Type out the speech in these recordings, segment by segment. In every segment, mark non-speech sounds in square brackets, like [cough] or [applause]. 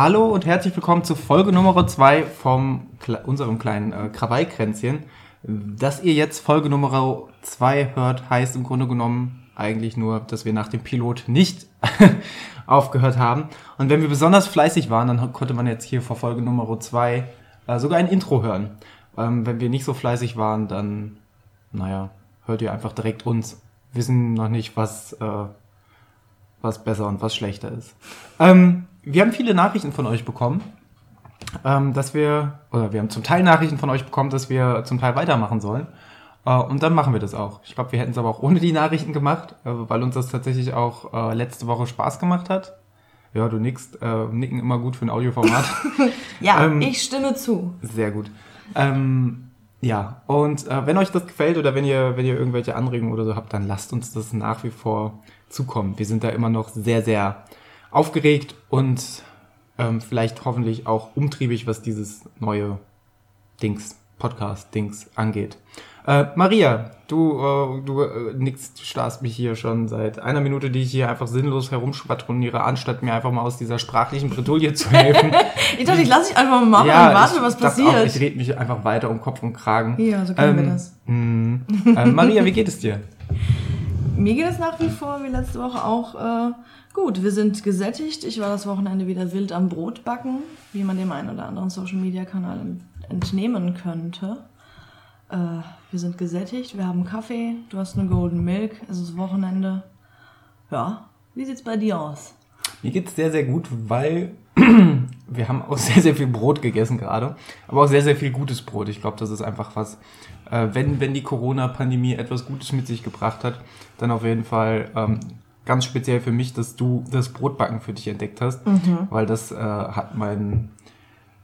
Hallo und herzlich willkommen zu Folge Nummer 2 von unserem kleinen äh, Krawallkränzchen. Dass ihr jetzt Folge Nummer 2 hört, heißt im Grunde genommen eigentlich nur, dass wir nach dem Pilot nicht [laughs] aufgehört haben. Und wenn wir besonders fleißig waren, dann konnte man jetzt hier vor Folge Nummer 2 äh, sogar ein Intro hören. Ähm, wenn wir nicht so fleißig waren, dann, naja, hört ihr einfach direkt uns. Wissen noch nicht, was, äh, was besser und was schlechter ist. Ähm, wir haben viele Nachrichten von euch bekommen, ähm, dass wir, oder wir haben zum Teil Nachrichten von euch bekommen, dass wir zum Teil weitermachen sollen. Äh, und dann machen wir das auch. Ich glaube, wir hätten es aber auch ohne die Nachrichten gemacht, äh, weil uns das tatsächlich auch äh, letzte Woche Spaß gemacht hat. Ja, du nickst, äh, nicken immer gut für ein Audioformat. [laughs] ja, ähm, ich stimme zu. Sehr gut. Ähm, ja, und äh, wenn euch das gefällt oder wenn ihr, wenn ihr irgendwelche Anregungen oder so habt, dann lasst uns das nach wie vor zukommen. Wir sind da immer noch sehr, sehr aufgeregt und ähm, vielleicht hoffentlich auch umtriebig, was dieses neue Dings, Podcast-Dings angeht. Äh, Maria, du, äh, du äh, nix, starrst mich hier schon seit einer Minute, die ich hier einfach sinnlos herumschwadroniere, anstatt mir einfach mal aus dieser sprachlichen Bredouille zu helfen. [laughs] ich dachte, ich lasse dich einfach mal machen ja, und warte, was passiert. Auch, ich rede mich einfach weiter um Kopf und Kragen. Ja, so können ähm, wir das. Mh, äh, Maria, wie geht es dir? [laughs] Mir geht es nach wie vor, wie letzte Woche auch, äh, gut. Wir sind gesättigt. Ich war das Wochenende wieder wild am Brot backen, wie man dem einen oder anderen Social-Media-Kanal entnehmen könnte. Äh, wir sind gesättigt, wir haben Kaffee, du hast eine Golden Milk, es ist Wochenende. Ja, wie sieht's bei dir aus? Mir geht's sehr, sehr gut, weil [clears throat] wir haben auch sehr, sehr viel Brot gegessen gerade, aber auch sehr, sehr viel gutes Brot. Ich glaube, das ist einfach was, äh, wenn, wenn die Corona-Pandemie etwas Gutes mit sich gebracht hat, dann auf jeden Fall ähm, ganz speziell für mich, dass du das Brotbacken für dich entdeckt hast, mhm. weil das äh, hat mein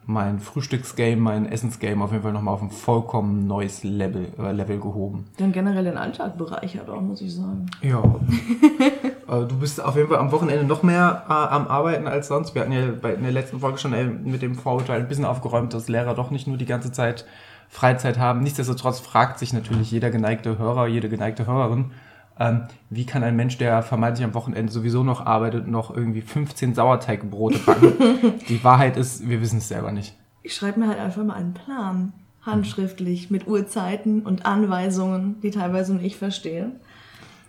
mein Frühstücksgame, mein Essensgame auf jeden Fall nochmal auf ein vollkommen neues Level, äh, Level gehoben. Dann generell den Alltag bereichert auch, muss ich sagen. Ja. [laughs] äh, du bist auf jeden Fall am Wochenende noch mehr äh, am Arbeiten als sonst. Wir hatten ja bei, in der letzten Folge schon äh, mit dem Vorurteil ein bisschen aufgeräumt, dass Lehrer doch nicht nur die ganze Zeit Freizeit haben. Nichtsdestotrotz fragt sich natürlich jeder geneigte Hörer, jede geneigte Hörerin, ähm, wie kann ein Mensch, der vermeintlich am Wochenende sowieso noch arbeitet, noch irgendwie 15 Sauerteigbrote backen? [laughs] Die Wahrheit ist, wir wissen es selber nicht. Ich schreibe mir halt einfach mal einen Plan, handschriftlich, mit Uhrzeiten und Anweisungen, die teilweise nur ich verstehe.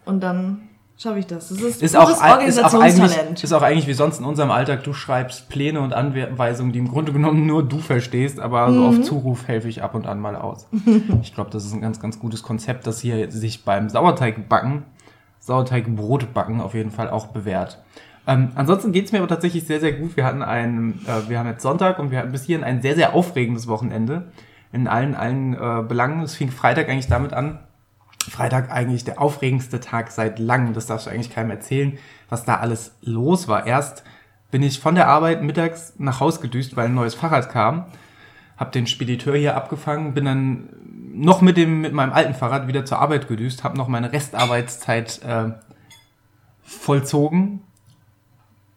Und dann schaffe ich das. Das ist, ist auch, Organisationstalent. Ist auch, eigentlich, ist auch eigentlich wie sonst in unserem Alltag. Du schreibst Pläne und Anweisungen, die im Grunde genommen nur du verstehst, aber mhm. so auf Zuruf helfe ich ab und an mal aus. ich glaube, das ist ein ganz, ganz gutes Konzept, das hier sich beim Sauerteigbacken, Sauerteigbrotbacken auf jeden Fall auch bewährt. Ähm, ansonsten geht's mir aber tatsächlich sehr, sehr gut. Wir hatten einen, äh, wir haben jetzt Sonntag und wir hatten bis hierhin ein sehr, sehr aufregendes Wochenende. In allen, allen äh, Belangen. Es fing Freitag eigentlich damit an, Freitag eigentlich der aufregendste Tag seit langem. Das darfst du eigentlich keinem erzählen, was da alles los war. Erst bin ich von der Arbeit mittags nach Haus gedüst, weil ein neues Fahrrad kam. Hab den Spediteur hier abgefangen, bin dann noch mit dem mit meinem alten Fahrrad wieder zur Arbeit gedüst, hab noch meine Restarbeitszeit äh, vollzogen,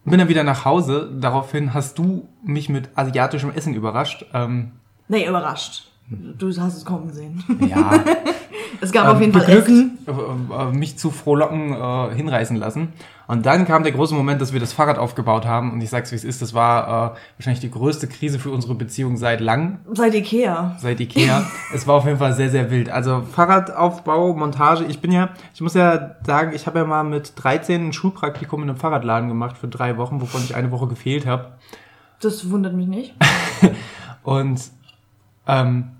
bin dann wieder nach Hause. Daraufhin hast du mich mit asiatischem Essen überrascht. Ähm, nee, überrascht. Du hast es kommen sehen. Ja. [laughs] es gab ähm, auf jeden Fall Essen. Äh, äh, mich zu frohlocken äh, hinreißen lassen. Und dann kam der große Moment, dass wir das Fahrrad aufgebaut haben. Und ich sag's wie es ist, das war äh, wahrscheinlich die größte Krise für unsere Beziehung seit lang. Seit Ikea. Seit Ikea. [laughs] es war auf jeden Fall sehr, sehr wild. Also Fahrradaufbau, Montage. Ich bin ja, ich muss ja sagen, ich habe ja mal mit 13 ein Schulpraktikum in einem Fahrradladen gemacht für drei Wochen, wovon ich eine Woche gefehlt habe. Das wundert mich nicht. [laughs] und ähm,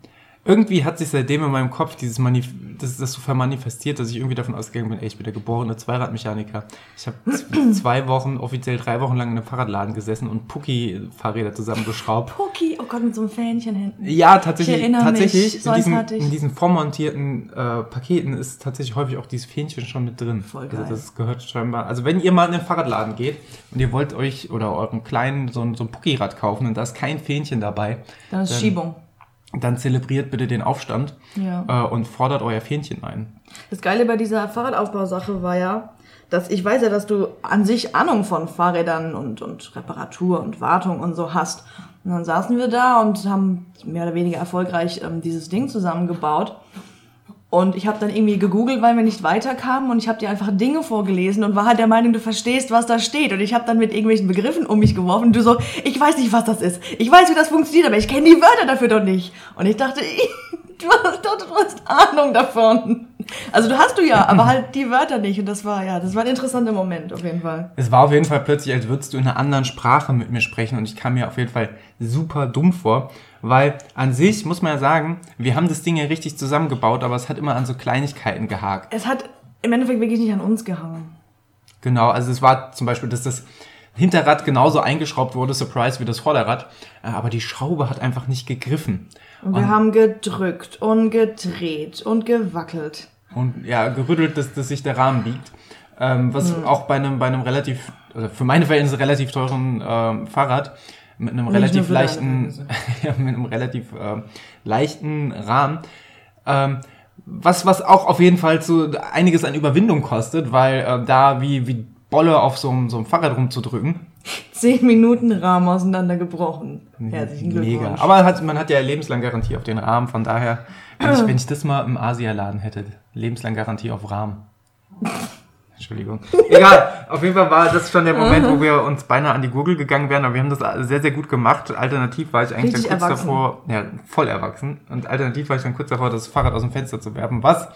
irgendwie hat sich seitdem in meinem Kopf dieses Manif das, das so vermanifestiert, dass ich irgendwie davon ausgegangen bin, ey, ich bin der geborene Zweiradmechaniker. Ich habe [clears throat] zwei Wochen, offiziell drei Wochen lang in einem Fahrradladen gesessen und Pucki-Fahrräder zusammengeschraubt. Pucki, oh Gott, mit so einem Fähnchen hinten. Ja, tatsächlich. tatsächlich in, diesen, in diesen vormontierten äh, Paketen ist tatsächlich häufig auch dieses Fähnchen schon mit drin. Voll also geil. Also das gehört scheinbar. Also wenn ihr mal in den Fahrradladen geht und ihr wollt euch oder eurem kleinen so ein, so ein Pucki-Rad kaufen und da ist kein Fähnchen dabei. Dann ist dann, Schiebung dann zelebriert bitte den Aufstand ja. äh, und fordert euer Fähnchen ein. Das Geile bei dieser Fahrradaufbausache war ja, dass ich weiß ja, dass du an sich Ahnung von Fahrrädern und, und Reparatur und Wartung und so hast. Und dann saßen wir da und haben mehr oder weniger erfolgreich ähm, dieses Ding zusammengebaut. Und ich habe dann irgendwie gegoogelt, weil wir nicht weiterkamen und ich habe dir einfach Dinge vorgelesen und war halt der Meinung, du verstehst, was da steht. Und ich habe dann mit irgendwelchen Begriffen um mich geworfen und du so, ich weiß nicht, was das ist. Ich weiß, wie das funktioniert, aber ich kenne die Wörter dafür doch nicht. Und ich dachte, [laughs] du hast, du hast Ahnung davon. Also du hast du ja, aber halt die Wörter nicht. Und das war, ja, das war ein interessanter Moment auf jeden Fall. Es war auf jeden Fall plötzlich, als würdest du in einer anderen Sprache mit mir sprechen und ich kam mir auf jeden Fall super dumm vor. Weil an sich muss man ja sagen, wir haben das Ding ja richtig zusammengebaut, aber es hat immer an so Kleinigkeiten gehakt. Es hat im Endeffekt wirklich nicht an uns gehangen. Genau, also es war zum Beispiel, dass das Hinterrad genauso eingeschraubt wurde, Surprise, wie das Vorderrad, äh, aber die Schraube hat einfach nicht gegriffen. Und wir haben gedrückt und gedreht und gewackelt. Und ja, gerüttelt, dass, dass sich der Rahmen biegt. Ähm, was Hm. auch bei einem, bei einem relativ, also für meine Verhältnisse relativ teuren ähm, Fahrrad mit einem Nicht relativ leichten, [laughs] ja, mit einem relativ ähm, leichten Rahmen, ähm, was, was auch auf jeden Fall so einiges an Überwindung kostet, weil äh, da wie, wie Bolle auf so einem, so einem Fahrrad rumzudrücken, [laughs] Zehn Minuten Rahmen auseinandergebrochen. Herzlichen Glückwunsch. mega. Aber hat, man hat ja lebenslang Garantie auf den Rahmen, von daher, wenn ich, [laughs] wenn ich das mal im Asialaden hätte, lebenslang Garantie auf Rahmen. Entschuldigung. [laughs] Egal, auf jeden Fall war das schon der Moment, wo wir uns beinahe an die Gurgel gegangen wären, aber wir haben das sehr, sehr gut gemacht. Alternativ war ich eigentlich Richtig dann kurz erwachsen. davor, ja, voll erwachsen. Und alternativ war ich dann kurz davor, das Fahrrad aus dem Fenster zu werfen, was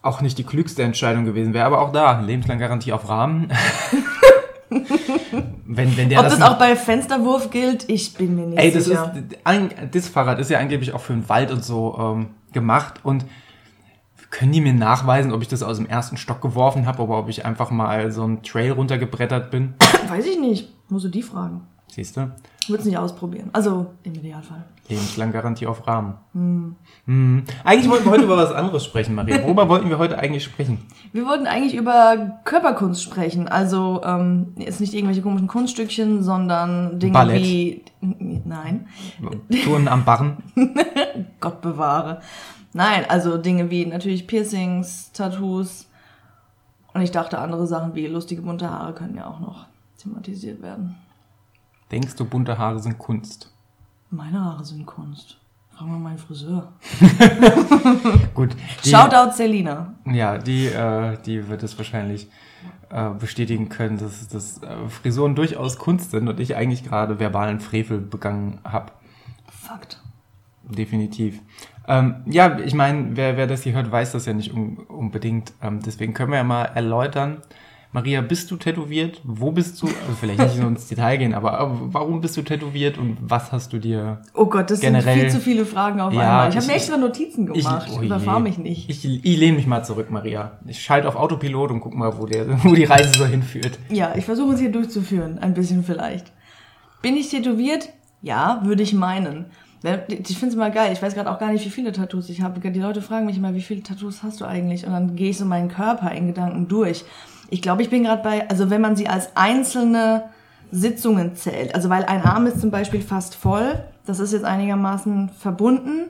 auch nicht die klügste Entscheidung gewesen wäre, aber auch da, lebenslang Garantie auf Rahmen. [laughs] wenn, wenn der Ob das das auch bei Fensterwurf gilt, ich bin mir nicht Ey, das sicher. ist, ein, das Fahrrad ist ja angeblich auch für den Wald und so ähm, gemacht und können die mir nachweisen, ob ich das aus dem ersten Stock geworfen habe oder ob ich einfach mal so einen Trail runtergebrettert bin? [clears throat] Weiß ich nicht. Musst du die fragen. Siehst du? Ich würde es nicht ausprobieren. Also im Idealfall. Lebenslang Garantie auf Rahmen. Hm. Eigentlich wollten wir heute über was anderes sprechen, Maria. Worüber wollten wir heute eigentlich sprechen? Wir wollten eigentlich über Körperkunst sprechen. Also ähm, jetzt nicht irgendwelche komischen Kunststückchen, sondern Dinge Ballett. wie. Nein, Touren am Barren. [laughs] Gott bewahre. Nein, also Dinge wie natürlich Piercings, Tattoos. Und ich dachte, andere Sachen wie lustige bunte Haare können ja auch noch thematisiert werden. Denkst du, bunte Haare sind Kunst? Meine Haare sind Kunst. Fragen wir meinen Friseur. [laughs] Gut. Die, Shoutout Selina. Ja, die, äh, die wird es wahrscheinlich äh, bestätigen können, dass, dass äh, Frisuren durchaus Kunst sind und ich eigentlich gerade verbalen Frevel begangen habe. Fakt. Definitiv. Ähm, ja, ich meine, wer, wer das hier hört, weiß das ja nicht un unbedingt. Ähm, deswegen können wir ja mal erläutern. Maria, bist du tätowiert? Wo bist du? Also vielleicht nicht so ins Detail gehen, aber äh, warum bist du tätowiert und was hast du dir Oh Gott, das Generell- sind viel zu viele Fragen auf Ja, einmal. Ich habe ich- mir extra Notizen ich, gemacht. oh je. Überfahr mich nicht. Ich, ich lehne mich mal zurück, Maria. Ich schalte auf Autopilot und guck mal, wo, der, wo die Reise so hinführt. Ja, ich versuche es hier durchzuführen. Ein bisschen vielleicht. Bin ich tätowiert? Ja, würde ich meinen. Ich finde es immer geil. Ich weiß gerade auch gar nicht, wie viele Tattoos ich habe. Die Leute fragen mich immer, wie viele Tattoos hast du eigentlich? Und dann gehe ich so meinen Körper in Gedanken durch. Ich glaube, ich bin gerade bei, also wenn man sie als einzelne Sitzungen zählt, also weil ein Arm ist zum Beispiel fast voll, das ist jetzt einigermaßen verbunden,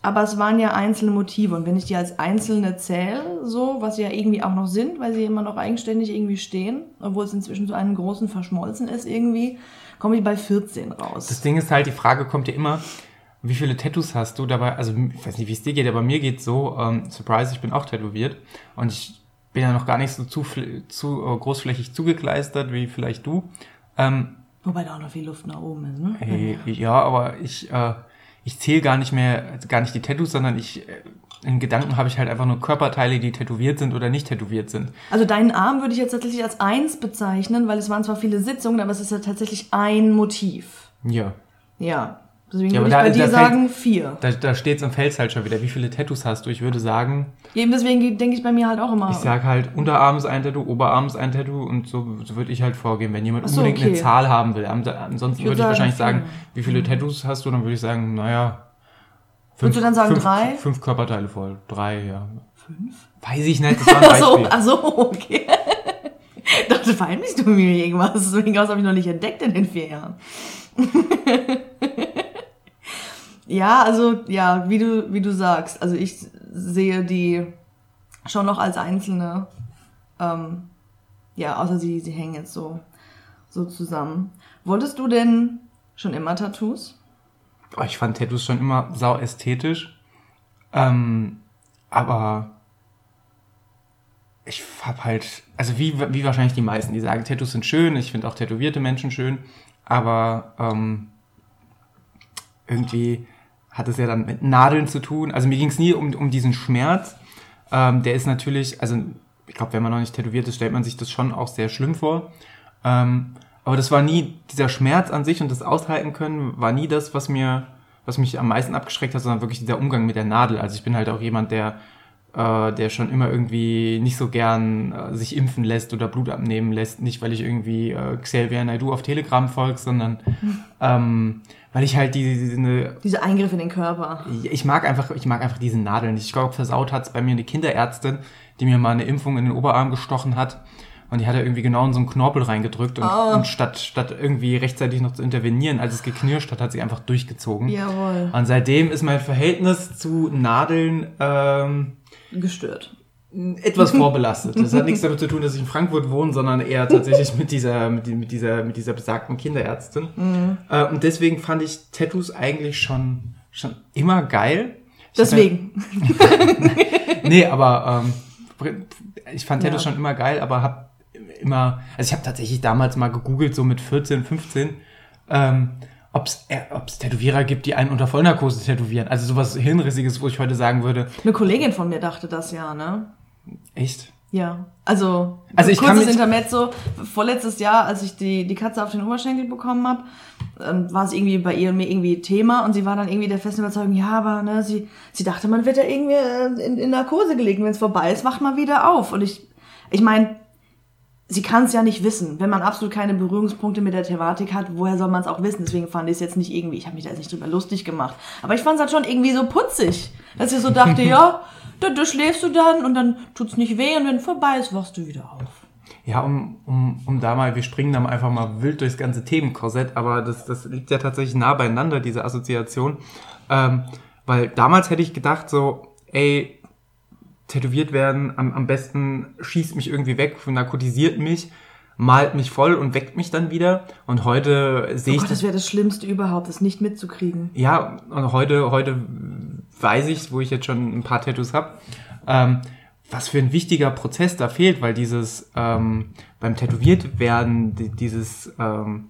aber es waren ja einzelne Motive und wenn ich die als einzelne zähle, so, was sie ja irgendwie auch noch sind, weil sie immer noch eigenständig irgendwie stehen, obwohl es inzwischen zu einem großen verschmolzen ist irgendwie, komme ich bei 14 raus. Das Ding ist halt, die Frage kommt ja immer, wie viele Tattoos hast du dabei? Also, ich weiß nicht, wie es dir geht, aber mir geht's so, ähm, Surprise, ich bin auch tätowiert und ich bin ja noch gar nicht so zu, zu äh, großflächig zugekleistert wie vielleicht du. Ähm, Wobei da auch noch viel Luft nach oben ist, ne? Hey, ja, aber ich, äh, ich zähle gar nicht mehr, gar nicht die Tattoos, sondern ich, äh, in Gedanken habe ich halt einfach nur Körperteile, die tätowiert sind oder nicht tätowiert sind. Also deinen Arm würde ich jetzt tatsächlich als eins bezeichnen, weil es waren zwar viele Sitzungen, aber es ist ja tatsächlich ein Motiv. Ja. Ja. Deswegen Ja, würde ich aber bei da- dir da fällt- sagen vier. Da, da steht's im Fels halt schon wieder, wie viele Tattoos hast du? Ich würde sagen, Eben deswegen denke ich bei mir halt auch immer. ich sage halt, Unterarm ist ein Tattoo, Oberarm ist ein Tattoo und so, so würde ich halt vorgehen, wenn jemand so, unbedingt eine okay. Zahl haben will. Ansonsten Ich würde würd ich sagen wahrscheinlich sagen, vier. wie viele Tattoos hast du? Dann würde ich sagen, naja. Würdest du dann sagen fünf, drei? Fünf Körperteile voll. Drei, ja. Fünf? Weiß ich nicht, [laughs] das war ein Ach so, Beispiel. ach so, okay. Dachte, verheimlichst du mir irgendwas? Deswegen habe ich noch nicht entdeckt in den vier Jahren. [laughs] ja, also, ja, wie du, wie du sagst. Also ich sehe die schon noch als einzelne, ähm, ja, außer sie, sie hängen jetzt so, so zusammen. Wolltest du denn schon immer Tattoos? Oh, ich fand Tattoos schon immer sau ästhetisch. Ähm, aber ich hab halt, also wie, wie wahrscheinlich die meisten, die sagen, Tattoos sind schön, ich finde auch tätowierte Menschen schön, aber ähm, irgendwie hat es ja dann mit Nadeln zu tun. Also mir ging es nie um, um diesen Schmerz. Ähm, der ist natürlich, also ich glaube, wenn man noch nicht tätowiert ist, stellt man sich das schon auch sehr schlimm vor. Ähm, aber das war nie, dieser Schmerz an sich und das Aushalten können, war nie das, was mir, was mich am meisten abgeschreckt hat, sondern wirklich dieser Umgang mit der Nadel. Also ich bin halt auch jemand, der äh, der schon immer irgendwie nicht so gern äh, sich impfen lässt oder Blut abnehmen lässt. Nicht, weil ich irgendwie äh, Xavier Naidu auf Telegram folge, sondern [laughs] ähm, weil ich halt die, diese, eine, Diese Eingriffe in den Körper. ich mag einfach, ich mag einfach diese Nadeln nicht. Ich glaube, versaut hat's bei mir eine Kinderärztin, die mir mal eine Impfung in den Oberarm gestochen hat. Und die hat er irgendwie genau in so einen Knorpel reingedrückt und, Oh. und statt, statt irgendwie rechtzeitig noch zu intervenieren, als es geknirscht hat, hat sie einfach durchgezogen. Jawohl. Und seitdem ist mein Verhältnis zu Nadeln ähm, Gestört. etwas [laughs] vorbelastet. Das hat nichts damit zu tun, dass ich in Frankfurt wohne, sondern eher tatsächlich mit dieser, mit, die- mit dieser, mit dieser besagten Kinderärztin. Äh, und deswegen fand ich Tattoos eigentlich schon, schon immer geil. Ich Deswegen. Ja, [laughs] nee, aber ähm, ich fand Tattoos Ja. schon immer geil, aber hab immer, also ich habe tatsächlich damals mal gegoogelt, so mit 14, 15, ähm, ob es Tätowierer gibt, die einen unter Vollnarkose tätowieren. Also sowas Hirnrissiges, wo ich heute sagen würde, Eine Kollegin von mir dachte das ja, ne? echt? Ja. Also, Also ich kurzes Intermezzo. Vorletztes Jahr, als ich die, die Katze auf den Oberschenkel bekommen habe, ähm, war es irgendwie bei ihr und mir irgendwie Thema und sie war dann irgendwie der festen Überzeugung, ja, aber ne, sie, sie dachte, man wird ja irgendwie äh, in, in Narkose gelegt wenn es vorbei ist, wacht man wieder auf. Und ich, ich meine, sie kann es ja nicht wissen. Wenn man absolut keine Berührungspunkte mit der Thematik hat, woher soll man es auch wissen? Deswegen fand ich es jetzt nicht irgendwie, ich habe mich da jetzt nicht drüber lustig gemacht. Aber ich fand es halt schon irgendwie so putzig, dass ich so dachte, [laughs] ja, da, da schläfst du dann und dann tut's nicht weh und wenn vorbei ist, wachst du wieder auf. Ja, um, um, um da mal, wir springen da mal einfach mal wild durchs ganze Themenkorsett, aber das, das liegt ja tatsächlich nah beieinander, diese Assoziation. Ähm, weil damals hätte ich gedacht, so, ey, tätowiert werden, am, am besten schießt mich irgendwie weg, narkotisiert mich, malt mich voll und weckt mich dann wieder. Und heute sehe Oh ich Gott, das wäre das Schlimmste überhaupt, das nicht mitzukriegen. ja, und heute, heute weiß ich, wo ich jetzt schon ein paar Tattoos habe, ähm, was für ein wichtiger Prozess da fehlt, weil dieses ähm, beim Tätowiertwerden, die, dieses ähm,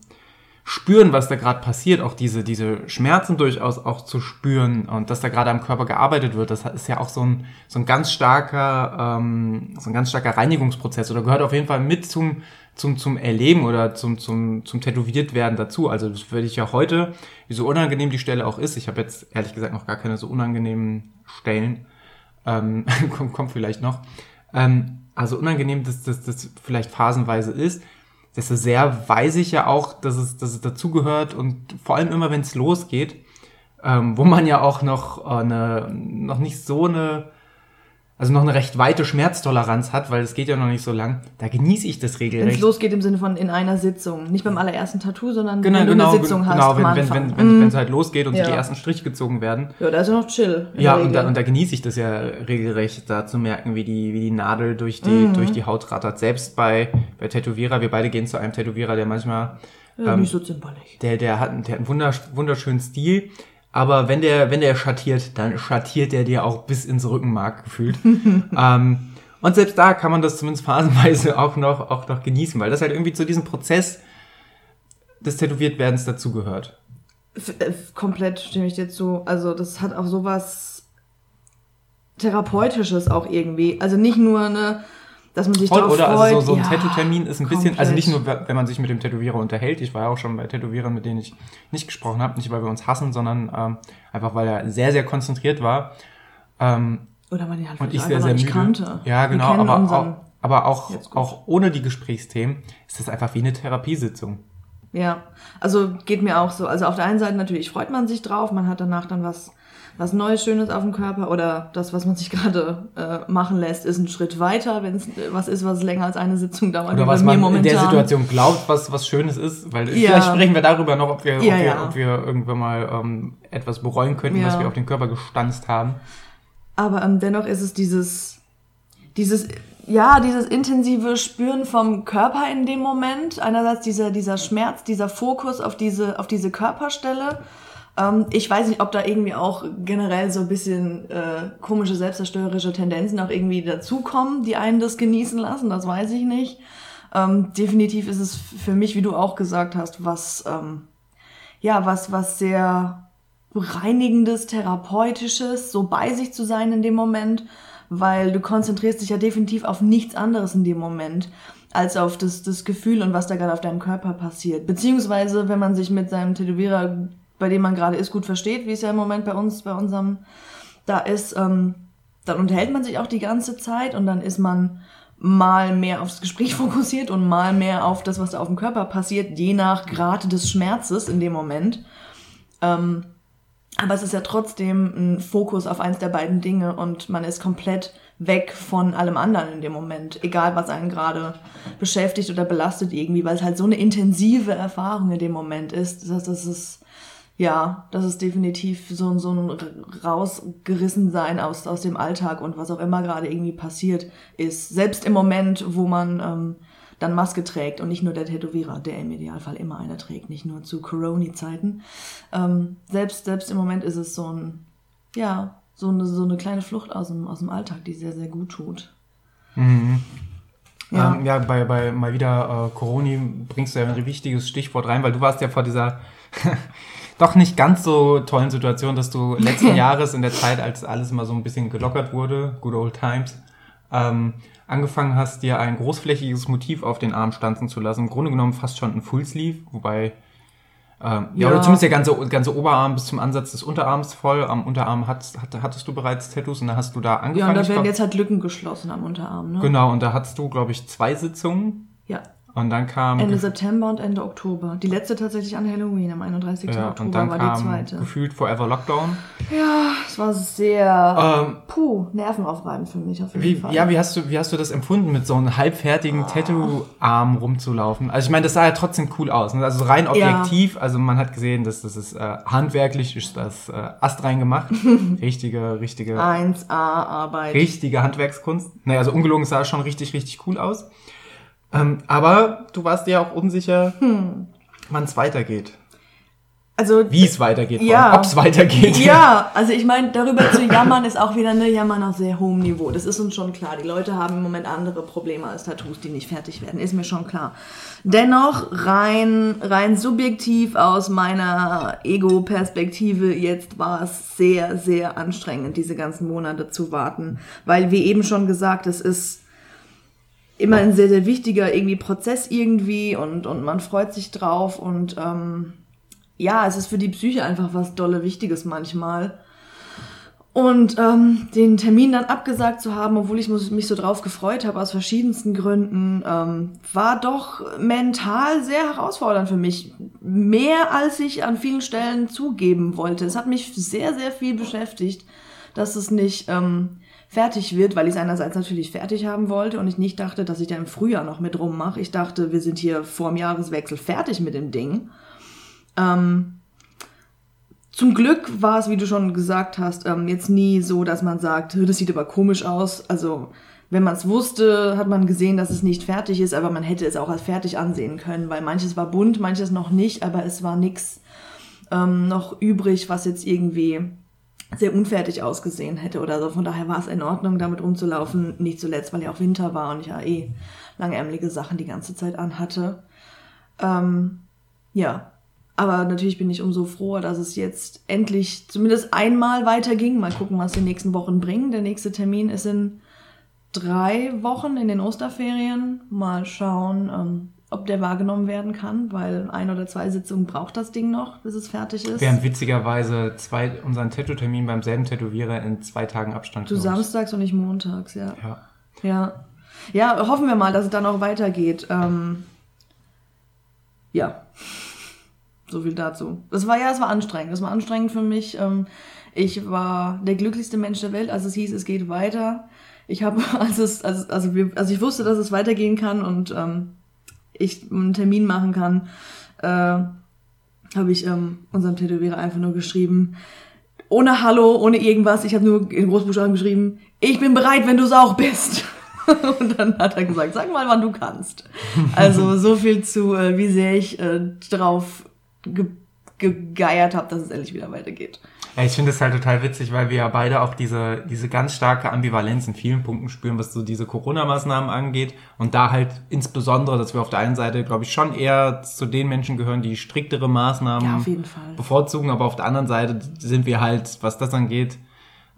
Spüren, was da gerade passiert, auch diese, diese Schmerzen durchaus auch zu spüren und dass da gerade am Körper gearbeitet wird, das ist ja auch so ein, so ein ganz starker, ähm, so ein ganz starker Reinigungsprozess oder gehört auf jeden Fall mit zum, zum, zum Erleben oder zum, zum, zum Tätowiertwerden dazu. Also das würde ich ja heute, wie so unangenehm die Stelle auch ist, ich habe jetzt ehrlich gesagt noch gar keine so unangenehmen Stellen, ähm, [laughs] kommt, kommt vielleicht noch. Ähm, also unangenehm, dass das, das vielleicht phasenweise ist, desto sehr weiß ich ja auch, dass es, dass es dazugehört und vor allem immer, wenn es losgeht, ähm, wo man ja auch noch äh, eine, noch nicht so eine, also noch eine recht weite Schmerztoleranz hat, weil es geht ja noch nicht so lang, da genieße ich das Wenn es regelrecht. losgeht im Sinne von in einer Sitzung. Nicht beim allerersten Tattoo, sondern Genau, wenn du genau, eine Sitzung hast. genau, wenn, wenn, Anfang. wenn, wenn, Mm. wenn es halt losgeht und Ja. die ersten Striche gezogen werden. Ja, da ist ja noch chill. Ja, und da, und da genieße ich das ja regelrecht, da zu merken, wie die, wie die Nadel durch die, Mhm. durch die Haut rattert. Selbst bei, bei Tätowierer, wir beide gehen zu einem Tätowierer, der manchmal, ja, ähm, nicht so zimperlich. der, der hat, einen- der hat einen wundersch- wunderschönen Stil, aber wenn der, wenn der schattiert, dann schattiert der dir auch bis ins Rückenmark gefühlt. [laughs] ähm, und selbst da kann man das zumindest phasenweise [laughs] auch noch, auch noch genießen, weil das halt irgendwie zu diesem Prozess des Tätowiertwerdens dazugehört. Komplett stimme ich dir zu. Also das hat auch sowas Therapeutisches auch irgendwie. Also nicht nur eine, dass man sich Voll, darauf oder? freut. Also so, so ein ja, Tattoo-Termin ist ein bisschen, also komplett. nicht nur, wenn man sich mit dem Tätowierer unterhält. Ich war ja auch schon bei Tätowierern, mit denen ich nicht gesprochen habe, nicht weil wir uns hassen, sondern ähm, einfach weil er sehr, sehr konzentriert war. Ähm, Oder man ihn halt und ich sehr, sehr müde. kannte. Ja, genau, aber auch, aber auch, auch ohne die Gesprächsthemen ist das einfach wie eine Therapiesitzung. Ja, also geht mir auch so. Also auf der einen Seite natürlich freut man sich drauf, man hat danach dann was, was Neues, Schönes auf dem Körper oder das, was man sich gerade äh, machen lässt, ist ein Schritt weiter, wenn es was ist, was länger als eine Sitzung dauert. Oder was man in der momentan. Situation glaubt, was, was Schönes ist. Weil Ja. vielleicht sprechen wir darüber noch, ob wir, ob Ja, wir, ja. ob wir irgendwann mal ähm, etwas bereuen könnten, was wir auf den Körper gestanzt haben. Aber ähm, dennoch ist es dieses, dieses, ja, dieses intensive Spüren vom Körper in dem Moment. Einerseits dieser, dieser Schmerz, dieser Fokus auf diese, auf diese Körperstelle. Ähm, ich weiß nicht, ob da irgendwie auch generell so ein bisschen äh, komische selbstzerstörerische Tendenzen auch irgendwie dazukommen, die einen das genießen lassen, das weiß ich nicht. Ähm, definitiv ist es für mich, wie du auch gesagt hast, was, ähm, ja, was, was sehr reinigendes, therapeutisches, so bei sich zu sein in dem Moment, weil du konzentrierst dich ja definitiv auf nichts anderes in dem Moment als auf das, das Gefühl und was da gerade auf deinem Körper passiert. Beziehungsweise, wenn man sich mit seinem Tätowierer bei dem man gerade ist, gut versteht, wie es ja im Moment bei uns, bei unserem da ist, ähm, dann unterhält man sich auch die ganze Zeit und dann ist man mal mehr aufs Gespräch [laughs] fokussiert und mal mehr auf das, was da auf dem Körper passiert, je nach Grad des Schmerzes in dem Moment. Ähm, aber es ist ja trotzdem ein Fokus auf eins der beiden Dinge und man ist komplett weg von allem anderen in dem Moment, egal was einen gerade beschäftigt oder belastet irgendwie, weil es halt so eine intensive Erfahrung in dem Moment ist. Das heißt, das ja, das ist definitiv so, so ein rausgerissen sein aus, aus dem Alltag und was auch immer gerade irgendwie passiert ist. Selbst im Moment, wo man ähm, dann Maske trägt und nicht nur der Tätowierer, der im Idealfall immer eine trägt, nicht nur zu Corona-Zeiten. Ähm, selbst, selbst im Moment ist es so ein, ja, so eine, so eine kleine Flucht aus dem, aus dem Alltag, die sehr, sehr gut tut. Mhm. Ja, ähm, ja bei, bei mal wieder äh, Corona bringst du ja ein wichtiges Stichwort rein, weil du warst ja vor dieser [laughs] doch nicht ganz so tollen Situation, dass du [laughs] letzten Jahres in der Zeit, als alles mal so ein bisschen gelockert wurde, good old times, ähm, angefangen hast, dir ein großflächiges Motiv auf den Arm stanzen zu lassen. Im Grunde genommen fast schon ein Fullsleeve, wobei ähm, ja, ja, oder zumindest der ganze, ganze Oberarm bis zum Ansatz des Unterarms voll. Am Unterarm hat, hat, hattest du bereits Tattoos und da hast du da angefangen. Ja, und da werden jetzt halt Lücken geschlossen am Unterarm, ne? Genau, und da hattest du, glaube ich, zwei Sitzungen. Ja. Und dann kam. Ende September und Ende Oktober. Die letzte tatsächlich an Halloween, am 31. Ja, Oktober und dann war kam die zweite. Gefühlt Forever Lockdown. Ja, es war sehr ähm, puh, nervenaufreibend für mich auf jeden wie, Fall. Ja, wie hast du, wie hast du das empfunden, mit so einem halbfertigen oh. Tattoo-Arm rumzulaufen? Also ich meine, das sah ja trotzdem cool aus. Ne? Also rein objektiv, ja. also man hat gesehen, dass das ist äh, handwerklich, ist das äh, astrein gemacht. [laughs] richtige, richtige. 1A-Arbeit. Richtige Handwerkskunst. Naja, also ungelogen sah schon richtig, richtig cool aus. Ähm, aber du warst dir auch unsicher, hm. wann es weitergeht. Also wie es weitergeht, ja, ob es weitergeht. Ja, [laughs] also ich meine, darüber zu jammern ist auch wieder eine Jammern auf sehr hohem Niveau. Das ist uns schon klar. Die Leute haben im Moment andere Probleme als Tattoos, die nicht fertig werden. Ist mir schon klar. Dennoch rein rein subjektiv aus meiner Ego-Perspektive jetzt war es sehr sehr anstrengend, diese ganzen Monate zu warten, weil wie eben schon gesagt, es ist immer ein sehr, sehr wichtiger irgendwie Prozess irgendwie und, und man freut sich drauf und ähm, ja, es ist für die Psyche einfach was dolle Wichtiges manchmal. Und ähm, den Termin dann abgesagt zu haben, obwohl ich mich so drauf gefreut habe, aus verschiedensten Gründen, ähm, war doch mental sehr herausfordernd für mich. Mehr als ich an vielen Stellen zugeben wollte. Es hat mich sehr, sehr viel beschäftigt, dass es nicht ähm, fertig wird, weil ich es einerseits natürlich fertig haben wollte und ich nicht dachte, dass ich da im Frühjahr noch mit rummache. Ich dachte, wir sind hier vor dem Jahreswechsel fertig mit dem Ding. Ähm, zum Glück war es, wie du schon gesagt hast, ähm, jetzt nie so, dass man sagt, das sieht aber komisch aus. Also wenn man es wusste, hat man gesehen, dass es nicht fertig ist, aber man hätte es auch als fertig ansehen können, weil manches war bunt, manches noch nicht, aber es war nichts ähm, noch übrig, was jetzt irgendwie sehr unfertig ausgesehen hätte oder so. Von daher war es in Ordnung, damit rumzulaufen. Nicht zuletzt, weil ja auch Winter war und ich ja eh langärmelige Sachen die ganze Zeit anhatte. Ähm, ja, aber natürlich bin ich umso froher, dass es jetzt endlich zumindest einmal weiterging. Mal gucken, was die nächsten Wochen bringen. Der nächste Termin ist in drei Wochen in den Osterferien. Mal schauen, ähm, ob der wahrgenommen werden kann, weil ein oder zwei Sitzungen braucht das Ding noch, bis es fertig ist. Während witzigerweise zwei, unseren Tattoo-Termin beim selben Tätowierer in zwei Tagen Abstand Du samstags und nicht montags, ja. Ja. Ja, ja hoffen wir mal, dass es dann auch weitergeht. Ähm, ja, so viel dazu. Das war ja, es war anstrengend. Es war anstrengend für mich. Ähm, ich war der glücklichste Mensch der Welt, als es hieß, es geht weiter. Ich habe, [laughs] als es, also, also, wir, also ich wusste, dass es weitergehen kann und ähm, ich einen Termin machen kann, äh, habe ich ähm, unserem Tätowierer einfach nur geschrieben, ohne Hallo, ohne irgendwas, ich habe nur in Großbuchstaben geschrieben, ich bin bereit, wenn du es auch bist. [laughs] Und dann hat er gesagt, sag mal, wann du kannst. Also so viel zu, äh, wie sehr ich äh, drauf ge gegeiert habe, dass es endlich wieder weitergeht. Ja, ich finde es halt total witzig, weil wir ja beide auch diese, diese ganz starke Ambivalenz in vielen Punkten spüren, was so diese Corona-Maßnahmen angeht. Und da halt insbesondere, dass wir auf der einen Seite, glaube ich, schon eher zu den Menschen gehören, die striktere Maßnahmen Ja, auf jeden Fall. bevorzugen, aber auf der anderen Seite sind wir halt, was das angeht,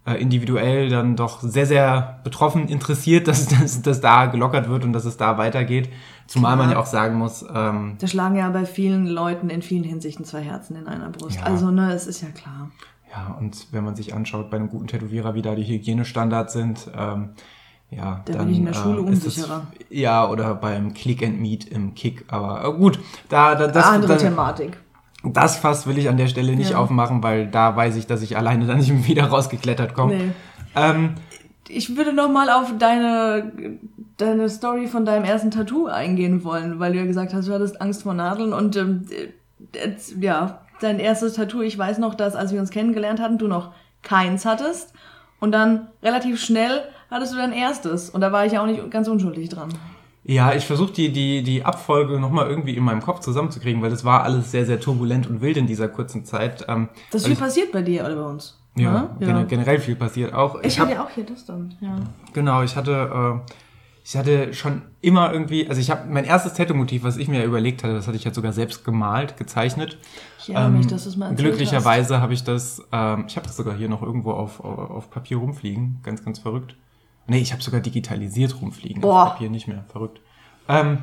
äh, individuell dann doch sehr, sehr betroffen interessiert, [laughs] dass, dass, dass da gelockert wird und dass es da weitergeht. Zumal man ja auch sagen muss, ähm, Da schlagen ja bei vielen Leuten in vielen Hinsichten zwei Herzen in einer Brust. Ja. Also, ne, es ist ja klar. Ja, und wenn man sich anschaut bei einem guten Tätowierer, wie da die Hygienestandards sind, ähm, ja, Da bin dann, ich in der Schule äh, ist es- unsicherer. Ja, oder beim Click and Meet im Kick. Aber äh, gut, da, da das, Andere da, Thematik. das Fass will ich an der Stelle nicht Ja. aufmachen, weil da weiß ich, dass ich alleine dann nicht [laughs] wieder rausgeklettert komme. Nee. Ähm, Ich würde noch mal auf deine, deine Story von deinem ersten Tattoo eingehen wollen, weil du ja gesagt hast, du hattest Angst vor Nadeln und ähm, jetzt, ja, dein erstes Tattoo, ich weiß noch, dass als wir uns kennengelernt hatten, du noch keins hattest und dann relativ schnell hattest du dein erstes und da war ich ja auch nicht ganz unschuldig dran. Ja, ich versuche die, die, die Abfolge nochmal irgendwie in meinem Kopf zusammenzukriegen, weil das war alles sehr, sehr turbulent und wild in dieser kurzen Zeit. Ähm, Das ist viel passiert bei dir oder bei uns. ich, ja, ne? gen- generell viel passiert auch. Ich hab- hatte ja auch hier das dann, ja. Genau, ich hatte, äh, ich hatte schon immer irgendwie, also ich habe mein erstes Tattoo-Motiv, was ich mir überlegt hatte, das hatte ich jetzt sogar selbst gemalt, gezeichnet. Ich erinnere mich, Ähm, dass du es mal erzählt Glücklicherweise habe ich das, ähm, ich habe das sogar hier noch irgendwo auf, auf, auf Papier rumfliegen, ganz, ganz verrückt. Nee, ich habe sogar digitalisiert rumfliegen, Boah. auf Papier nicht mehr, verrückt. Ähm,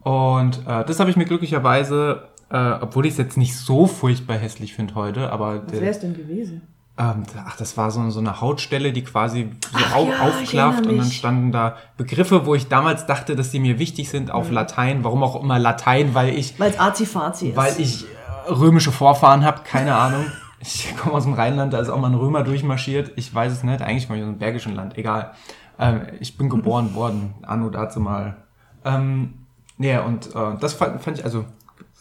und äh, das habe ich mir glücklicherweise, äh, obwohl ich es jetzt nicht so furchtbar hässlich finde heute, aber. Was wäre es denn gewesen? Ähm, ach, das war so, so eine Hautstelle, die quasi so Ach ja, aufklafft und dann standen da Begriffe, wo ich damals dachte, dass die mir wichtig sind auf Mhm. Latein. Warum auch immer Latein, weil ich Weil es Azi-Fazi ist. weil ich äh, römische Vorfahren habe, keine Ahnung. Ich komme aus dem Rheinland, da ist auch mal ein Römer durchmarschiert. Ich weiß es nicht. Eigentlich komme ich aus dem Bergischen Land. Egal. Ähm, ich bin geboren worden, anno dazu mal. Ähm, nee, und äh, das fand, fand ich, also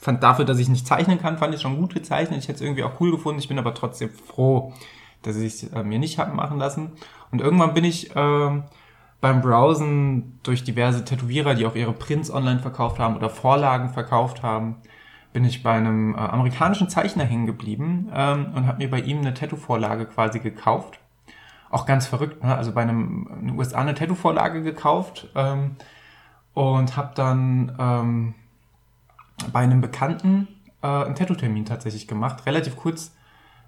fand dafür, dass ich nicht zeichnen kann, fand ich schon gut gezeichnet. Ich hätte es irgendwie auch cool gefunden. Ich bin aber trotzdem froh, dass ich es äh, mir nicht habe machen lassen. Und irgendwann bin ich ähm, beim Browsen durch diverse Tätowierer, die auch ihre Prints online verkauft haben oder Vorlagen verkauft haben, bin ich bei einem äh, amerikanischen Zeichner hängen geblieben ähm, und habe mir bei ihm eine Tattoo-Vorlage quasi gekauft. Auch ganz verrückt, ne? also bei einem in den USA eine Tattoo-Vorlage gekauft ähm, und habe dann ähm, bei einem Bekannten äh, einen Tattoo-Termin tatsächlich gemacht, relativ kurz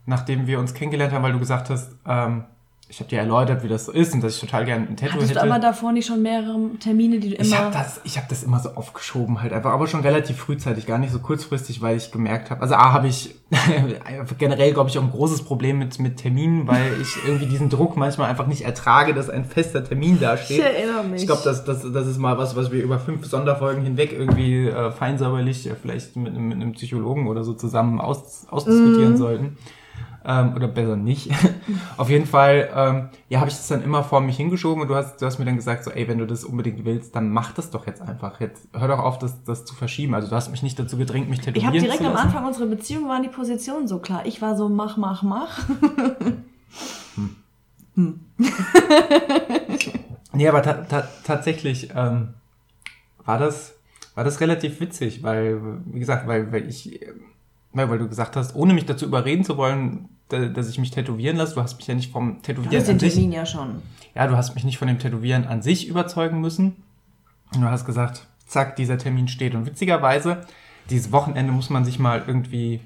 nachdem wir uns kennengelernt haben, weil du gesagt hast, ähm, ich habe dir erläutert, wie das so ist und dass ich total gerne ein Tattoo Hattest hätte. du aber davor nicht schon mehrere Termine, die du Ich immer... habe das, ich hab das immer so aufgeschoben halt einfach, aber schon relativ frühzeitig, gar nicht so kurzfristig, weil ich gemerkt habe, also A habe ich [laughs] generell, glaube ich, auch ein großes Problem mit, mit Terminen, weil ich irgendwie diesen Druck manchmal einfach nicht ertrage, dass ein fester Termin dasteht. Ich erinnere mich. Ich glaube, das, das, das ist mal was, was wir über fünf Sonderfolgen hinweg irgendwie äh, feinsäuberlich äh, vielleicht mit, einem- mit einem Psychologen oder so zusammen aus, ausdiskutieren sollten. Ähm, oder besser nicht. [laughs] Auf jeden Fall, ähm, ja, habe ich das dann immer vor mich hingeschoben und du hast, du hast mir dann gesagt, so, ey, wenn du das unbedingt willst, dann mach das doch jetzt einfach. Jetzt hör doch auf, das, das zu verschieben. Also du hast mich nicht dazu gedrängt, mich Ich tätowieren habe direkt am. Anfang unserer Beziehung waren die Positionen so klar. Ich war so mach, mach, mach. [laughs] Nee, aber ta ta tatsächlich ähm, war das war das relativ witzig, weil wie gesagt, weil weil ich weil, weil du gesagt hast, ohne mich dazu überreden zu wollen, dass ich mich tätowieren lasse, du hast mich ja nicht vom Du Tätowieren hast den an sich, Termin ja schon. ja, du hast mich nicht von dem Tätowieren an sich überzeugen müssen. Du hast gesagt, zack, dieser Termin steht. Und witzigerweise, dieses Wochenende muss man sich mal irgendwie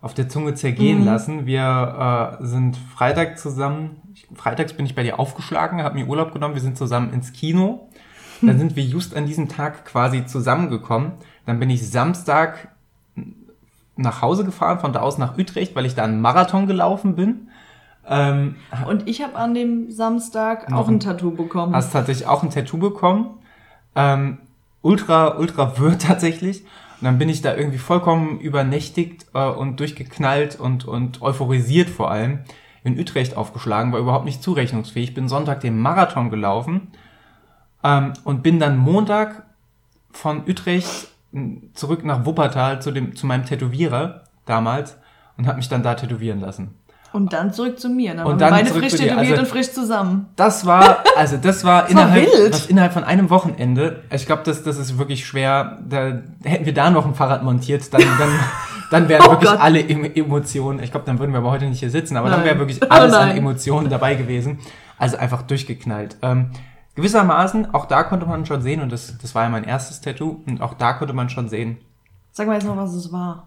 auf der Zunge zergehen lassen. Wir äh, sind Freitag zusammen, ich, freitags bin ich bei dir aufgeschlagen, habe mir Urlaub genommen, wir sind zusammen ins Kino. Dann [laughs] sind wir just an diesem Tag quasi zusammengekommen. Dann bin ich Samstag nach Hause gefahren, von da aus nach Utrecht, weil ich da einen Marathon gelaufen bin. Ähm, Und ich habe an dem Samstag auch ein Tattoo bekommen. hast tatsächlich auch ein Tattoo bekommen. Ähm, ultra, ultra wirr [laughs] tatsächlich. Und dann bin ich da irgendwie vollkommen übernächtigt äh, und durchgeknallt und, und euphorisiert vor allem in Utrecht aufgeschlagen, war überhaupt nicht zurechnungsfähig. Bin Sonntag den Marathon gelaufen ähm, und bin dann Montag von Utrecht zurück nach Wuppertal zu, dem, zu meinem Tätowierer damals und habe mich dann da tätowieren lassen. Und dann zurück zu mir. Dann Und waren dann beide frisch tätowiert Also- und frisch zusammen. Das war, [laughs] also das war, war innerhalb, wild. was innerhalb von einem Wochenende. Ich glaube, das, das ist wirklich schwer. Da hätten wir da noch ein Fahrrad montiert, dann, dann, [laughs] dann wären oh wirklich Gott. alle Emotionen, ich glaube, dann würden wir aber heute nicht hier sitzen, aber Nein. dann wäre wirklich [laughs] oh alles oh an Emotionen dabei gewesen. Also einfach durchgeknallt. Ähm, gewissermaßen, auch da konnte man schon sehen, und das, das war ja mein erstes Tattoo, und auch da konnte man schon sehen. Sag mal jetzt noch, was es war.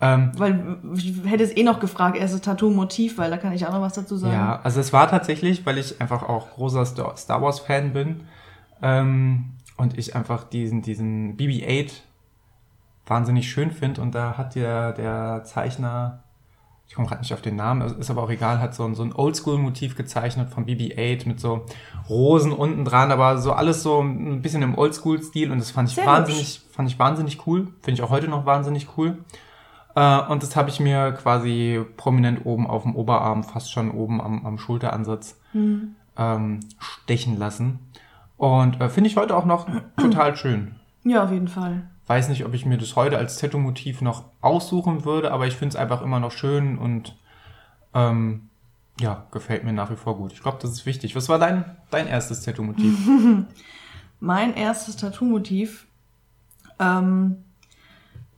Ähm, weil ich hätte es eh noch gefragt, erstes Tattoo-Motiv, weil da kann ich auch noch was dazu sagen. Ja, also es war tatsächlich, weil ich einfach auch großer Star Wars-Fan bin ähm, und ich einfach diesen, diesen BB-8 wahnsinnig schön finde und da hat der, der Zeichner, ich komme gerade nicht auf den Namen, ist aber auch egal, hat so ein, so ein Oldschool-Motiv gezeichnet von BB-8 mit so Rosen unten dran, aber so alles so ein bisschen im Oldschool-Stil und das fand ich Sehr wahnsinnig, hübsch. fand ich wahnsinnig cool, finde ich auch heute noch wahnsinnig cool. Äh, und das habe ich mir quasi prominent oben auf dem Oberarm, fast schon oben am, am Schulteransatz mhm. ähm, stechen lassen. Und äh, finde ich heute auch noch total schön. Ja, auf jeden Fall. Weiß nicht, ob ich mir das heute als Tattoo-Motiv noch aussuchen würde, aber ich finde es einfach immer noch schön und ähm, ja, gefällt mir nach wie vor gut. Ich glaube, das ist wichtig. Was war dein, dein erstes Tattoo-Motiv? [laughs] mein erstes Tattoo-Motiv ähm,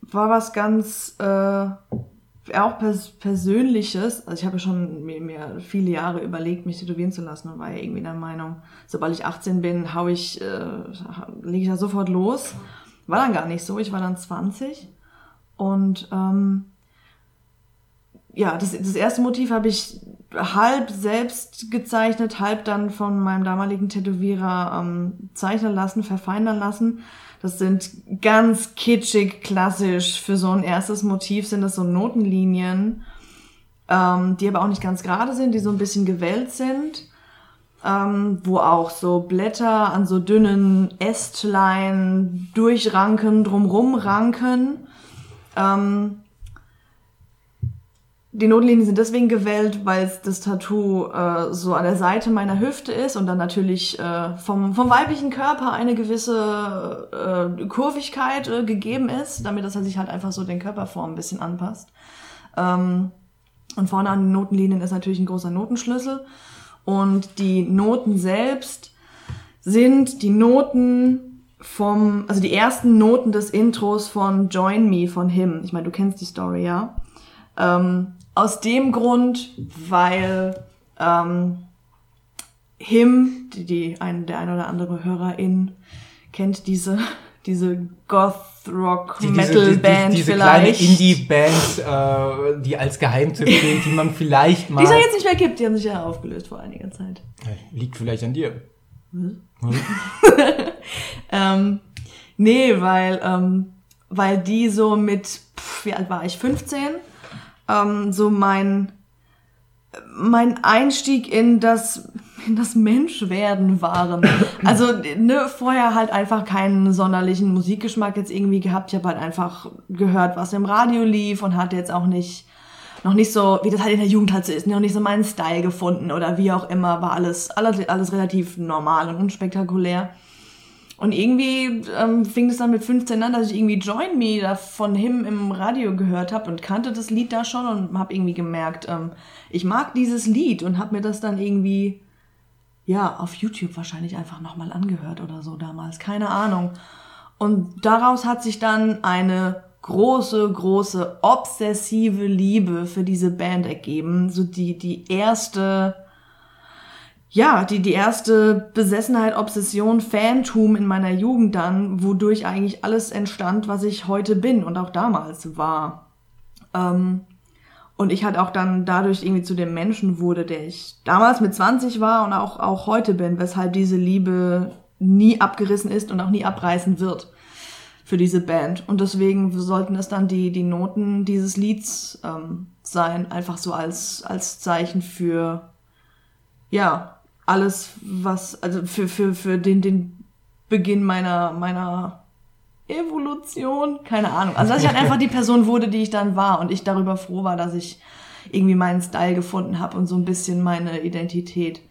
war was ganz äh, auch pers Persönliches. Also ich habe schon mir, mir, viele Jahre überlegt, mich tätowieren zu lassen und war ja irgendwie der Meinung, sobald ich 18 bin, hau ich, äh, lege ich da sofort los. War dann gar nicht so. Ich war dann 20 und ähm, ja, das, das erste Motiv habe ich halb selbst gezeichnet, halb dann von meinem damaligen Tätowierer ähm, zeichnen lassen, verfeinern lassen. Das sind ganz kitschig, klassisch. Für so ein erstes Motiv sind das so Notenlinien, ähm, die aber auch nicht ganz gerade sind, die so ein bisschen gewellt sind. Ähm, wo auch so Blätter an so dünnen Ästlein durchranken, drumrum ranken. Ähm, die Notlinien sind deswegen gewählt, weil das Tattoo äh, so an der Seite meiner Hüfte ist und dann natürlich äh, vom, vom weiblichen Körper eine gewisse äh, Kurvigkeit äh, gegeben ist, damit das sich halt einfach so den Körperform ein bisschen anpasst. Ähm, und vorne an den Notenlinien ist natürlich ein großer Notenschlüssel. Und die Noten selbst sind die Noten vom, also die ersten Noten des Intros von Join Me von Him. Ich meine, du kennst die Story, ja? Ähm, aus dem Grund, weil ähm, Him, die, die ein, der ein oder andere Hörerin kennt diese [laughs] diese Goth Rock Metal Band die, die, diese vielleicht. kleine Indie Band, äh, die als Geheimtipp gilt, die man vielleicht mal. Die es jetzt nicht mehr gibt, die haben sich ja aufgelöst vor einiger Zeit. Liegt vielleicht an dir. Hm? [laughs] ähm, nee, weil ähm, weil die so mit, pff, wie alt war ich, 15? ähm, so mein, mein Einstieg in das, [laughs] das Menschwerden waren. Also ne, vorher halt einfach keinen sonderlichen Musikgeschmack jetzt irgendwie gehabt. Ich habe halt einfach gehört, was im Radio lief und hatte jetzt auch nicht noch nicht so, wie das halt in der Jugend halt so ist, noch nicht so meinen Style gefunden oder wie auch immer, war alles, alles, alles relativ normal und unspektakulär. Und irgendwie ähm, fing es dann mit 15 an, dass ich irgendwie Join Me da von Him im Radio gehört habe und kannte das Lied da schon und habe irgendwie gemerkt, ähm, ich mag dieses Lied und habe mir das dann irgendwie, ja, auf YouTube wahrscheinlich einfach nochmal angehört oder so damals, keine Ahnung. Und daraus hat sich dann eine große, große, obsessive Liebe für diese Band ergeben. So die, die erste ja, die, die erste Besessenheit, Obsession, Fantum in meiner Jugend dann, wodurch eigentlich alles entstand, was ich heute bin und auch damals war. Ähm, und ich halt auch dann dadurch irgendwie zu dem Menschen wurde, der ich damals mit 20 war und auch, auch heute bin, weshalb diese Liebe nie abgerissen ist und auch nie abreißen wird für diese Band. Und deswegen sollten es dann die, die Noten dieses Lieds ähm, sein, einfach so als, als Zeichen für, ja, alles, was, also für, für, für den, den Beginn meiner, meiner Evolution, keine Ahnung. Also, dass ich halt einfach die Person wurde, die ich dann war und ich darüber froh war, dass ich irgendwie meinen Style gefunden habe und so ein bisschen meine Identität.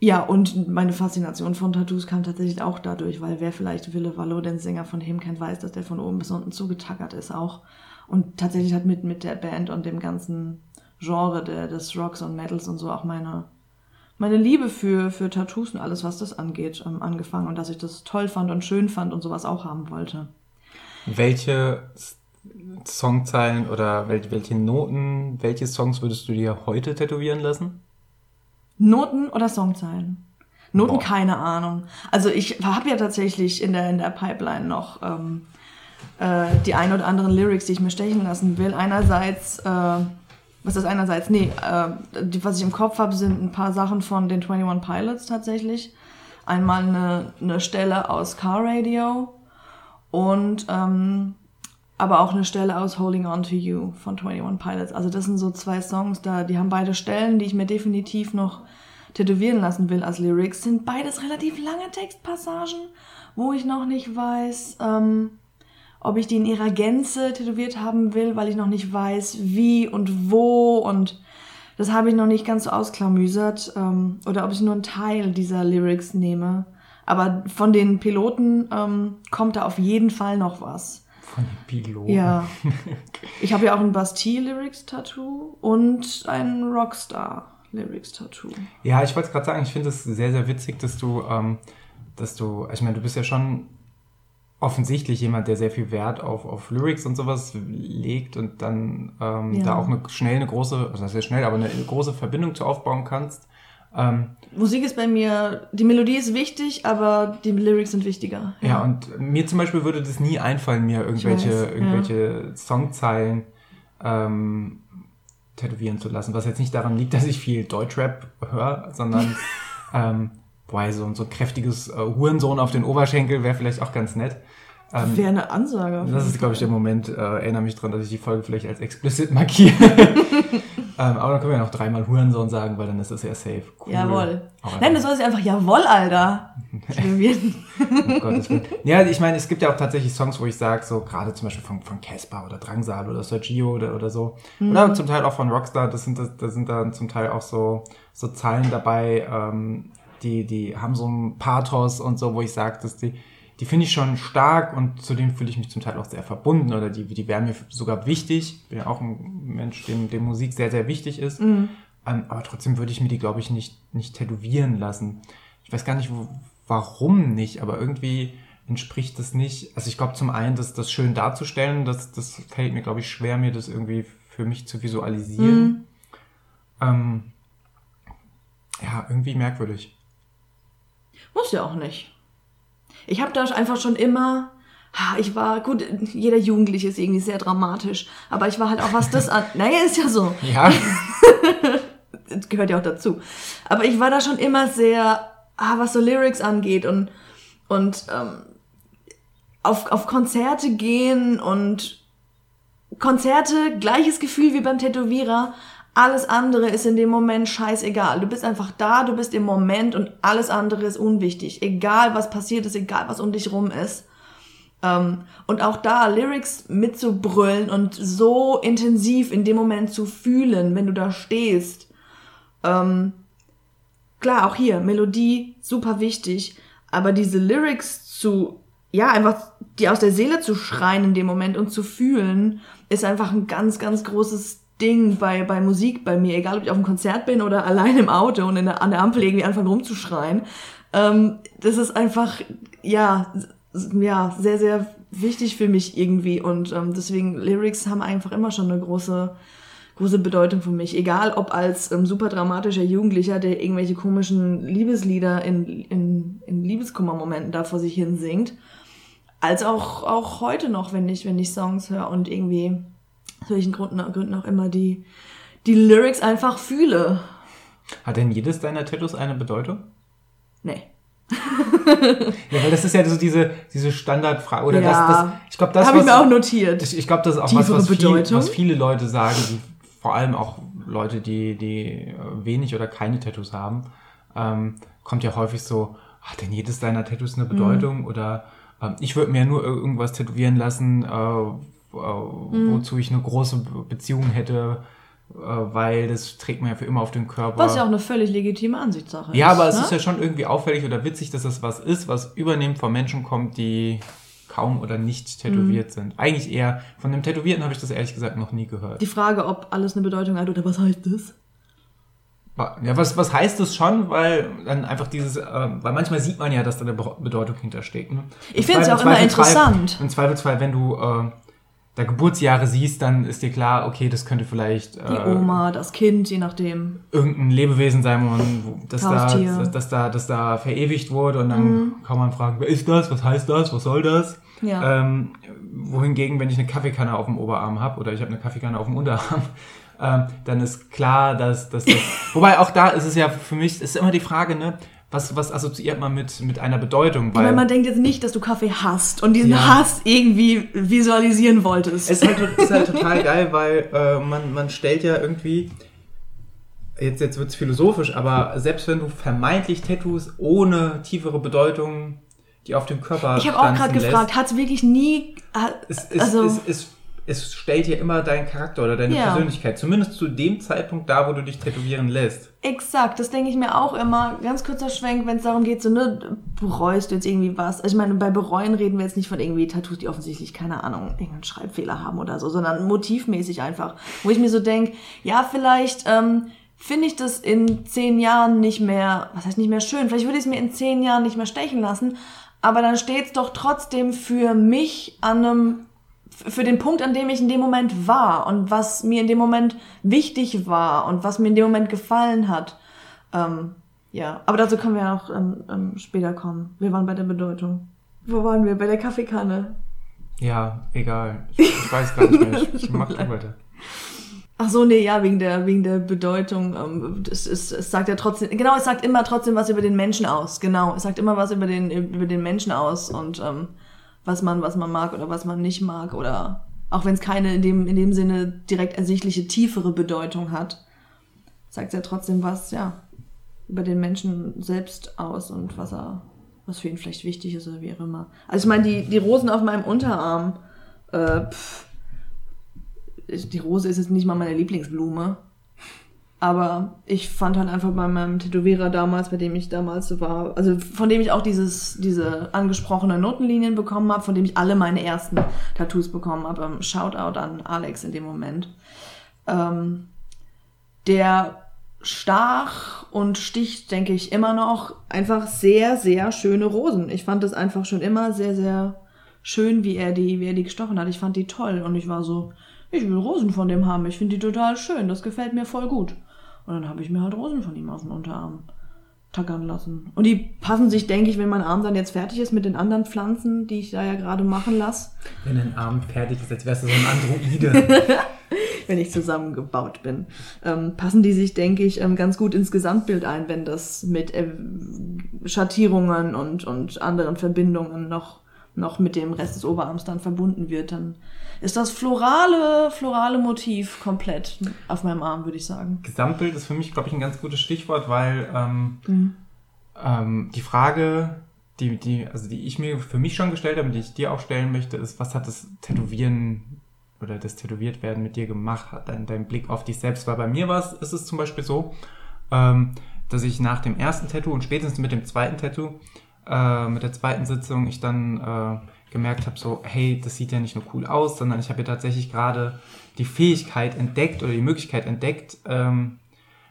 Ja, und meine Faszination von Tattoos kam tatsächlich auch dadurch, weil wer vielleicht Wille Wallo, den Sänger von Him kennt, weiß, dass der von oben bis unten zugetackert ist auch. Und tatsächlich hat mit, mit der Band und dem ganzen Genre der, des Rocks und Metals und so auch meine meine Liebe für, für Tattoos und alles, was das angeht, ähm, angefangen und dass ich das toll fand und schön fand und sowas auch haben wollte. Welche Songzeilen oder wel welche Noten, welche Songs würdest du dir heute tätowieren lassen? Noten oder Songzeilen? Noten, Boah. keine Ahnung. Also ich habe ja tatsächlich in der, in der Pipeline noch ähm, äh, die ein oder anderen Lyrics, die ich mir stechen lassen will. Einerseits, äh, was ist einerseits? Nee, äh, die, was ich im Kopf habe, sind ein paar Sachen von den 21 Pilots tatsächlich. Einmal eine, eine Stelle aus Car Radio und ähm, aber auch eine Stelle aus Holding On to You von 21 Pilots. Also das sind so zwei Songs, da die haben beide Stellen, die ich mir definitiv noch tätowieren lassen will als Lyrics. Sind beides relativ lange Textpassagen, wo ich noch nicht weiß, ähm, ob ich die in ihrer Gänze tätowiert haben will, weil ich noch nicht weiß, wie und wo und das habe ich noch nicht ganz so ausklamüsert. Ähm, oder ob ich nur einen Teil dieser Lyrics nehme. Aber von den Piloten ähm, kommt da auf jeden Fall noch was. Von den Piloten. Ja. [laughs] Ich habe ja auch ein Bastille-Lyrics-Tattoo und ein Rockstar-Lyrics-Tattoo. Ja, ich wollte gerade sagen, ich finde es sehr, sehr witzig, dass du, ähm, dass du, ich meine, du bist ja schon offensichtlich jemand, der sehr viel Wert auf, auf Lyrics und sowas legt und dann ähm, Ja. da auch eine, schnell eine große, also sehr schnell, aber eine große Verbindung zu aufbauen kannst. Ähm, Musik ist bei mir, die Melodie ist wichtig, aber die Lyrics sind wichtiger. ja. und mir zum Beispiel würde das nie einfallen, mir irgendwelche, weiß, ja. irgendwelche Songzeilen ähm, tätowieren zu lassen, was jetzt nicht daran liegt, dass ich viel Deutschrap höre, sondern [laughs] ähm, boah, so, so ein kräftiges äh, Hurensohn auf den Oberschenkel wäre vielleicht auch ganz nett. Ähm, Wäre eine Ansage. das ist, glaube ich, der. Moment, äh, erinnere mich dran, dass ich die Folge vielleicht als explicit markiere. [laughs] ähm, aber dann können wir ja noch dreimal Hurensohn sagen, weil dann ist das ja safe. Cool. Jawohl. Aber Nein, du sollst einfach Jawohl, Alter. [laughs] um Gottes Willen. Ja, ich meine, es gibt ja auch tatsächlich Songs, wo ich sage, so gerade zum Beispiel von, von Casper oder Drangsal oder Sergio oder, oder so. Mhm. Oder zum Teil auch von Rockstar, das sind, das, das sind dann zum Teil auch so, so Zeilen dabei, ähm, die, die haben so ein Pathos und so, wo ich sage, dass die, die finde ich schon stark und zu denen fühle ich mich zum Teil auch sehr verbunden oder die, die wären mir sogar wichtig. Ich bin ja auch ein Mensch, dem, dem Musik sehr, sehr wichtig ist. Mhm. Ähm, aber trotzdem würde ich mir die, glaube ich, nicht, nicht tätowieren lassen. Ich weiß gar nicht, wo, warum nicht, aber irgendwie entspricht das nicht. Also ich glaube zum einen, das, das schön darzustellen, das, das fällt mir, glaube ich, schwer, mir das irgendwie für mich zu visualisieren. Mhm. Ähm, ja, irgendwie merkwürdig. Muss ja auch nicht. Ich habe da einfach schon immer, ha, ich war, gut, jeder Jugendliche ist irgendwie sehr dramatisch, aber ich war halt auch, was das an, [laughs] naja, ist ja so, Ja, [laughs] das gehört ja auch dazu. Aber ich war da schon immer sehr, ah, was so Lyrics angeht und, und ähm, auf, auf Konzerte gehen und Konzerte, gleiches Gefühl wie beim Tätowierer. Alles andere ist in dem Moment scheißegal. Du bist einfach da, du bist im Moment und alles andere ist unwichtig. Egal was passiert ist, egal was um dich rum ist. Ähm, und auch da Lyrics mitzubrüllen und so intensiv in dem Moment zu fühlen, wenn du da stehst. Ähm, klar, auch hier, Melodie, super wichtig, aber diese Lyrics zu, ja, einfach die aus der Seele zu schreien in dem Moment und zu fühlen, ist einfach ein ganz, ganz großes Ding bei, bei Musik bei mir, egal ob ich auf einem Konzert bin oder allein im Auto und in der, an der Ampel irgendwie anfange rumzuschreien. Ähm, das ist einfach, ja, ja, sehr, sehr wichtig für mich irgendwie und ähm, deswegen Lyrics haben einfach immer schon eine große, große Bedeutung für mich. Egal ob als ähm, super dramatischer Jugendlicher, der irgendwelche komischen Liebeslieder in, in, in Liebeskummermomenten da vor sich hin singt, als auch, auch heute noch, wenn ich, wenn ich Songs höre und irgendwie aus welchen Gründen, auch immer die, die Lyrics einfach fühle. hat denn jedes deiner Tattoos eine Bedeutung? Nee. [laughs] Ja, weil das ist ja so diese, diese Standardfrage. Oder Ja. das, das, ich glaube, das, Habe ich mir auch notiert. Ich, ich glaube, das ist auch was, Tiefere was, viel, was viele Leute sagen, die, vor allem auch Leute, die, die äh, wenig oder keine Tattoos haben, ähm, kommt ja häufig so, hat denn jedes deiner Tattoos Mhm. eine Bedeutung? Oder ähm, ich würde mir nur irgendwas tätowieren lassen, äh, Mhm. Wozu ich eine große Be- Beziehung hätte, äh, weil das trägt man ja für immer auf den Körper. Was ja auch eine völlig legitime Ansichtssache Ja, ist. aber es ne? ist ja schon irgendwie auffällig oder witzig, dass das was ist, was übernehmend von Menschen kommt, die kaum oder nicht Mhm. tätowiert sind. Eigentlich eher, von dem Tätowierten habe ich das ehrlich gesagt noch nie gehört. Die Frage, ob alles eine Bedeutung hat oder was heißt das? Ja, was, was heißt das schon? Weil dann einfach dieses, äh, weil manchmal sieht man ja, dass da eine Be- Bedeutung hintersteckt. Ne? Ich finde es ja auch immer interessant. Im Zweifelsfall, wenn du, äh, da Geburtsjahre siehst, dann ist dir klar, okay, das könnte vielleicht Die äh, Oma, das Kind, je nachdem. Irgendein Lebewesen sein, wo, das, da, das, das, da, das da verewigt wurde und dann mhm. kann man fragen, wer ist das, was heißt das, was soll das? Ja. Ähm, wohingegen, wenn ich eine Kaffeekanne auf dem Oberarm habe oder ich habe eine Kaffeekanne auf dem Unterarm, [laughs] ähm, dann ist klar, dass, dass das. [laughs] wobei auch da ist es ja für mich, ist immer die Frage, ne? Was, was assoziiert man mit, mit einer Bedeutung? Weil, man denkt jetzt nicht, dass du Kaffee hast und diesen ja. Hass irgendwie visualisieren wolltest. Es ist halt, ist halt [laughs] total geil, weil äh, man, man stellt ja irgendwie, jetzt, jetzt wird es philosophisch, aber selbst wenn du vermeintlich Tattoos ohne tiefere Bedeutung, die auf dem Körper Ich habe auch gerade gefragt, hat es wirklich nie... Es, es, also, es, es, es stellt dir immer deinen Charakter oder deine ja. Persönlichkeit. Zumindest zu dem Zeitpunkt da, wo du dich tätowieren lässt. Exakt, das denke ich mir auch immer. Ganz kurzer Schwenk, wenn es darum geht, so, ne, bereust du jetzt irgendwie was? Also ich meine, bei bereuen reden wir jetzt nicht von irgendwie Tattoos, die offensichtlich, keine Ahnung, irgendeinen Schreibfehler haben oder so, sondern motivmäßig einfach. Wo ich mir so denke, ja, vielleicht ähm, finde ich das in zehn Jahren nicht mehr, was heißt nicht mehr schön, vielleicht würde ich es mir in zehn Jahren nicht mehr stechen lassen, aber dann steht es doch trotzdem für mich an einem für den Punkt, an dem ich in dem Moment war und was mir in dem Moment wichtig war und was mir in dem Moment gefallen hat. Ähm, ja, aber dazu können wir auch ähm, ähm, später kommen. Wir waren bei der Bedeutung. Wo waren wir? Bei der Kaffeekanne. Ja, egal. Ich, ich weiß gar nicht mehr. Ich, ich mach du weiter. Ach so, nee, ja, wegen der, wegen der Bedeutung. Ähm, es, es, es sagt ja trotzdem, genau, es sagt immer trotzdem was über den Menschen aus. Genau, es sagt immer was über den, über den Menschen aus und ähm, was man, was man mag oder was man nicht mag oder auch wenn es keine in dem, in dem Sinne direkt ersichtliche tiefere Bedeutung hat, sagt es ja trotzdem was, ja, über den Menschen selbst aus und was er, was für ihn vielleicht wichtig ist oder wie auch immer. Also ich meine, die, die Rosen auf meinem Unterarm, äh, pff, die Rose ist jetzt nicht mal meine Lieblingsblume. Aber ich fand halt einfach bei meinem Tätowierer damals, bei dem ich damals war, also von dem ich auch dieses, diese angesprochene Notenlinien bekommen habe, von dem ich alle meine ersten Tattoos bekommen habe. Ähm, Shoutout an Alex in dem Moment. Ähm, der stach und sticht, denke ich, immer noch einfach sehr, sehr schöne Rosen. Ich fand das einfach schon immer sehr, sehr schön, wie er die, wie er die gestochen hat. Ich fand die toll und ich war so, ich will Rosen von dem haben. Ich finde die total schön. Das gefällt mir voll gut. Und dann habe ich mir halt Rosen von ihm auf den Unterarm tackern lassen. Und die passen sich, denke ich, wenn mein Arm dann jetzt fertig ist mit den anderen Pflanzen, die ich da ja gerade machen lasse. Wenn dein Arm fertig ist, als wärst du so ein Androide. [laughs] wenn ich zusammengebaut bin. Ähm, passen die sich, denke ich, ähm, ganz gut ins Gesamtbild ein, wenn das mit äh, Schattierungen und, und anderen Verbindungen noch, noch mit dem Rest des Oberarms dann verbunden wird, dann ist das florale, florale Motiv komplett auf meinem Arm, würde ich sagen. Gesamtbild ist für mich, glaube ich, ein ganz gutes Stichwort, weil ähm, mhm. ähm, die Frage, die, die, also die ich mir für mich schon gestellt habe und die ich dir auch stellen möchte, ist, was hat das Tätowieren oder das Tätowiertwerden mit dir gemacht, hat dein, dein Blick auf dich selbst? Weil bei mir war es, ist es zum Beispiel so, ähm, dass ich nach dem ersten Tattoo und spätestens mit dem zweiten Tattoo, äh, mit der zweiten Sitzung, ich dann äh, gemerkt habe, so, hey, das sieht ja nicht nur cool aus, sondern ich habe ja tatsächlich gerade die Fähigkeit entdeckt oder die Möglichkeit entdeckt, ähm,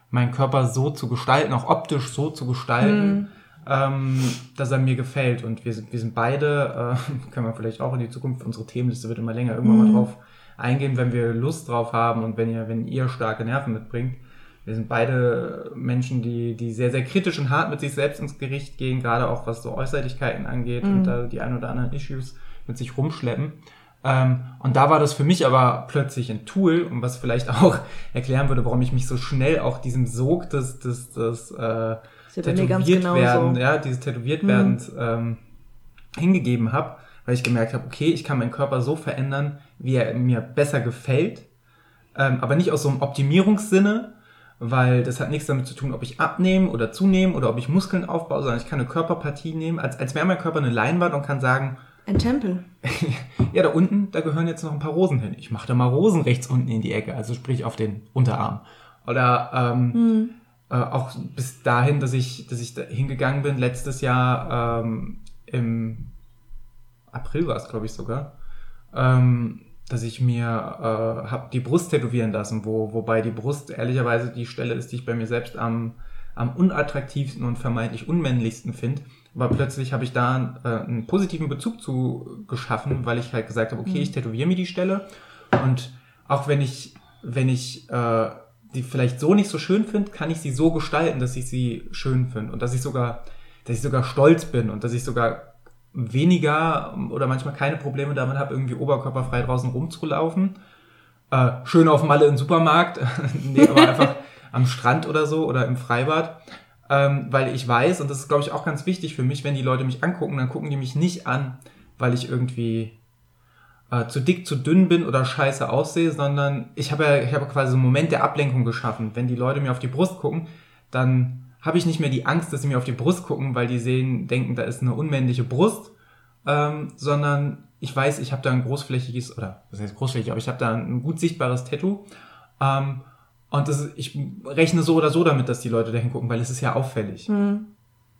meinen Körper so zu gestalten, auch optisch so zu gestalten, mhm. ähm, dass er mir gefällt. Und wir sind, wir sind beide, äh, [laughs] können wir vielleicht auch in die Zukunft, unsere Themenliste wird immer länger, irgendwann mhm. mal drauf eingehen, wenn wir Lust drauf haben und wenn ihr, wenn ihr starke Nerven mitbringt. Wir sind beide Menschen, die, die sehr, sehr kritisch und hart mit sich selbst ins Gericht gehen, gerade auch was so Äußerlichkeiten angeht mhm. und da die ein oder anderen Issues mit sich rumschleppen. Ähm, und da war das für mich aber plötzlich ein Tool, und was vielleicht [laughs] auch erklären würde, warum ich mich so schnell auch diesem Sog des, des, des äh, tätowiert werden, ja, dieses tätowiert mhm. ähm, hingegeben habe, weil ich gemerkt habe, okay, ich kann meinen Körper so verändern, wie er mir besser gefällt, ähm, aber nicht aus so einem Optimierungssinne, weil das hat nichts damit zu tun, ob ich abnehme oder zunehme oder ob ich Muskeln aufbaue, sondern ich kann eine Körperpartie nehmen, als, als wäre mein Körper eine Leinwand und kann sagen, ein Tempel. [laughs] ja, da unten, da gehören jetzt noch ein paar Rosen hin. Ich mache da mal Rosen rechts unten in die Ecke, also sprich auf den Unterarm. Oder ähm, hm. äh, auch bis dahin, dass ich, dass ich da hingegangen bin, letztes Jahr ähm, im April war es, glaube ich, sogar. Ähm, dass ich mir äh, habe die Brust tätowieren lassen, wo, wobei die Brust ehrlicherweise die Stelle ist, die ich bei mir selbst am, am unattraktivsten und vermeintlich unmännlichsten finde. Aber plötzlich habe ich da äh, einen positiven Bezug zu geschaffen, weil ich halt gesagt habe, okay, ich tätowiere mir die Stelle. Und auch wenn ich, wenn ich äh, die vielleicht so nicht so schön finde, kann ich sie so gestalten, dass ich sie schön finde. Und dass ich sogar, dass ich sogar stolz bin und dass ich sogar weniger oder manchmal keine Probleme damit habe, irgendwie oberkörperfrei draußen rumzulaufen. Äh, schön auf Malle im Supermarkt, [laughs] nee, aber einfach [laughs] am Strand oder so oder im Freibad. Ähm, weil ich weiß, und das ist, glaube ich, auch ganz wichtig für mich, wenn die Leute mich angucken, dann gucken die mich nicht an, weil ich irgendwie äh, zu dick, zu dünn bin oder scheiße aussehe, sondern ich habe ja, ich habe quasi so einen Moment der Ablenkung geschaffen. Wenn die Leute mir auf die Brust gucken, dann habe ich nicht mehr die Angst, dass sie mir auf die Brust gucken, weil die sehen, denken, da ist eine unmännliche Brust, ähm, sondern ich weiß, ich habe da ein großflächiges, oder was heißt großflächig, aber ich habe da ein gut sichtbares Tattoo. Ähm, und das ich rechne so oder so damit, dass die Leute da hingucken, weil es ist ja auffällig. Hm.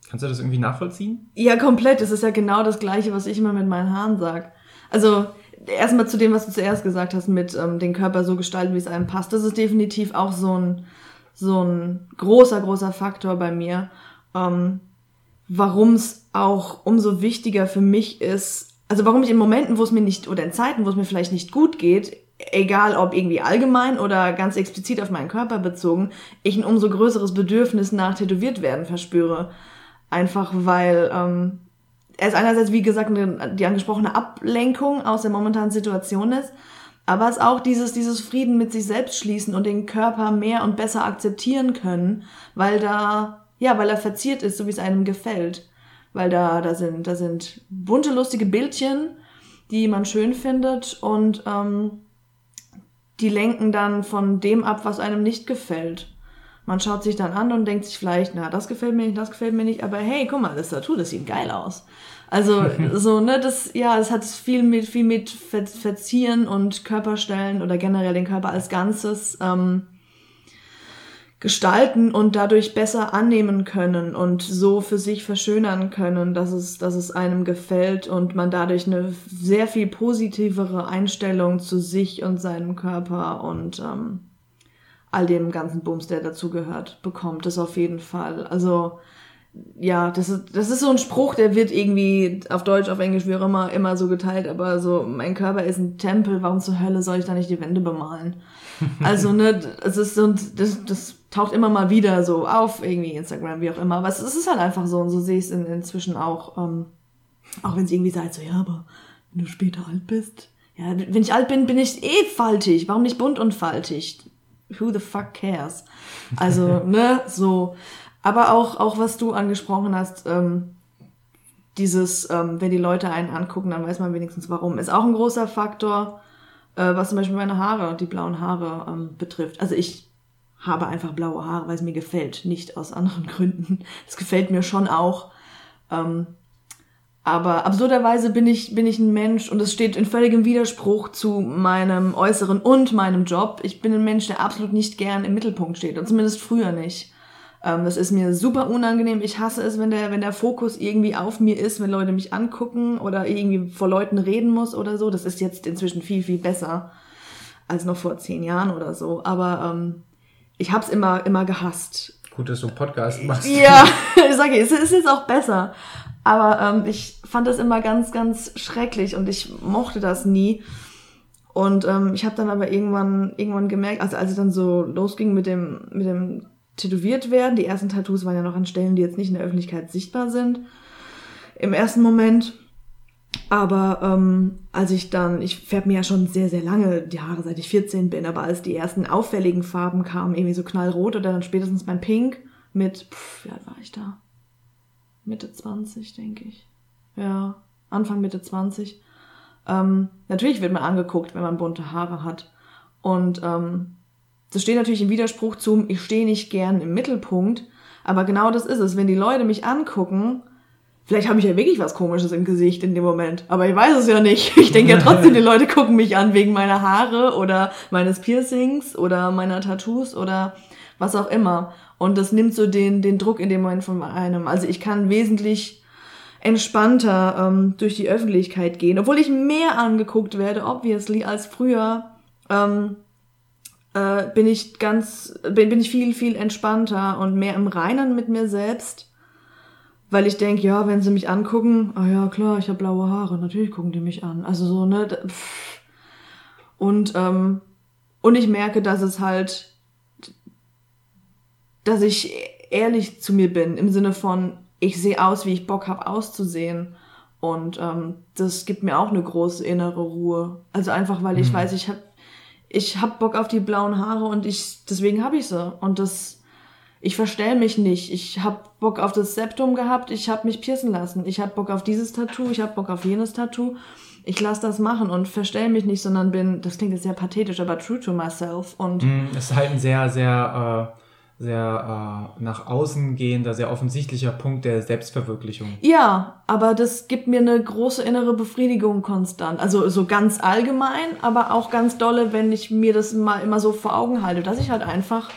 Kannst du das irgendwie nachvollziehen? Ja, komplett. Das ist ja genau das Gleiche, was ich immer mit meinen Haaren sag. Also, erstmal zu dem, was du zuerst gesagt hast, mit ähm, den Körper so gestalten, wie es einem passt. Das ist definitiv auch so ein, so ein großer, großer Faktor bei mir. Ähm, warum es auch umso wichtiger für mich ist, also warum ich in Momenten, wo es mir nicht, oder in Zeiten, wo es mir vielleicht nicht gut geht, egal ob irgendwie allgemein oder ganz explizit auf meinen Körper bezogen, ich ein umso größeres Bedürfnis nach tätowiert werden verspüre. Einfach weil ähm, es einerseits, wie gesagt, die angesprochene Ablenkung aus der momentanen Situation ist, aber es auch dieses, dieses Frieden mit sich selbst schließen und den Körper mehr und besser akzeptieren können, weil da, ja, weil er verziert ist, so wie es einem gefällt. Weil da, da sind, da sind bunte, lustige Bildchen, die man schön findet und ähm, die lenken dann von dem ab, was einem nicht gefällt. Man schaut sich dann an und denkt sich vielleicht, na, das gefällt mir nicht, das gefällt mir nicht, aber hey, guck mal, das Tattoo, das sieht geil aus. Also, [laughs] so, ne, das, ja, es hat viel mit, viel mit Verzieren und Körperstellen oder generell den Körper als Ganzes, ähm, gestalten und dadurch besser annehmen können und so für sich verschönern können, dass es, dass es einem gefällt und man dadurch eine sehr viel positivere Einstellung zu sich und seinem Körper und ähm, all dem ganzen Bums, der dazugehört, bekommt. Das auf jeden Fall. Also ja, das ist, das ist so ein Spruch, der wird irgendwie auf Deutsch, auf Englisch, wie auch immer, immer so geteilt, aber so, mein Körper ist ein Tempel, warum zur Hölle soll ich da nicht die Wände bemalen? [laughs] Also, ne, es ist so, das, das taucht immer mal wieder so auf, irgendwie Instagram, wie auch immer. Aber es, es ist halt einfach so und so sehe ich es in, inzwischen auch. Ähm, auch wenn es irgendwie sagt, so, ja, aber wenn du später alt bist. Ja, wenn ich alt bin, bin ich eh faltig. Warum nicht bunt und faltig? Who the fuck cares? Also, [laughs] ne, so. Aber auch, auch was du angesprochen hast, ähm, dieses, ähm, wenn die Leute einen angucken, dann weiß man wenigstens warum. Ist auch ein großer Faktor, äh, was zum Beispiel meine Haare, die blauen Haare ähm, betrifft. Also ich habe einfach blaue Haare, weil es mir gefällt, nicht aus anderen [laughs] Gründen. Es gefällt mir schon auch. Ähm, aber absurderweise bin ich, bin ich ein Mensch und es steht in völligem Widerspruch zu meinem Äußeren und meinem Job. Ich bin ein Mensch, der absolut nicht gern im Mittelpunkt steht und zumindest früher nicht. Ähm, das ist mir super unangenehm. Ich hasse es, wenn der, wenn der Fokus irgendwie auf mir ist, wenn Leute mich angucken oder irgendwie vor Leuten reden muss oder so. Das ist jetzt inzwischen viel, viel besser als noch vor zehn Jahren oder so. Aber ähm, ich hab's immer, immer gehasst. Gut, dass du Podcast machst. Ja, [laughs] [laughs] ich sage, es ist jetzt auch besser. Aber ähm, ich fand das immer ganz, ganz schrecklich und ich mochte das nie. Und ähm, ich habe dann aber irgendwann, irgendwann gemerkt, also als es dann so losging mit dem, mit dem tätowiert werden, die ersten Tattoos waren ja noch an Stellen, die jetzt nicht in der Öffentlichkeit sichtbar sind. Im ersten Moment aber ähm, als ich dann, ich färbe mir ja schon sehr, sehr lange die Haare, seit ich 14 bin, aber als die ersten auffälligen Farben kamen, irgendwie so knallrot oder dann spätestens beim Pink mit, pff, wie alt war ich da? Mitte 20, denke ich. Ja, Anfang Mitte 20. Ähm, natürlich wird man angeguckt, wenn man bunte Haare hat. Und ähm, das steht natürlich im Widerspruch zum, ich stehe nicht gern im Mittelpunkt, aber genau das ist es. Wenn die Leute mich angucken, Vielleicht habe ich ja wirklich was Komisches im Gesicht in dem Moment, aber ich weiß es ja nicht. [laughs] Ich denke ja trotzdem, die Leute gucken mich an wegen meiner Haare oder meines Piercings oder meiner Tattoos oder was auch immer. Und das nimmt so den, den Druck in dem Moment von einem. Also ich kann wesentlich entspannter ähm, durch die Öffentlichkeit gehen, obwohl ich mehr angeguckt werde, obviously, als früher. Ähm, äh, bin ich ganz, bin, bin ich viel, viel entspannter und mehr im Reinen mit mir selbst. Weil ich denke, ja, wenn sie mich angucken, ah ja, klar, ich habe blaue Haare, natürlich gucken die mich an. Also so, ne? Pff. Und, ähm, und ich merke, dass es halt, dass ich ehrlich zu mir bin, im Sinne von, ich sehe aus, wie ich Bock habe auszusehen. Und ähm, das gibt mir auch eine große innere Ruhe. Also einfach, weil ich mhm. weiß, ich habe ich hab Bock auf die blauen Haare und ich deswegen habe ich sie. Und das, ich verstell mich nicht. Ich hab Bock auf das Septum gehabt, ich habe mich piercen lassen. Ich hab Bock auf dieses Tattoo, ich hab Bock auf jenes Tattoo. Ich lasse das machen und verstell mich nicht, sondern bin, das klingt jetzt sehr pathetisch, aber true to myself. Und mm, es ist halt ein sehr, sehr äh sehr äh, nach außen gehender, sehr offensichtlicher Punkt der Selbstverwirklichung. Ja, aber das gibt mir eine große innere Befriedigung konstant. Also so ganz allgemein, aber auch ganz dolle, wenn ich mir das mal immer so vor Augen halte, dass ich halt einfach,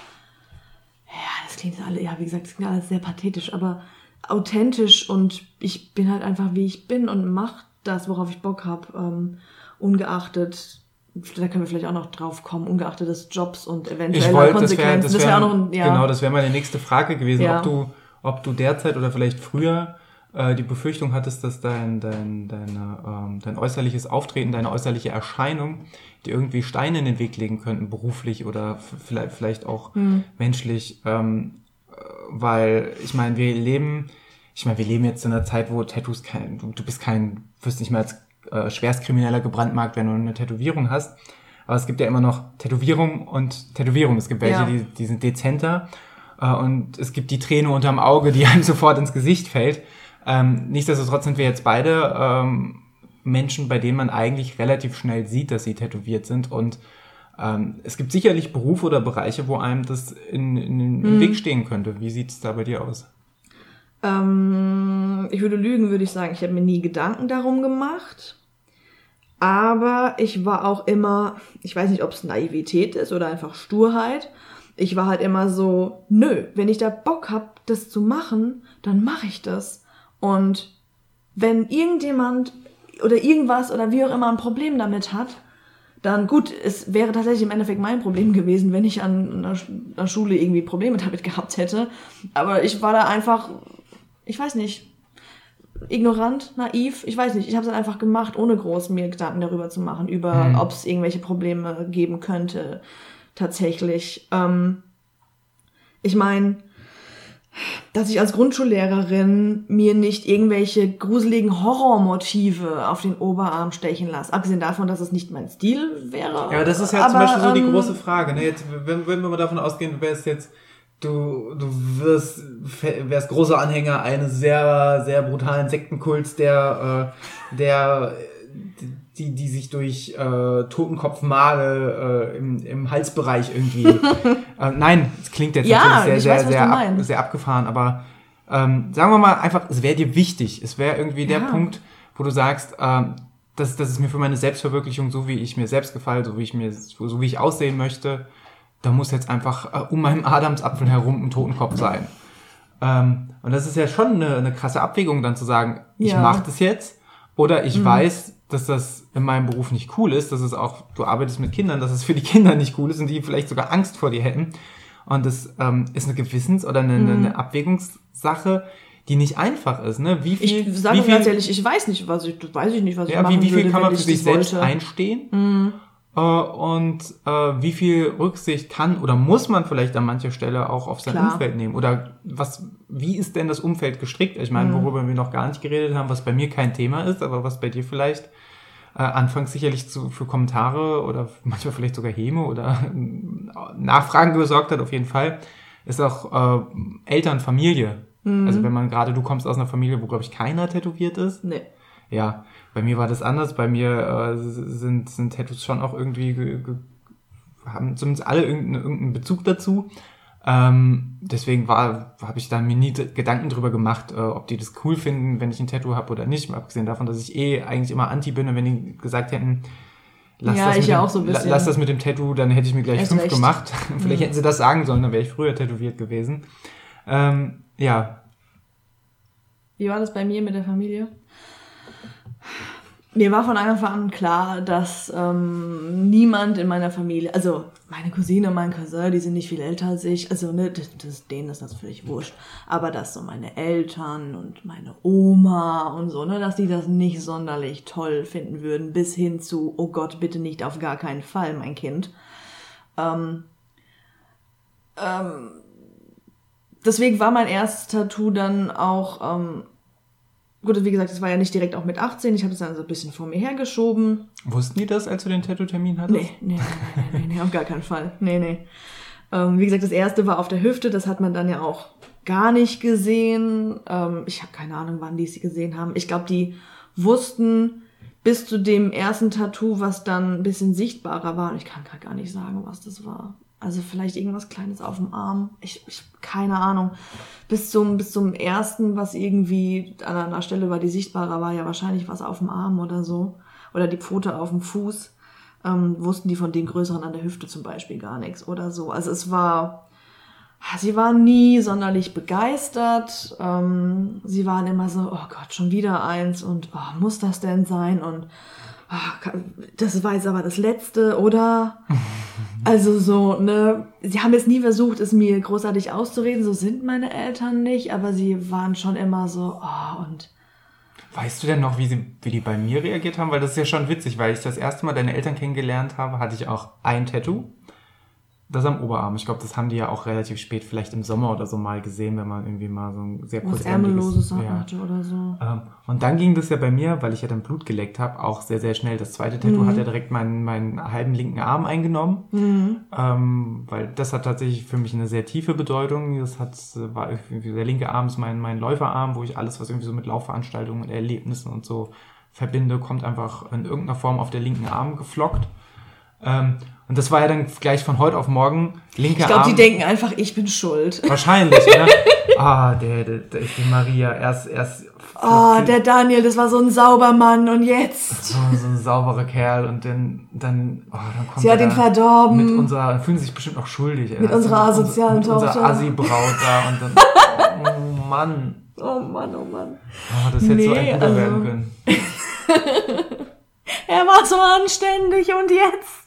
ja, das klingt alle, ja, wie gesagt, das klingt alles sehr pathetisch, aber authentisch und ich bin halt einfach wie ich bin und mach das, worauf ich Bock hab, ähm, ungeachtet da können wir vielleicht auch noch drauf kommen, ungeachtet des Jobs und eventueller Konsequenzen. Das wäre wär, wär auch noch ein, ja. Genau, das wäre meine nächste Frage gewesen, ja. ob du, ob du derzeit oder vielleicht früher äh, die Befürchtung hattest, dass dein, dein, deine, ähm, dein äußerliches Auftreten, deine äußerliche Erscheinung die irgendwie Steine in den Weg legen könnten, beruflich oder vielleicht, vielleicht auch mhm. menschlich. Ähm, äh, weil, ich meine, wir leben, ich meine, wir leben jetzt in einer Zeit, wo Tattoos kein, du, du bist kein, wirst nicht mehr als äh, schwerstkrimineller gebrandmarkt, wenn du eine Tätowierung hast. Aber es gibt ja immer noch Tätowierung und Tätowierung. Es gibt welche, ja. die, die sind dezenter. Äh, und es gibt die Träne unterm Auge, die [laughs] einem sofort ins Gesicht fällt. Ähm, nichtsdestotrotz sind wir jetzt beide ähm, Menschen, bei denen man eigentlich relativ schnell sieht, dass sie tätowiert sind. Und ähm, es gibt sicherlich Berufe oder Bereiche, wo einem das in, in, den mhm. Weg stehen könnte. Wie sieht es da bei dir aus? Ähm, ich würde lügen, würde ich sagen, ich habe mir nie Gedanken darum gemacht. Aber ich war auch immer, ich weiß nicht, ob es Naivität ist oder einfach Sturheit. Ich war halt immer so, nö, wenn ich da Bock hab, das zu machen, dann mache ich das. Und wenn irgendjemand oder irgendwas oder wie auch immer ein Problem damit hat, dann gut, es wäre tatsächlich im Endeffekt mein Problem gewesen, wenn ich an einer Schule irgendwie Probleme damit gehabt hätte. Aber ich war da einfach, ich weiß nicht, ignorant, naiv, ich weiß nicht, ich habe es einfach gemacht, ohne groß mir Gedanken darüber zu machen, über mhm. ob es irgendwelche Probleme geben könnte tatsächlich. Ähm, ich meine, dass ich als Grundschullehrerin mir nicht irgendwelche gruseligen Horrormotive auf den Oberarm stechen lasse. Abgesehen davon, dass es nicht mein Stil wäre. Ja, das ist ja aber, zum Beispiel so die ähm, große Frage. Ne? Jetzt, wenn, wenn wir mal davon ausgehen, wer ist jetzt du, du wirst, wärst großer Anhänger eines sehr, sehr brutalen Sektenkults, der, äh, der, die, die sich durch äh, Totenkopfmale äh, im, im Halsbereich irgendwie. [laughs] äh, nein, es klingt jetzt ja, natürlich sehr, sehr, weiß, sehr, ab, sehr abgefahren, aber ähm, sagen wir mal einfach, es wäre dir wichtig. Es wäre irgendwie der Punkt, wo du sagst, ähm, das, das ist mir für meine Selbstverwirklichung, so wie ich mir selbst gefalle, so wie ich mir, so wie ich aussehen möchte, da muss jetzt einfach äh, um meinen Adamsapfel herum ein Totenkopf sein. Ähm, und das ist ja schon eine, eine krasse Abwägung, dann zu sagen, ich ja. mache das jetzt oder ich mhm. weiß, dass das in meinem Beruf nicht cool ist, dass es auch, du arbeitest mit Kindern, dass es für die Kinder nicht cool ist und die vielleicht sogar Angst vor dir hätten. Und das ähm, ist eine Gewissens- oder eine, mhm. eine Abwägungssache, die nicht einfach ist. Ne? Wie viel, ich sage wie viel, ganz ehrlich, ich weiß nicht, was ich, weiß ich nicht, was ja, ich machen wie, wie viel würde, kann man für sich selbst wollte. einstehen? Mhm. Äh, und äh, wie viel Rücksicht kann oder muss man vielleicht an mancher Stelle auch auf sein Klar. Umfeld nehmen? Oder was, wie ist denn das Umfeld gestrickt? Ich meine, mhm. worüber wir noch gar nicht geredet haben, was bei mir kein Thema ist, aber was bei dir vielleicht äh, anfangs sicherlich zu, für Kommentare oder manchmal vielleicht sogar Häme oder Nachfragen gesorgt hat, auf jeden Fall, ist auch äh, Eltern, Familie. Mhm. Also wenn man gerade, du kommst aus einer Familie, wo, glaube ich, keiner tätowiert ist. Nee. Ja, bei mir war das anders. Bei mir äh, sind, sind Tattoos schon auch irgendwie, ge, ge, haben zumindest alle irgendeinen, irgendeinen Bezug dazu. Ähm, deswegen war, habe ich da mir nie Gedanken drüber gemacht, äh, ob die das cool finden, wenn ich ein Tattoo habe oder nicht. Mal abgesehen davon, dass ich eh eigentlich immer anti bin und wenn die gesagt hätten, lass, ja, das, mit dem, so lass das mit dem Tattoo, dann hätte ich mir gleich Erst fünf recht. gemacht. [laughs] Vielleicht mhm. hätten sie das sagen sollen, dann wäre ich früher tätowiert gewesen. Ähm, ja. Wie war das bei mir mit der Familie? Mir war von Anfang an klar, dass ähm, niemand in meiner Familie, also meine Cousine, mein Cousin, die sind nicht viel älter als ich, also ne, das, das, denen ist das völlig wurscht. Aber dass so meine Eltern und meine Oma und so, ne, dass die das nicht sonderlich toll finden würden, bis hin zu, oh Gott, bitte nicht auf gar keinen Fall, mein Kind. Ähm, ähm, deswegen war mein erstes Tattoo dann auch ähm, Gut, wie gesagt, das war ja nicht direkt auch mit 18. Ich habe es dann so ein bisschen vor mir hergeschoben. Wussten die das, als du den Tattoo-Termin hattest? Nee, nee, nee, nee, nee, auf gar keinen Fall. Nee, nee. Ähm, wie gesagt, das erste war auf der Hüfte. Das hat man dann ja auch gar nicht gesehen. Ähm, ich habe keine Ahnung, wann die sie gesehen haben. Ich glaube, die wussten bis zu dem ersten Tattoo, was dann ein bisschen sichtbarer war. Und ich kann gar nicht sagen, was das war. Also vielleicht irgendwas Kleines auf dem Arm. Ich, ich keine Ahnung. Bis zum, bis zum ersten, was irgendwie an einer Stelle war, die sichtbarer war, ja wahrscheinlich was auf dem Arm oder so. Oder die Pfote auf dem Fuß. Ähm, wussten die von den größeren an der Hüfte zum Beispiel gar nichts oder so. Also es war, sie waren nie sonderlich begeistert. Ähm, sie waren immer so, oh Gott, schon wieder eins und oh, muss das denn sein? Und oh, das war jetzt aber das letzte, oder? [laughs] Also so, ne, sie haben jetzt nie versucht, es mir großartig auszureden, so sind meine Eltern nicht, aber sie waren schon immer so, oh, und. Weißt du denn noch, wie, sie, wie die bei mir reagiert haben? Weil das ist ja schon witzig, weil ich das erste Mal deine Eltern kennengelernt habe, hatte ich auch ein Tattoo. Das am Oberarm. Ich glaube, das haben die ja auch relativ spät, vielleicht im Sommer oder so mal gesehen, wenn man irgendwie mal so ein sehr kurz ärmelloses ja. hatte oder so. Ähm, und dann ging das ja bei mir, weil ich ja dann Blut geleckt habe, auch sehr, sehr schnell. Das zweite Tattoo mhm. hat ja direkt meinen, meinen halben linken Arm eingenommen, mhm. ähm, weil das hat tatsächlich für mich eine sehr tiefe Bedeutung. Das hat, war der linke Arm ist mein, mein Läuferarm, wo ich alles, was irgendwie so mit Laufveranstaltungen und Erlebnissen und so verbinde, kommt einfach in irgendeiner Form auf der linken Arm geflockt. Ähm, und das war ja dann gleich von heute auf morgen linker Ich glaube, die denken einfach, ich bin schuld. Wahrscheinlich, ne? [laughs] Ah, der, der, der, die Maria, erst, erst. Oh, der Daniel, das war so ein sauber Mann und jetzt. So, so ein sauberer Kerl und dann, dann, oh, dann kommt Sie hat ihn verdorben. Mit unserer, fühlen sich bestimmt auch schuldig. Mit unserer asozialen mit Tochter. Mit unserer Assi-Braut da und dann, oh Mann. Oh Mann, oh Mann. Oh, das hätte nee, so ein Bruder also. werden können. [laughs] er war so anständig und jetzt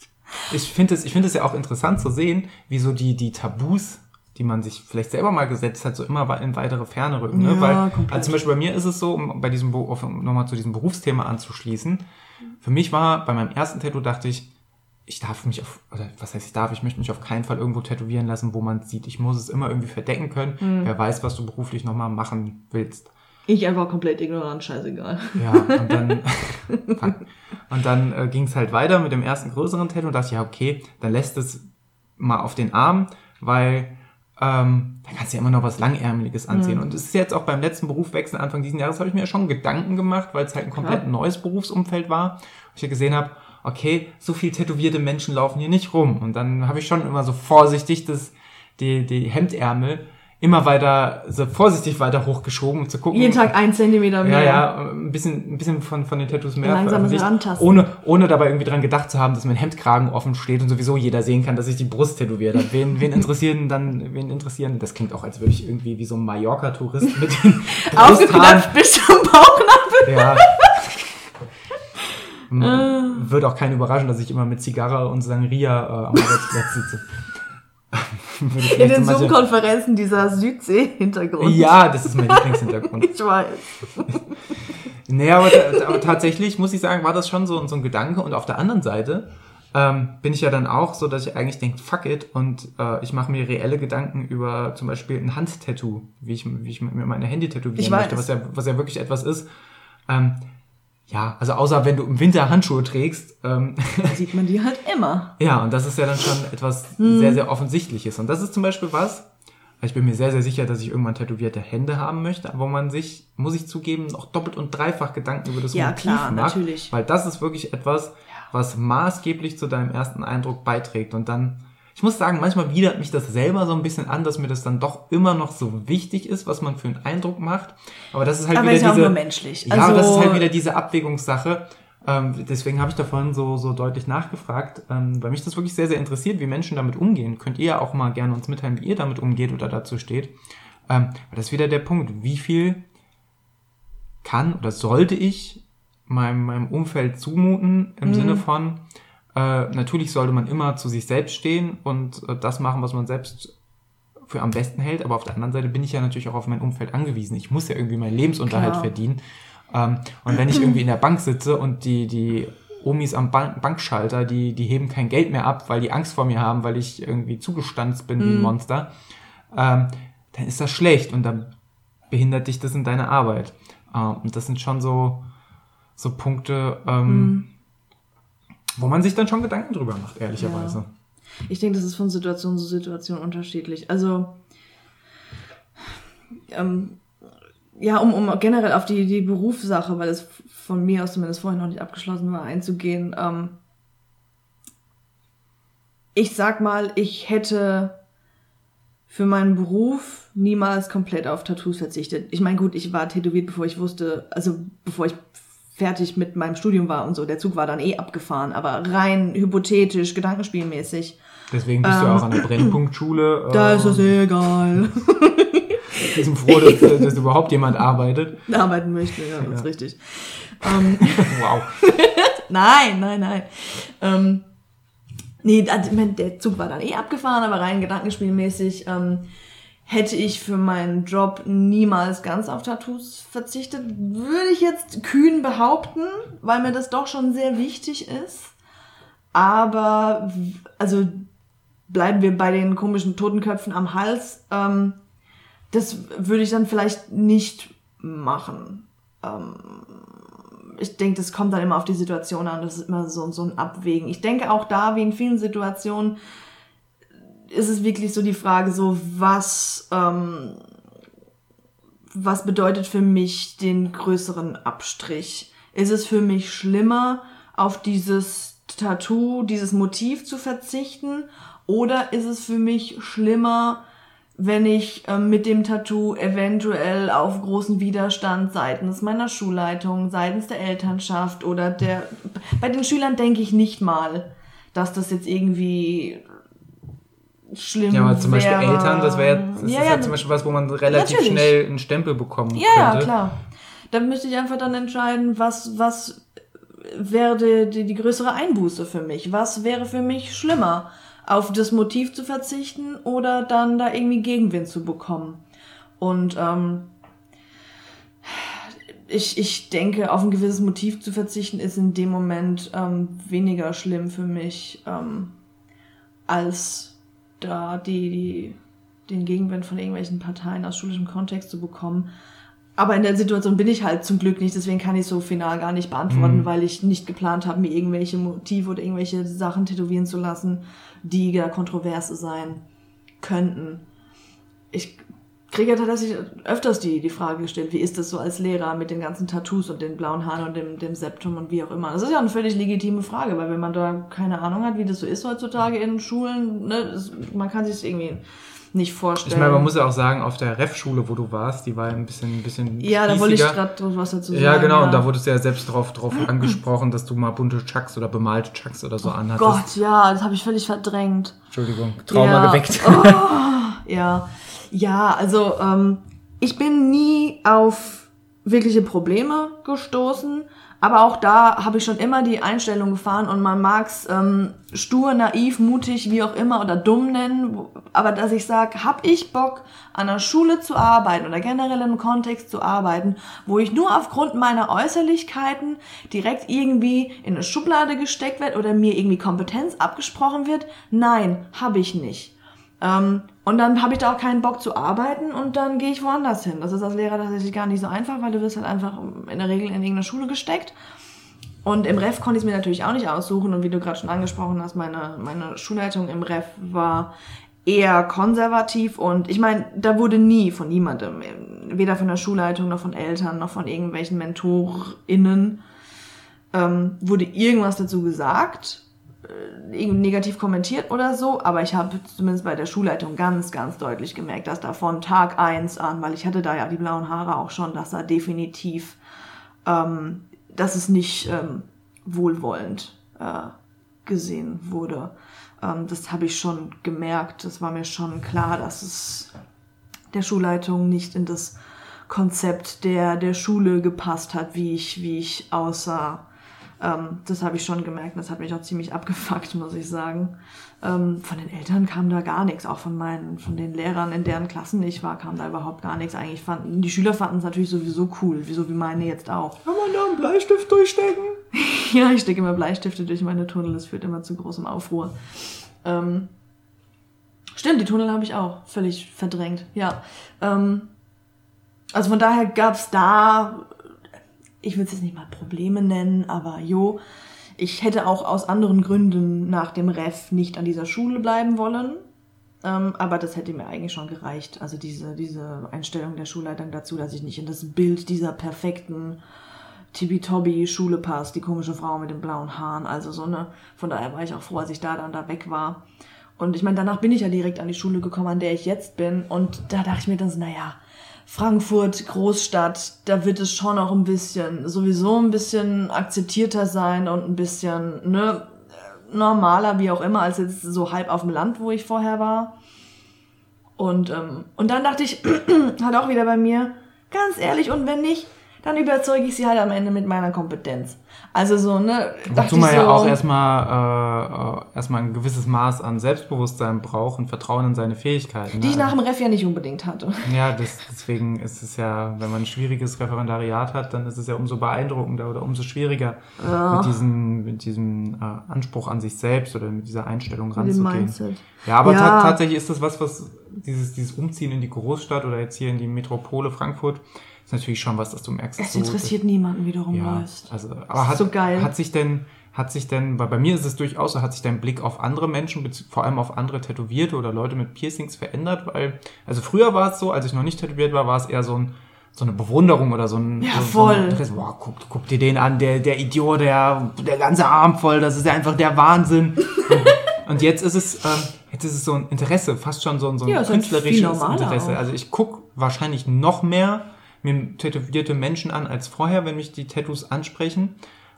ich finde es, es ja auch interessant zu sehen, wie so die, die Tabus, die man sich vielleicht selber mal gesetzt hat, so immer in weitere Ferne rücken. Ne? Ja, Weil, also zum Beispiel bei mir ist es so, um bei diesem, um nochmal zu diesem Berufsthema anzuschließen. Für mich war, bei meinem ersten Tattoo dachte ich, ich darf mich auf, oder was heißt ich darf, ich möchte mich auf keinen Fall irgendwo tätowieren lassen, wo man es sieht. Ich muss es immer irgendwie verdecken können. Mhm. Wer weiß, was du beruflich nochmal machen willst. Ich einfach komplett ignorant, scheißegal. Ja, und dann, [laughs] und dann äh, ging es halt weiter mit dem ersten größeren Tattoo und dachte, ja, okay, dann lässt es mal auf den Arm, weil ähm, da kannst du ja immer noch was Langärmeliges anziehen. Mhm. Und es ist jetzt auch beim letzten Berufswechsel Anfang dieses Jahres, habe ich mir ja schon Gedanken gemacht, weil es halt ein komplett Klar. neues Berufsumfeld war. Und ich ja gesehen habe, okay, so viel tätowierte Menschen laufen hier nicht rum. Und dann habe ich schon immer so vorsichtig das, die, die Hemdärmel immer weiter, so vorsichtig weiter hochgeschoben, um zu gucken. Jeden Tag ein Zentimeter mehr. Ja, ja, ein bisschen, ein bisschen von, von den Tattoos mehr. Langsames Rantasten. Ohne, ohne dabei irgendwie dran gedacht zu haben, dass mein Hemdkragen offen steht und sowieso jeder sehen kann, dass ich die Brust tätowiert habe. Wen, wen interessieren dann, wen interessieren? Das klingt auch, als würde ich irgendwie wie so ein Mallorca-Tourist mit den [laughs] Aufgeknöpft bis zum Bauchnabel. Ja. [laughs] Würde auch keinen überraschen, dass ich immer mit Zigarre und Sangria äh, am Arbeitsplatz sitze. In den Zoom-Konferenzen dieser Südsee-Hintergrund. Ja, das ist mein [laughs] Lieblingshintergrund. ich weiß. nee, aber, aber, tatsächlich muss ich sagen, war das schon so, so ein Gedanke. Und auf der anderen Seite ähm, bin ich ja dann auch so, dass ich eigentlich denke, fuck it. Und äh, ich mache mir reelle Gedanken über zum Beispiel ein Handtattoo, wie ich, wie ich mir meine Handy tätowieren möchte, was ja, was ja wirklich etwas ist. Ähm, ja, also außer wenn du im Winter Handschuhe trägst. Ähm, sieht man die halt immer. [laughs] Ja, und das ist ja dann schon etwas hm. sehr, sehr Offensichtliches. Und das ist zum Beispiel was, ich bin mir sehr, sehr sicher, dass ich irgendwann tätowierte Hände haben möchte, wo man sich, muss ich zugeben, noch doppelt und dreifach Gedanken über das ja, Motiv klar, macht. Natürlich. Weil das ist wirklich etwas, was maßgeblich zu deinem ersten Eindruck beiträgt. Und dann ich muss sagen, manchmal widert mich das selber so ein bisschen an, dass mir das dann doch immer noch so wichtig ist, was man für einen Eindruck macht. Aber das ist halt Aber wieder ist diese, auch nur menschlich. Ja, also, das ist halt wieder diese Abwägungssache. Ähm, deswegen habe ich da vorhin so, so deutlich nachgefragt, ähm, weil mich das wirklich sehr, sehr interessiert, wie Menschen damit umgehen. Könnt ihr ja auch mal gerne uns mitteilen, wie ihr damit umgeht oder dazu steht. Ähm, das ist wieder der Punkt. Wie viel kann oder sollte ich meinem, meinem Umfeld zumuten, im mhm. Sinne von, äh, natürlich sollte man immer zu sich selbst stehen und äh, das machen, was man selbst für am besten hält, aber auf der anderen Seite bin ich ja natürlich auch auf mein Umfeld angewiesen. Ich muss ja irgendwie meinen Lebensunterhalt Klar. verdienen. Ähm, und wenn ich irgendwie in der Bank sitze und die, die Omis am Bank Bankschalter, die, die heben kein Geld mehr ab, weil die Angst vor mir haben, weil ich irgendwie zugestanzt bin mm. wie ein mhm. Monster, ähm, dann ist das schlecht und dann behindert dich das in deiner Arbeit. Ähm, und das sind schon so, so Punkte, ähm, mm. Wo man sich dann schon Gedanken drüber macht, ehrlicherweise. Ja. Ich denke, das ist von Situation zu Situation unterschiedlich. Also, ähm, ja, um, um generell auf die, die Berufssache, weil es von mir aus zumindest vorhin noch nicht abgeschlossen war, einzugehen. Ähm, ich sag mal, ich hätte für meinen Beruf niemals komplett auf Tattoos verzichtet. Ich meine, gut, ich war tätowiert, bevor ich wusste, also bevor ich fertig mit meinem Studium war und so. Der Zug war dann eh abgefahren, aber rein hypothetisch, gedankenspielmäßig. Deswegen bist ähm, du auch an der Brennpunktschule. [clears throat] Da ist das eh egal. [laughs] Wir sind froh, dass, dass überhaupt jemand arbeitet. [laughs] Arbeiten möchte, ja, das ja. ist richtig. Ähm, [laughs] wow. nein, nein, nein. Ähm, nee, der Zug war dann eh abgefahren, aber rein gedankenspielmäßig ähm, hätte ich für meinen Job niemals ganz auf Tattoos verzichtet. Würde ich jetzt kühn behaupten, weil mir das doch schon sehr wichtig ist. Aber, also bleiben wir bei den komischen Totenköpfen am Hals. Ähm, das würde ich dann vielleicht nicht machen. Ähm, ich denke, das kommt dann immer auf die Situation an. Das ist immer so, so ein Abwägen. Ich denke auch da, wie in vielen Situationen, ist es wirklich so die Frage, so was, ähm, was bedeutet für mich den größeren Abstrich? Ist es für mich schlimmer, auf dieses Tattoo, dieses Motiv zu verzichten? Oder ist es für mich schlimmer, wenn ich äh, mit dem Tattoo eventuell auf großen Widerstand seitens meiner Schulleitung, seitens der Elternschaft oder der... Bei den Schülern denke ich nicht mal, dass das jetzt irgendwie schlimm Ja, aber zum wäre. Beispiel Eltern, das wäre das ja, ist ja, ja zum Beispiel was, wo man relativ natürlich. schnell einen Stempel bekommen ja, könnte. Ja, klar. Dann müsste ich einfach dann entscheiden, was, was wäre die, die, die größere Einbuße für mich? Was wäre für mich schlimmer? auf das Motiv zu verzichten oder dann da irgendwie Gegenwind zu bekommen. Und ähm, ich, ich denke, auf ein gewisses Motiv zu verzichten ist in dem Moment ähm, weniger schlimm für mich, ähm, als da die, die, den Gegenwind von irgendwelchen Parteien aus schulischem Kontext zu bekommen. Aber in der Situation bin ich halt zum Glück nicht, deswegen kann ich so final gar nicht beantworten, mhm. weil ich nicht geplant habe, mir irgendwelche Motive oder irgendwelche Sachen tätowieren zu lassen, die da kontrovers sein könnten. Ich kriege ja tatsächlich öfters die, die Frage gestellt, wie ist das so als Lehrer mit den ganzen Tattoos und den blauen Haaren und dem, dem Septum und wie auch immer. Das ist ja eine völlig legitime Frage, weil wenn man da keine Ahnung hat, wie das so ist heutzutage in Schulen, ne, das, man kann sich irgendwie nicht vorstellen. Ich meine, man muss ja auch sagen, auf der Ref-Schule, wo du warst, die war ein bisschen, ein bisschen Ja, da wollte ich gerade was dazu sagen. Ja, genau, ja. und da wurdest du ja selbst drauf, drauf [laughs] angesprochen, dass du mal bunte Chucks oder bemalte Chucks oder so oh anhattest. Gott, ja, das habe ich völlig verdrängt. Entschuldigung, Trauma ja. geweckt. Oh, [laughs] ja, ja, also ähm, ich bin nie auf wirkliche Probleme gestoßen. Aber auch da habe ich schon immer die Einstellung gefahren und man mag es ähm, stur, naiv, mutig, wie auch immer oder dumm nennen. Aber dass ich sage, habe ich Bock an der Schule zu arbeiten oder generell im Kontext zu arbeiten, wo ich nur aufgrund meiner Äußerlichkeiten direkt irgendwie in eine Schublade gesteckt werde oder mir irgendwie Kompetenz abgesprochen wird? Nein, habe ich nicht. Ähm, und dann habe ich da auch keinen Bock zu arbeiten und dann gehe ich woanders hin. Das ist als Lehrer tatsächlich gar nicht so einfach, weil du wirst halt einfach in der Regel in irgendeine Schule gesteckt. Und im Ref konnte ich es mir natürlich auch nicht aussuchen. Und wie du gerade schon angesprochen hast, meine, meine Schulleitung im Ref war eher konservativ. Und ich meine, da wurde nie von niemandem, weder von der Schulleitung noch von Eltern noch von irgendwelchen MentorInnen, ähm, wurde irgendwas dazu gesagt negativ kommentiert oder so, aber ich habe zumindest bei der Schulleitung ganz, ganz deutlich gemerkt, dass da von Tag eins an, weil ich hatte da ja die blauen Haare auch schon, dass da definitiv, ähm, dass es nicht ähm, wohlwollend äh, gesehen wurde. Ähm, das habe ich schon gemerkt. Das war mir schon klar, dass es der Schulleitung nicht in das Konzept der, der Schule gepasst hat, wie ich, wie ich aussah. Ähm, das habe ich schon gemerkt. Das hat mich auch ziemlich abgefuckt, [laughs] muss ich sagen. Ähm, von den Eltern kam da gar nichts. Auch von meinen, von den Lehrern, in deren Klassen ich war, kam da überhaupt gar nichts. Eigentlich fanden, die Schüler fanden es natürlich sowieso cool, so wie meine jetzt auch. Kann man da einen Bleistift durchstecken? [laughs] ja, ich stecke immer Bleistifte durch meine Tunnel. Das führt immer zu großem Aufruhr. Ähm, stimmt, die Tunnel habe ich auch völlig verdrängt. Ja. Ähm, also von daher gab es da ich will es jetzt nicht mal Probleme nennen, aber jo, ich hätte auch aus anderen Gründen nach dem Ref nicht an dieser Schule bleiben wollen. Ähm, aber das hätte mir eigentlich schon gereicht. Also diese, diese Einstellung der Schulleitung dazu, dass ich nicht in das Bild dieser perfekten Tibi-Tobi-Schule passe, die komische Frau mit den blauen Haaren. Also so eine, von daher war ich auch froh, als ich da dann da weg war. Und ich meine, danach bin ich ja direkt an die Schule gekommen, an der ich jetzt bin. Und da dachte ich mir dann so, naja, Frankfurt, Großstadt, da wird es schon auch ein bisschen, sowieso ein bisschen akzeptierter sein und ein bisschen, ne, normaler, wie auch immer, als jetzt so halb auf dem Land, wo ich vorher war. Und, ähm, und dann dachte ich, [clears throat] hat auch wieder bei mir, ganz ehrlich, und wenn nicht, dann überzeuge ich sie halt am Ende mit meiner Kompetenz. Also so, ne? Wozu man so, ja auch erstmal äh, erstmal ein gewisses Maß an Selbstbewusstsein braucht und Vertrauen in seine Fähigkeiten. Die ne? ich nach dem Ref ja nicht unbedingt hatte. Ja, das, deswegen ist es ja, wenn man ein schwieriges Referendariat hat, dann ist es ja umso beeindruckender oder umso schwieriger ja. mit diesem, mit diesem äh, Anspruch an sich selbst oder mit dieser Einstellung ranzugehen. Ja, aber ja. tatsächlich ist das was, was dieses, dieses Umziehen in die Großstadt oder jetzt hier in die Metropole Frankfurt, ist natürlich schon was, dass du merkst. Es interessiert so, niemanden, wie du rumläufst. Ja, also, aber hat, so geil. hat sich denn, hat sich denn, weil bei mir ist es durchaus so, hat sich dein Blick auf andere Menschen, vor allem auf andere Tätowierte oder Leute mit Piercings verändert? Weil, also früher war es so, als ich noch nicht tätowiert war, war es eher so ein, so eine Bewunderung oder so ein, ja, so, voll. So ein, boah, guck, guck dir den an, der, der Idiot, der, der ganze Arm voll, das ist ja einfach der Wahnsinn. [laughs] Und jetzt ist es, ähm, jetzt ist es so ein Interesse, fast schon so ein, so ein ja, künstlerisches Interesse. Also ich guck wahrscheinlich noch mehr mir tätowierte Menschen an als vorher, wenn mich die Tattoos ansprechen.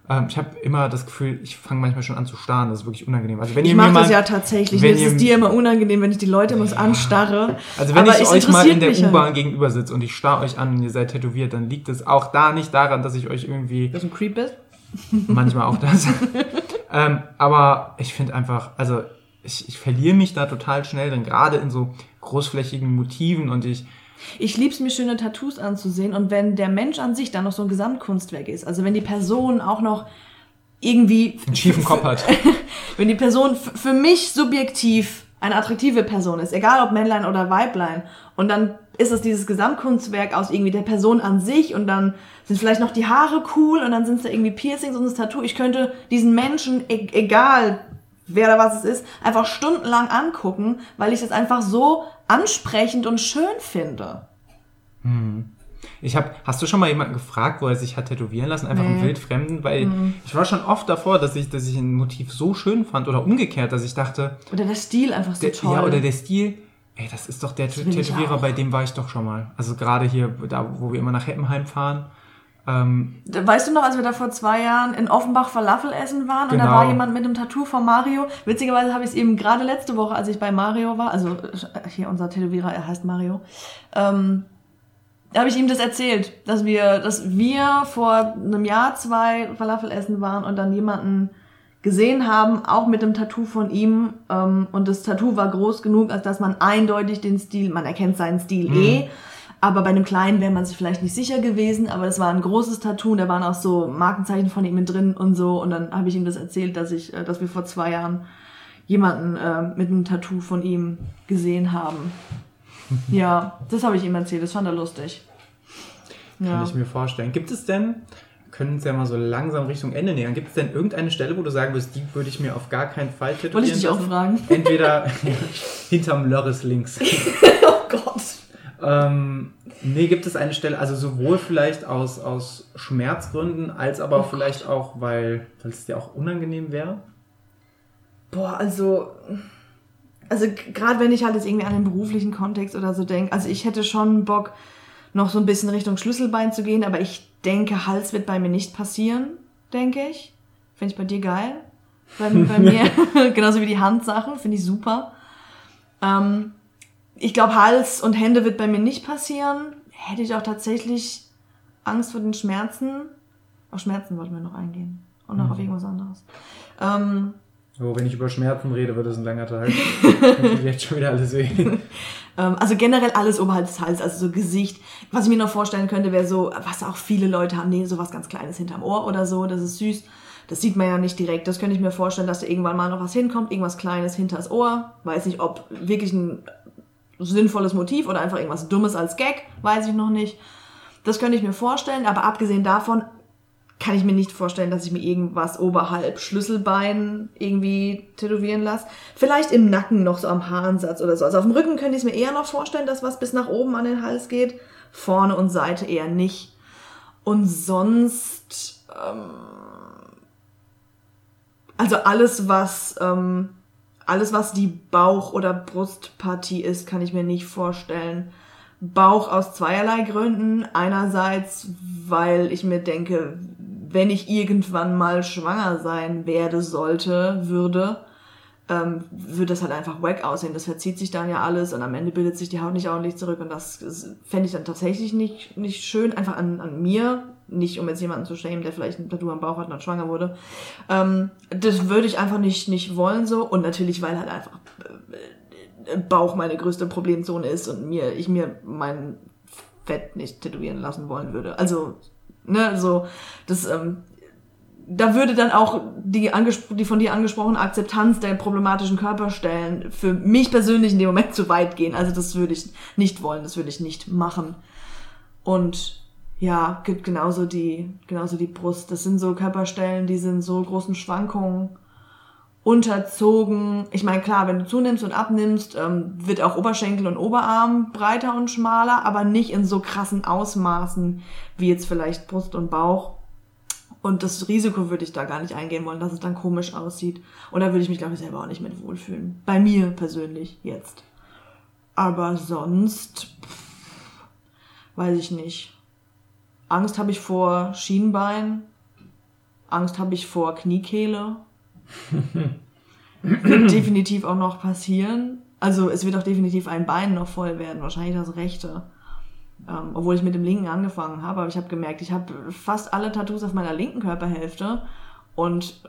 Ähm, ich habe immer das Gefühl, ich fange manchmal schon an zu starren. Das ist wirklich unangenehm. Also wenn ich mache das ja tatsächlich. Ist es dir immer unangenehm, wenn ich die Leute immer ja. anstarre. Also wenn Aber ich euch mal in der U-Bahn gegenüber sitze und ich starre euch an und ihr seid tätowiert, dann liegt es auch da nicht daran, dass ich euch irgendwie... Dass du ein Creep bist? Manchmal auch das. [laughs] ähm, aber ich finde einfach, also ich, ich verliere mich da total schnell, denn gerade in so großflächigen Motiven und ich ich lieb's mir schöne Tattoos anzusehen und wenn der Mensch an sich dann noch so ein Gesamtkunstwerk ist, also wenn die Person auch noch irgendwie einen schiefen Kopf hat. [laughs] wenn die Person für mich subjektiv eine attraktive Person ist, egal ob Männlein oder Weiblein, und dann ist es dieses Gesamtkunstwerk aus irgendwie der Person an sich und dann sind vielleicht noch die Haare cool und dann sind es da irgendwie Piercings und das Tattoo. Ich könnte diesen Menschen, e egal wer oder was es ist, einfach stundenlang angucken, weil ich es einfach so ansprechend und schön finde. Hm. Ich hab, hast du schon mal jemanden gefragt, wo er sich hat tätowieren lassen, einfach nee. einen Wildfremden? Weil mhm. ich war schon oft davor, dass ich, dass ich ein Motiv so schön fand oder umgekehrt, dass ich dachte. Oder der Stil einfach so der, toll. Ja, oder der Stil. Ey, das ist doch der Tätowierer, bei dem war ich doch schon mal. Also gerade hier, da, wo wir immer nach Heppenheim fahren. Ähm, weißt du noch, als wir da vor zwei Jahren in Offenbach Falafel essen waren genau. und da war genau. jemand mit einem Tattoo von Mario. Witzigerweise habe ich es eben gerade letzte Woche, als ich bei Mario war, also äh, hier unser Tätowierer, er heißt Mario, ähm, habe ich ihm das erzählt, dass wir, dass wir vor einem Jahr zwei Falafel essen waren und dann jemanden gesehen haben, auch mit dem Tattoo von ihm. Ähm, und das Tattoo war groß genug, als dass man eindeutig den Stil, man erkennt seinen Stil mhm. eh aber bei einem kleinen wäre man sich vielleicht nicht sicher gewesen, aber das war ein großes Tattoo und da waren auch so Markenzeichen von ihm mit drin und so. Und dann habe ich ihm das erzählt, dass ich, äh, dass wir vor zwei Jahren jemanden äh, mit einem Tattoo von ihm gesehen haben. [laughs] ja, das habe ich ihm erzählt, das fand er lustig. Kann ja. ich mir vorstellen. Gibt es denn, können uns ja mal so langsam Richtung Ende nähern, gibt es denn irgendeine Stelle, wo du sagen würdest, die würde ich mir auf gar keinen Fall tätowieren Wollte ich dich auch fragen. Entweder [laughs] [laughs] hinterm Lörres links. oh Gott. Ähm, nee, gibt es eine Stelle, also sowohl vielleicht aus, aus Schmerzgründen, als aber oh vielleicht Gott. auch, weil, weil es dir auch unangenehm wäre? Boah, also. Also gerade wenn ich halt jetzt irgendwie an den beruflichen Kontext oder so denke, also ich hätte schon Bock, noch so ein bisschen Richtung Schlüsselbein zu gehen, aber ich denke, Hals wird bei mir nicht passieren, denke ich. Finde ich bei dir geil. Bei, bei [laughs] mir, [laughs] genauso wie die Handsache, finde ich super. Ähm, ich glaube, Hals und Hände wird bei mir nicht passieren. hätte ich auch tatsächlich Angst vor den Schmerzen. Auf Schmerzen wollten wir noch eingehen. Und noch auf irgendwas anderes. Ähm, Oh, wenn ich über Schmerzen rede, wird das ein langer Tag. [laughs] Tut jetzt schon wieder alles weh. [laughs] ähm, also generell alles oberhalb des Halses, also so Gesicht. Was ich mir noch vorstellen könnte, wäre so, was auch viele Leute haben, nee, sowas ganz Kleines hinterm Ohr oder so, das ist süß. Das sieht man ja nicht direkt. Das könnte ich mir vorstellen, dass da irgendwann mal noch was hinkommt, irgendwas Kleines hinters Ohr. Weiß nicht, ob wirklich ein sinnvolles Motiv oder einfach irgendwas Dummes als Gag, weiß ich noch nicht. Das könnte ich mir vorstellen, aber abgesehen davon kann ich mir nicht vorstellen, dass ich mir irgendwas oberhalb Schlüsselbein irgendwie tätowieren lasse. Vielleicht im Nacken noch so am Haaransatz oder so. Also auf dem Rücken könnte ich es mir eher noch vorstellen, dass was bis nach oben an den Hals geht. Vorne und Seite eher nicht. Und sonst, ähm, also alles, was, ähm, alles, was die Bauch- oder Brustpartie ist, kann ich mir nicht vorstellen. Bauch aus zweierlei Gründen. Einerseits, weil ich mir denke, wenn ich irgendwann mal schwanger sein werde, sollte, würde, ähm, würde das halt einfach wack aussehen. Das verzieht sich dann ja alles und am Ende bildet sich die Haut nicht ordentlich zurück und das fände ich dann tatsächlich nicht, nicht schön, einfach an, an mir, nicht um jetzt jemanden zu schämen, der vielleicht ein Tattoo am Bauch hat und dann schwanger wurde. Ähm, das würde ich einfach nicht, nicht wollen so und natürlich, weil halt einfach äh, Bauch meine größte Problemzone ist und mir, ich mir mein Fett nicht tätowieren lassen wollen würde. Also Ne, so, das, ähm, da würde dann auch die, die von dir angesprochene Akzeptanz der problematischen Körperstellen für mich persönlich in dem Moment zu weit gehen. Also das würde ich nicht wollen, das würde ich nicht machen. Und ja, gibt genauso die, genauso die Brust. Das sind so Körperstellen, die sind so großen Schwankungen unterzogen. Ich meine, klar, wenn du zunimmst und abnimmst, ähm, wird auch Oberschenkel und Oberarm breiter und schmaler, aber nicht in so krassen Ausmaßen wie jetzt vielleicht Brust und Bauch. Und das Risiko würde ich da gar nicht eingehen wollen, dass es dann komisch aussieht. Und da würde ich mich, glaube ich, selber auch nicht mit wohlfühlen. Bei mir persönlich jetzt. Aber sonst, pff, weiß ich nicht. Angst habe ich vor Schienbein. Angst habe ich vor Kniekehle. [laughs] wird definitiv auch noch passieren. Also es wird auch definitiv ein Bein noch voll werden, wahrscheinlich das rechte. Ähm, obwohl ich mit dem linken angefangen habe, aber ich habe gemerkt, ich habe fast alle Tattoos auf meiner linken Körperhälfte und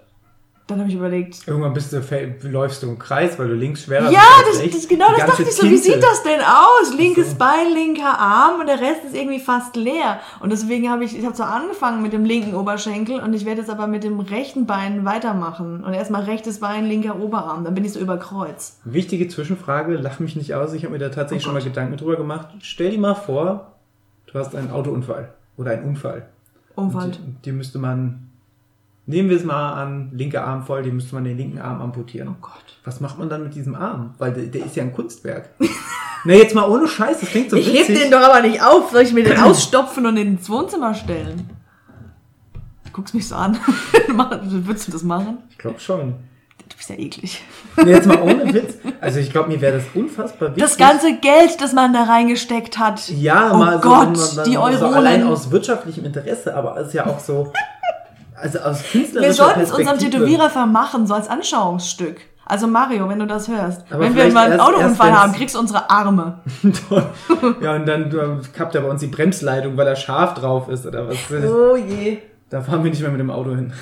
dann habe ich überlegt. Irgendwann bist du, läufst du im Kreis, weil du links schwerer ja, bist. Ja, das, das, genau das dachte ich so. Wie sieht das denn aus? Linkes so. Bein, linker Arm und der Rest ist irgendwie fast leer. Und deswegen habe ich, ich habe so angefangen mit dem linken Oberschenkel und ich werde jetzt aber mit dem rechten Bein weitermachen. Und erstmal rechtes Bein, linker Oberarm. Dann bin ich so über Kreuz. Wichtige Zwischenfrage, lach mich nicht aus. Ich habe mir da tatsächlich oh schon mal Gedanken drüber gemacht. Stell dir mal vor, du hast einen Autounfall oder einen Unfall. Unfall. Die, die müsste man Nehmen wir es mal an, linker Arm voll, den müsste man den linken Arm amputieren. Oh Gott. Was macht man dann mit diesem Arm? Weil der, der ist ja ein Kunstwerk. [laughs] Na, jetzt mal ohne Scheiß, das klingt so Ich heb den doch aber nicht auf. Soll ich mir den ausstopfen und ins Wohnzimmer stellen? Du guckst mich so an. [laughs] Würdest du das machen? Ich glaube schon. Du bist ja eklig. Nee, jetzt mal ohne Witz. Also ich glaube, mir wäre das unfassbar wichtig. Das ganze Geld, das man da reingesteckt hat. Ja, oh mal Gott, so, man, die Euronen. So allein aus wirtschaftlichem Interesse, aber es ist ja auch so, also aus künstlerischer Wir sollten es unserem Tätowierer vermachen, so als Anschauungsstück. Also Mario, wenn du das hörst. Aber wenn wir mal einen Autounfall haben, kriegst du unsere Arme. [laughs] ja, und dann kappt er bei uns die Bremsleitung, weil er scharf drauf ist oder was. Oh je. Da fahren wir nicht mehr mit dem Auto hin.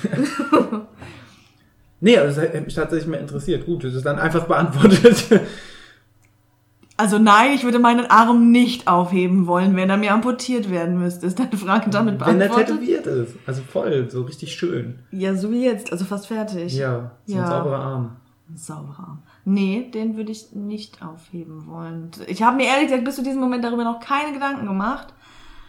[laughs] nee, also das hat mich tatsächlich mehr interessiert. Gut, das ist dann einfach beantwortet. Also nein, ich würde meinen Arm nicht aufheben wollen, wenn er mir amputiert werden müsste. Ist deine Frage damit beantwortet? Wenn er tätowiert ist. Also voll, so richtig schön. Ja, so wie jetzt, also fast fertig. Ja, so ja. ein sauberer Arm. Ein sauberer Arm. Nee, den würde ich nicht aufheben wollen. Ich habe mir ehrlich gesagt bis zu diesem Moment darüber noch keine Gedanken gemacht.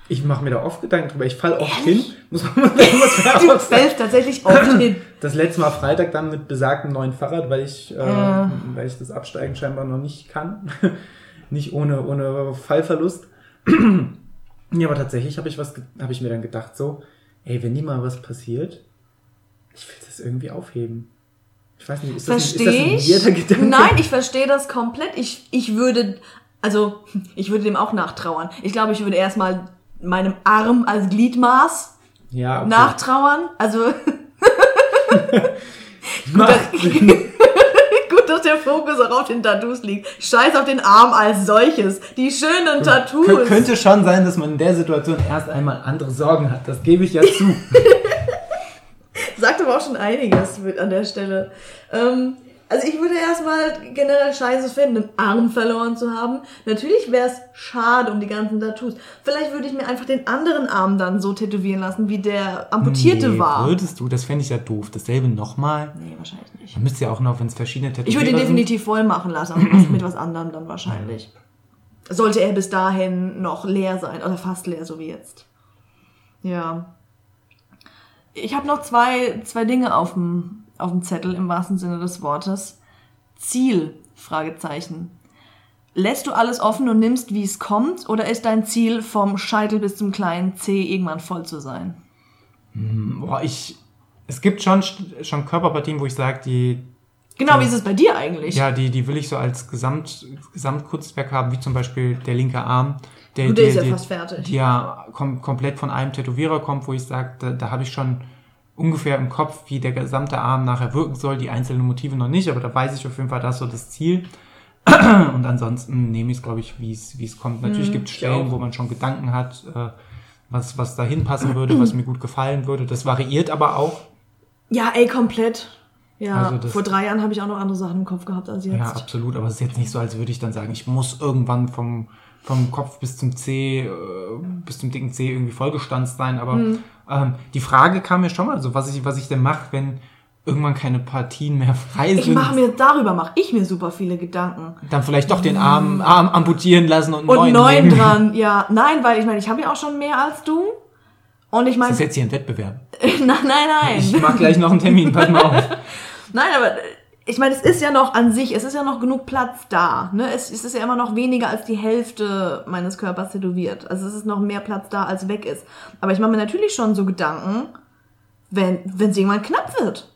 Ich mache mir da oft Gedanken drüber. Ich falle oft hin. Muss man [laughs] du fällst tatsächlich oft hin. [clears throat] Das letzte Mal Freitag dann mit besagtem neuen Fahrrad, weil ich, äh, äh. weil ich das Absteigen scheinbar noch nicht kann [laughs] nicht ohne, ohne Fallverlust. [clears throat] ja, aber tatsächlich habe ich was, habe ich mir dann gedacht, so, ey, wenn nie mal was passiert, ich will das irgendwie aufheben. Ich weiß nicht, ist das, ein, ist das ein Gedanke? Nein, ich verstehe das komplett. Ich, ich würde, also, [laughs] ich würde dem auch nachtrauern. Ich glaube, ich würde erstmal meinem Arm als Gliedmaß ja, okay. nachtrauern. Also, [laughs] [laughs] gut, dass, [laughs] gut, dass der Fokus auch auf den Tattoos liegt. Scheiß auf den Arm als solches. Die schönen Tattoos. Kön könnte schon sein, dass man in der Situation erst einmal andere Sorgen hat. Das gebe ich ja zu. Sagt aber auch schon einiges mit an der Stelle. Ähm, also ich würde erstmal generell scheiße finden, einen Arm verloren zu haben. Natürlich wäre es schade um die ganzen Tattoos. Vielleicht würde ich mir einfach den anderen Arm dann so tätowieren lassen, wie der amputierte nee, war. Würdest du? Das fände ich ja doof. Dasselbe nochmal? Nee, wahrscheinlich nicht. Man müsste ja auch noch, wenn es verschiedene Tattoos Ich würde ihn definitiv voll machen lassen, aber mit was anderem dann wahrscheinlich. Sollte er bis dahin noch leer sein, oder fast leer, so wie jetzt. Ja. Ich habe noch zwei, zwei Dinge auf dem, auf dem Zettel im wahrsten Sinne des Wortes. Ziel, Fragezeichen. Lässt du alles offen und nimmst, wie es kommt, oder ist dein Ziel vom Scheitel bis zum kleinen C irgendwann voll zu sein? Boah, ich. Es gibt schon, schon Körperpartien, wo ich sage, die. Genau, wie ist es bei dir eigentlich? Ja, die, die will ich so als Gesamt, Gesamtkunstwerk haben, wie zum Beispiel der linke Arm. Der, der der, ist ja der, fast fertig. Die ja kom komplett von einem Tätowierer kommt, wo ich sage, da, da habe ich schon ungefähr im Kopf, wie der gesamte Arm nachher wirken soll, die einzelnen Motive noch nicht, aber da weiß ich auf jeden Fall, das ist so das Ziel. [clears throat] Und ansonsten nehme ich es, glaube ich, wie es wie es kommt. Natürlich gibt es Stellen, wo man schon Gedanken hat, äh, was, was dahin passen würde, was mir gut gefallen würde. Das variiert aber auch. Ja, ey, komplett. Ja, Also vor drei Jahren habe ich auch noch andere Sachen im Kopf gehabt als jetzt. Ja, absolut. Aber es ist jetzt nicht so, als würde ich dann sagen, ich muss irgendwann vom, vom Kopf bis zum C, äh, bis zum dicken C irgendwie vollgestanzt sein. Aber Mhm. Ähm, die Frage kam mir schon mal, so was ich, was ich denn mache, wenn irgendwann keine Partien mehr frei Ich sind. mache mir darüber mache ich mir super viele Gedanken. dann vielleicht doch den Arm, Arm amputieren lassen und, Und neun neuen nehmen. dran, ja. Nein, weil ich meine, ich habe ja auch schon mehr als du. Und ich meine, Das ist jetzt hier ein Wettbewerb. [laughs] nein, nein, nein. Ich mach gleich noch einen Termin, pass mal auf. [laughs] Nein, aber ich meine, es ist ja noch an sich, es ist ja noch genug Platz da. Ne? Es, es ist ja immer noch weniger als die Hälfte meines Körpers tätowiert. Also es ist noch mehr Platz da, als weg ist. Aber ich mache mir natürlich schon so Gedanken, wenn wenn es irgendwann knapp wird.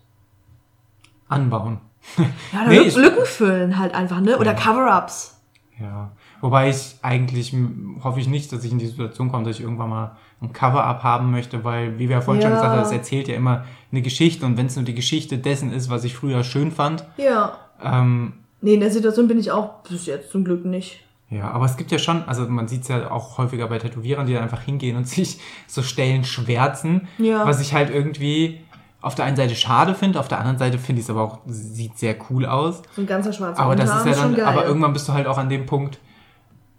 Anbauen. [laughs] Ja, Nee, Lücken, füllen halt einfach, ne? Oder Cover-ups. Ja. Wobei ich eigentlich m, hoffe ich nicht, dass ich in die Situation komme, dass ich irgendwann mal ein Cover-up haben möchte, weil, wie wir ja vorhin schon Ja. gesagt haben, es erzählt ja immer eine Geschichte und wenn es nur die Geschichte dessen ist, was ich früher schön fand, Ja. ähm, Nee, in der Situation bin ich auch bis jetzt zum Glück nicht. ja, aber es gibt ja schon, also man sieht es ja auch häufiger bei Tätowierern, die dann einfach hingehen und [laughs] sich so Stellen schwärzen, Ja. was ich halt irgendwie auf der einen Seite schade finde, auf der anderen Seite finde ich es aber auch, sieht sehr cool aus. So ein ganzer schwarzer Aber das ist ja dann, schon aber irgendwann bist du halt auch an dem Punkt,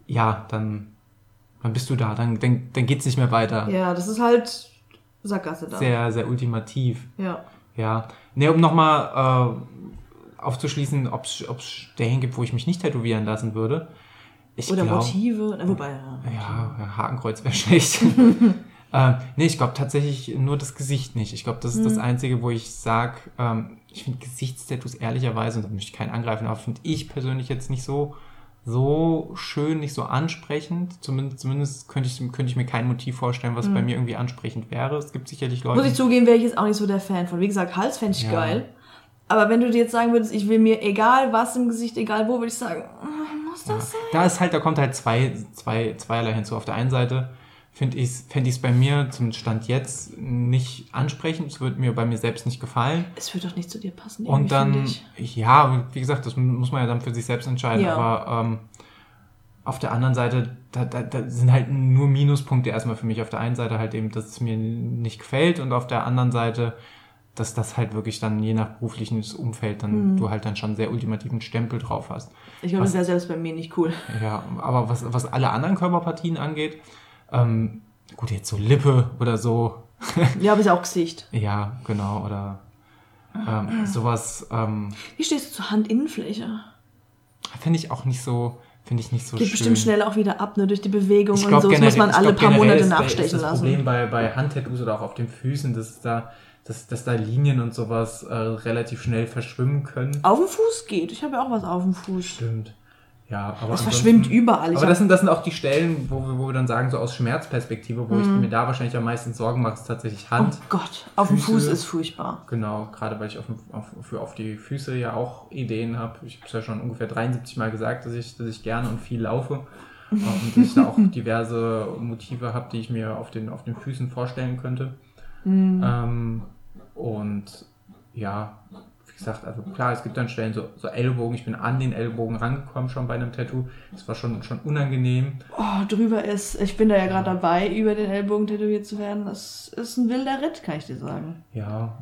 ja, dann, dann bist du da, dann, dann, dann geht's nicht mehr weiter. Ja, das ist halt Sackgasse da. Sehr, sehr ultimativ. Ja. Ja. Ne, um nochmal äh, aufzuschließen, ob es Stellen gibt, wo ich mich nicht tätowieren lassen würde. Ich Oder glaub- Motive. Na, wobei, ja. Ja, Hakenkreuz wäre schlecht. [laughs] ähm, nee, ich glaube tatsächlich nur das Gesicht nicht. Ich glaube, das ist das Hm. Einzige, wo ich sag, ähm, ich finde Gesichtstattoos ehrlicherweise, und da möchte ich keinen angreifen, aber finde ich persönlich jetzt nicht so, so schön, nicht so ansprechend. Zumindest, zumindest könnte ich, könnte ich mir kein Motiv vorstellen, was bei mir irgendwie ansprechend wäre. Es gibt sicherlich Leute. Muss ich zugeben, wäre ich jetzt auch nicht so der Fan von. Wie gesagt, Hals fände ich Ja. geil. Aber wenn du dir jetzt sagen würdest, ich will mir egal was im Gesicht, egal wo, würde ich sagen, muss das sein? Da ist halt, da kommt halt zwei, zwei, zweierlei hinzu. Auf der einen Seite finde ich fände ich es bei mir zum Stand jetzt nicht ansprechend. Es würde mir bei mir selbst nicht gefallen. Es wird doch nicht zu dir passen. Und dann, ja, wie gesagt, das muss man ja dann für sich selbst entscheiden. Ja. Aber ähm, auf der anderen Seite, da, da, da sind halt nur Minuspunkte erstmal für mich. Auf der einen Seite halt eben, dass es mir nicht gefällt und auf der anderen Seite, dass das halt wirklich dann je nach berufliches Umfeld dann Mhm. du halt dann schon sehr ultimativen Stempel drauf hast. Ich glaube, das wäre selbst bei mir nicht cool. Ja, aber was, was alle anderen Körperpartien angeht, ähm, gut, jetzt so Lippe oder so, Ja, aber ist auch Gesicht. [laughs] ja, genau, oder ähm, sowas, ähm, Wie stehst du zur Handinnenfläche? finde ich auch nicht so, finde ich nicht so Geht schön. bestimmt schnell auch wieder ab, ne? Durch die Bewegung Ich und so. Das generell, muss man alle glaub, paar Monate ist, nachstechen ist das lassen. Problem bei, bei Handtattoos oder auch auf den Füßen, dass da, dass, dass da Linien und sowas äh, relativ schnell verschwimmen können. Auf dem Fuß geht. Ich habe ja auch was auf dem Fuß. Stimmt. Ja, aber Es ansonsten- verschwimmt überall. Ich Aber das sind, das sind auch die Stellen, wo wir, wo wir dann sagen, so aus Schmerzperspektive, wo ich Mhm. mir da wahrscheinlich am meisten Sorgen mache, ist tatsächlich Hand. oh Gott, auf dem. Fuß ist furchtbar. Genau, gerade weil ich auf, auf, für auf die Füße ja auch Ideen habe. Ich habe es ja schon ungefähr 73 Mal gesagt, dass ich, dass ich gerne und viel laufe. Und dass ich da auch [laughs] diverse Motive habe, die ich mir auf den, auf den Füßen vorstellen könnte. Mhm. Ähm, und ja, gesagt, also klar, es gibt dann Stellen so, so Ellbogen, ich bin an den Ellbogen rangekommen schon bei einem Tattoo. Das war schon, schon unangenehm. Oh, drüber ist, ich bin da ja gerade dabei, über den Ellbogen tätowiert zu werden. Das ist ein wilder Ritt, kann ich dir sagen. Ja,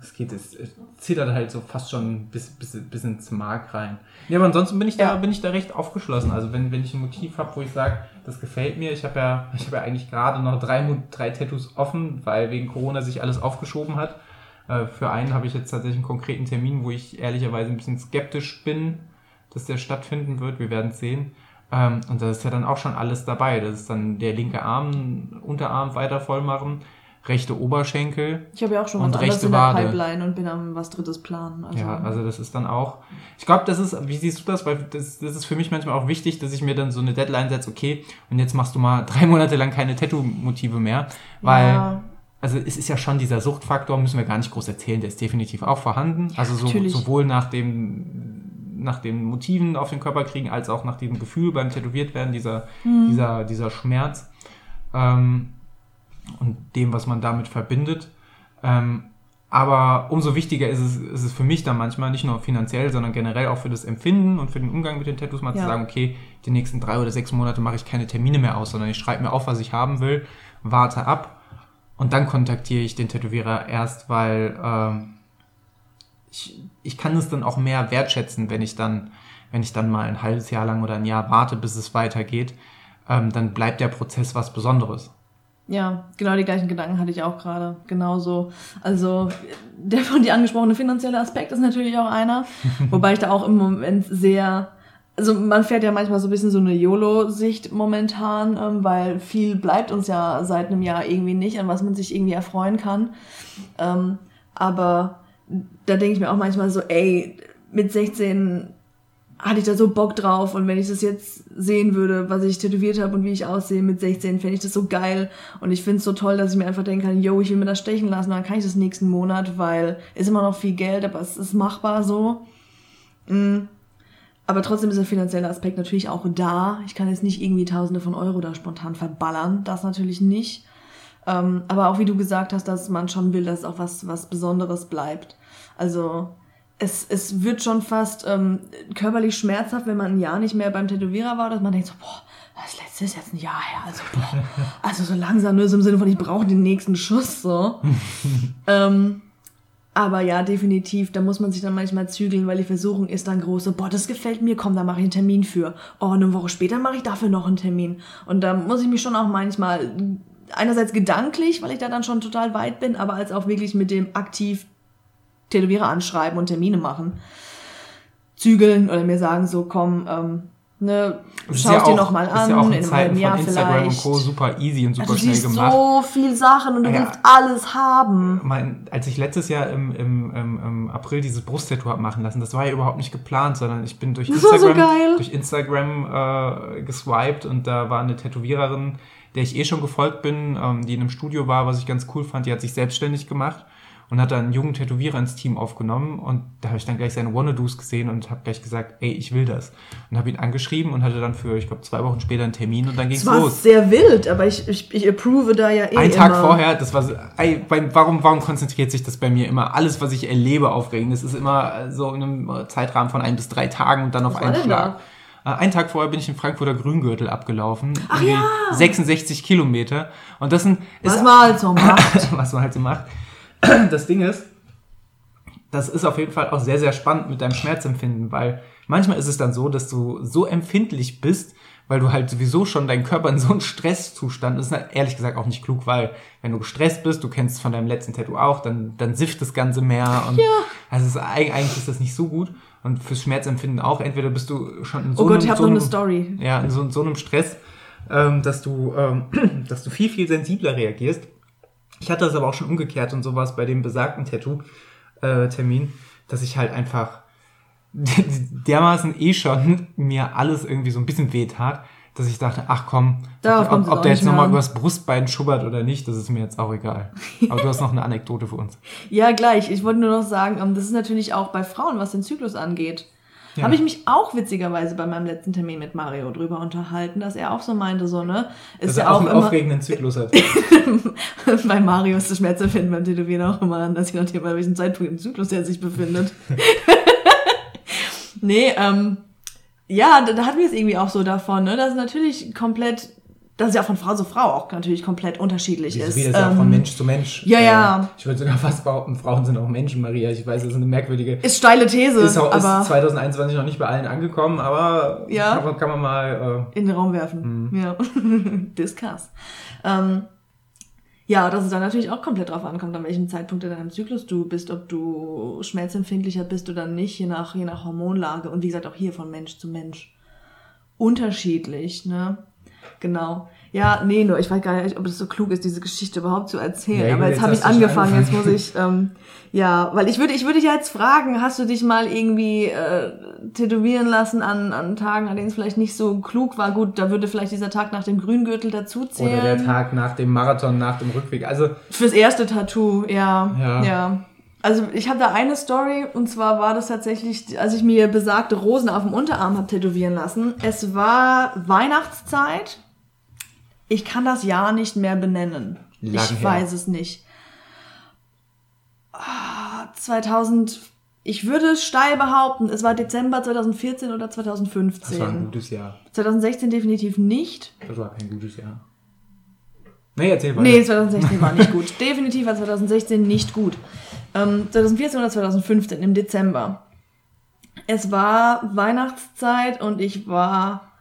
es geht, es, es zittert halt so fast schon bis, bis, bis ins Mark rein. Ja, aber ansonsten bin ich da, Ja. bin ich da recht aufgeschlossen. Also wenn, wenn ich ein Motiv habe, wo ich sage, das gefällt mir, ich habe ja, ich habe ja eigentlich gerade noch drei, drei Tattoos offen, weil wegen Corona sich alles aufgeschoben hat. Äh, Für einen habe ich jetzt tatsächlich einen konkreten Termin, wo ich ehrlicherweise ein bisschen skeptisch bin, dass der stattfinden wird. Wir werden es sehen. Ähm, Und da ist ja dann auch schon alles dabei. Das ist dann der linke Arm, Unterarm weiter voll machen, rechte Oberschenkel, Ich habe ja auch schon Und was anderes in der Wade. Pipeline und bin am was Drittes planen. Also, Ja, also das ist dann auch. Ich glaube, das ist, wie siehst du das? Weil das, das ist für mich manchmal auch wichtig, dass ich mir dann so eine Deadline setze, okay, und jetzt machst du mal [laughs] drei Monate lang keine Tattoo-Motive mehr. Weil, Ja. Also es ist ja schon dieser Suchtfaktor, müssen wir gar nicht groß erzählen, der ist definitiv auch vorhanden. Also so, sowohl nach dem nach den Motiven auf den Körper kriegen, als auch nach diesem Gefühl beim Tätowiert werden, dieser, Mhm. dieser, dieser Schmerz ähm, und dem, was man damit verbindet. Ähm, aber umso wichtiger ist es, ist es für mich dann manchmal, nicht nur finanziell, sondern generell auch für das Empfinden und für den Umgang mit den Tattoos mal Ja. zu sagen, okay, die nächsten drei oder sechs Monate mache ich keine Termine mehr aus, sondern ich schreibe mir auf, was ich haben will, warte ab und dann kontaktiere ich den Tätowierer erst, weil ähm, ich, ich kann es dann auch mehr wertschätzen, wenn ich dann, wenn ich dann mal ein halbes Jahr lang oder ein Jahr warte, bis es weitergeht, ähm, dann bleibt der Prozess was Besonderes. Ja, genau die gleichen Gedanken hatte ich auch gerade. Genauso. Also der von dir angesprochene finanzielle Aspekt ist natürlich auch einer, [laughs] wobei ich da auch im Moment sehr, also man fährt ja manchmal so ein bisschen so eine YOLO-Sicht momentan, ähm, weil viel bleibt uns ja seit einem Jahr irgendwie nicht, an was man sich irgendwie erfreuen kann. Ähm, aber da denke ich mir auch manchmal so, ey, mit 16 hatte ich da so Bock drauf und wenn ich das jetzt sehen würde, was ich tätowiert habe und wie ich aussehe mit 16, fände ich das so geil und ich finde es so toll, dass ich mir einfach denken kann, yo, ich will mir das stechen lassen, dann kann ich das nächsten Monat, weil ist immer noch viel Geld, aber es ist machbar so. Mm. Aber trotzdem ist der finanzielle Aspekt natürlich auch da. Ich kann jetzt nicht irgendwie Tausende von Euro da spontan verballern, das natürlich nicht. Ähm, aber auch wie du gesagt hast, dass man schon will, dass auch was, was Besonderes bleibt. Also es, es wird schon fast ähm, körperlich schmerzhaft, wenn man ein Jahr nicht mehr beim Tätowierer war, dass man denkt so, boah, das letzte ist jetzt ein Jahr her, also boah, [laughs] also so langsam, nur so im Sinne von, ich brauche den nächsten Schuss, so. [laughs] ähm, aber ja, definitiv, da muss man sich dann manchmal zügeln, weil die Versuchung ist dann groß, boah, das gefällt mir, komm, da mache ich einen Termin für. Oh, eine Woche später mache ich dafür noch einen Termin. Und da muss ich mich schon auch manchmal, einerseits gedanklich, weil ich da dann schon total weit bin, aber als auch wirklich mit dem aktiv Tätowierer anschreiben und Termine machen, zügeln oder mir sagen so, komm, ähm, ne, schau ja dir nochmal an, ja auch in in einem halben von Jahr Instagram vielleicht. und Co. super easy und super Also, du schnell siehst gemacht. so viel Sachen und du Ja. willst alles haben. mein, als ich letztes Jahr im, im, im, im April dieses Brusttattoo habe machen lassen, das war ja überhaupt nicht geplant, sondern ich bin durch Das so Instagram, geil. durch Instagram äh, geswiped und da war eine Tätowiererin, der ich eh schon gefolgt bin, ähm, die in einem Studio war, was ich ganz cool fand, die hat sich selbstständig gemacht und hat dann einen jungen Tätowierer ins Team aufgenommen und da habe ich dann gleich seine Wannadoos gesehen und habe gleich gesagt, ey, ich will das. Und habe ihn angeschrieben und hatte dann für, ich glaube, zwei Wochen später einen Termin und dann ging's Es war los. sehr wild, aber ich, ich, ich approve da ja eh Ein Tag vorher, das war so, ey, warum, warum konzentriert sich das bei mir immer? Alles, was ich erlebe, aufregend. Das ist immer so in einem Zeitrahmen von ein bis drei Tagen und dann auf einen Schlag. Äh, Einen Tag vorher bin ich im Frankfurter Grüngürtel abgelaufen. Ach ja. 66 Kilometer. Und das sind, Was ist, man halt so [laughs] macht. was man halt so macht. [clears throat] Das Ding ist, das ist auf jeden Fall auch sehr, sehr spannend mit deinem Schmerzempfinden, weil manchmal ist es dann so, dass du so empfindlich bist, weil du halt sowieso schon deinen Körper in so einen Stresszustand, das ist halt ehrlich gesagt auch nicht klug, weil wenn du gestresst bist, du kennst es von deinem letzten Tattoo auch, dann, dann sifft das Ganze mehr und Ja. also ist, eig- eigentlich ist das nicht so gut und fürs Schmerzempfinden auch, entweder bist du schon in so Oh Gott, einem, so einem- Story. ja, in so, in so einem Stress, ähm, dass du, ähm, [clears throat] dass du viel, viel sensibler reagierst. Ich hatte das aber auch schon umgekehrt und sowas bei dem besagten Tattoo-Termin, dass ich halt einfach [laughs] dermaßen eh schon mir alles irgendwie so ein bisschen weh tat, dass ich dachte, ach komm, Darauf ob, ob der jetzt nochmal übers Brustbein schubbert oder nicht, das ist mir jetzt auch egal. [laughs] Aber du hast noch eine Anekdote für uns. Ja, gleich. Ich wollte nur noch sagen, ähm, das ist natürlich auch bei Frauen, was den Zyklus angeht. Ja. Habe ich mich auch witzigerweise bei meinem letzten Termin mit Mario drüber unterhalten, dass er auch so meinte, so, ne? Ist ja auch, auch einen immer, aufregenden Zyklus hat. [laughs] bei Mario ist das Schmerzempfinden beim Tätowieren auch immer anders, je nachdem, bei welchem Zeitpunkt im Zyklus er sich befindet. [laughs] nee, ähm, ja, da, da hatten wir es irgendwie auch so davon, ne? Das ist natürlich komplett dass es ja von Frau zu Frau auch natürlich komplett unterschiedlich ist. Wie das ja auch von ähm, Mensch zu Mensch. Ja, ja. Äh, ich würde sogar fast behaupten, Frauen sind auch Menschen, Maria. Ich weiß, das ist eine merkwürdige. Ist steile These. Ist, auch, ist 2021 noch nicht bei allen angekommen, aber ja, kann, kann man mal äh, in den Raum werfen. Mhm. Ja. [laughs] Discuss. Ähm, ja, dass es dann natürlich auch komplett drauf ankommt, an welchem Zeitpunkt in deinem Zyklus du bist, ob du schmerzempfindlicher bist oder nicht, je nach, je nach Hormonlage. Und wie gesagt, auch hier von Mensch zu Mensch. Unterschiedlich, ne? Genau. Ja, nee, nur ich weiß gar nicht, ob es so klug ist, diese Geschichte überhaupt zu erzählen. Ja, Aber jetzt, jetzt habe ich angefangen, jetzt muss ich, ähm, ja, weil ich würde, ich würde dich jetzt fragen, hast du dich mal irgendwie äh, tätowieren lassen an, an Tagen, an denen es vielleicht nicht so klug war? Gut, da würde vielleicht dieser Tag nach dem Grüngürtel dazu zählen. Oder der Tag nach dem Marathon, nach dem Rückweg. Also fürs erste Tattoo, ja, ja. ja. Also ich habe da eine Story und zwar war das tatsächlich, als ich mir besagte Rosen auf dem Unterarm habe tätowieren lassen. Es war Weihnachtszeit ich kann das Jahr nicht mehr benennen. Lang ich her. weiß es nicht. 2000, ah, ich würde steil behaupten, es war Dezember 2014 oder 2015. Das war ein gutes Jahr. 2016 definitiv nicht. Das war kein gutes Jahr. Nee, erzähl mal. Nee, 2016 war nicht gut. Definitiv war 2016 nicht gut. Ähm, 2014 oder 2015 im Dezember. Es war Weihnachtszeit und ich war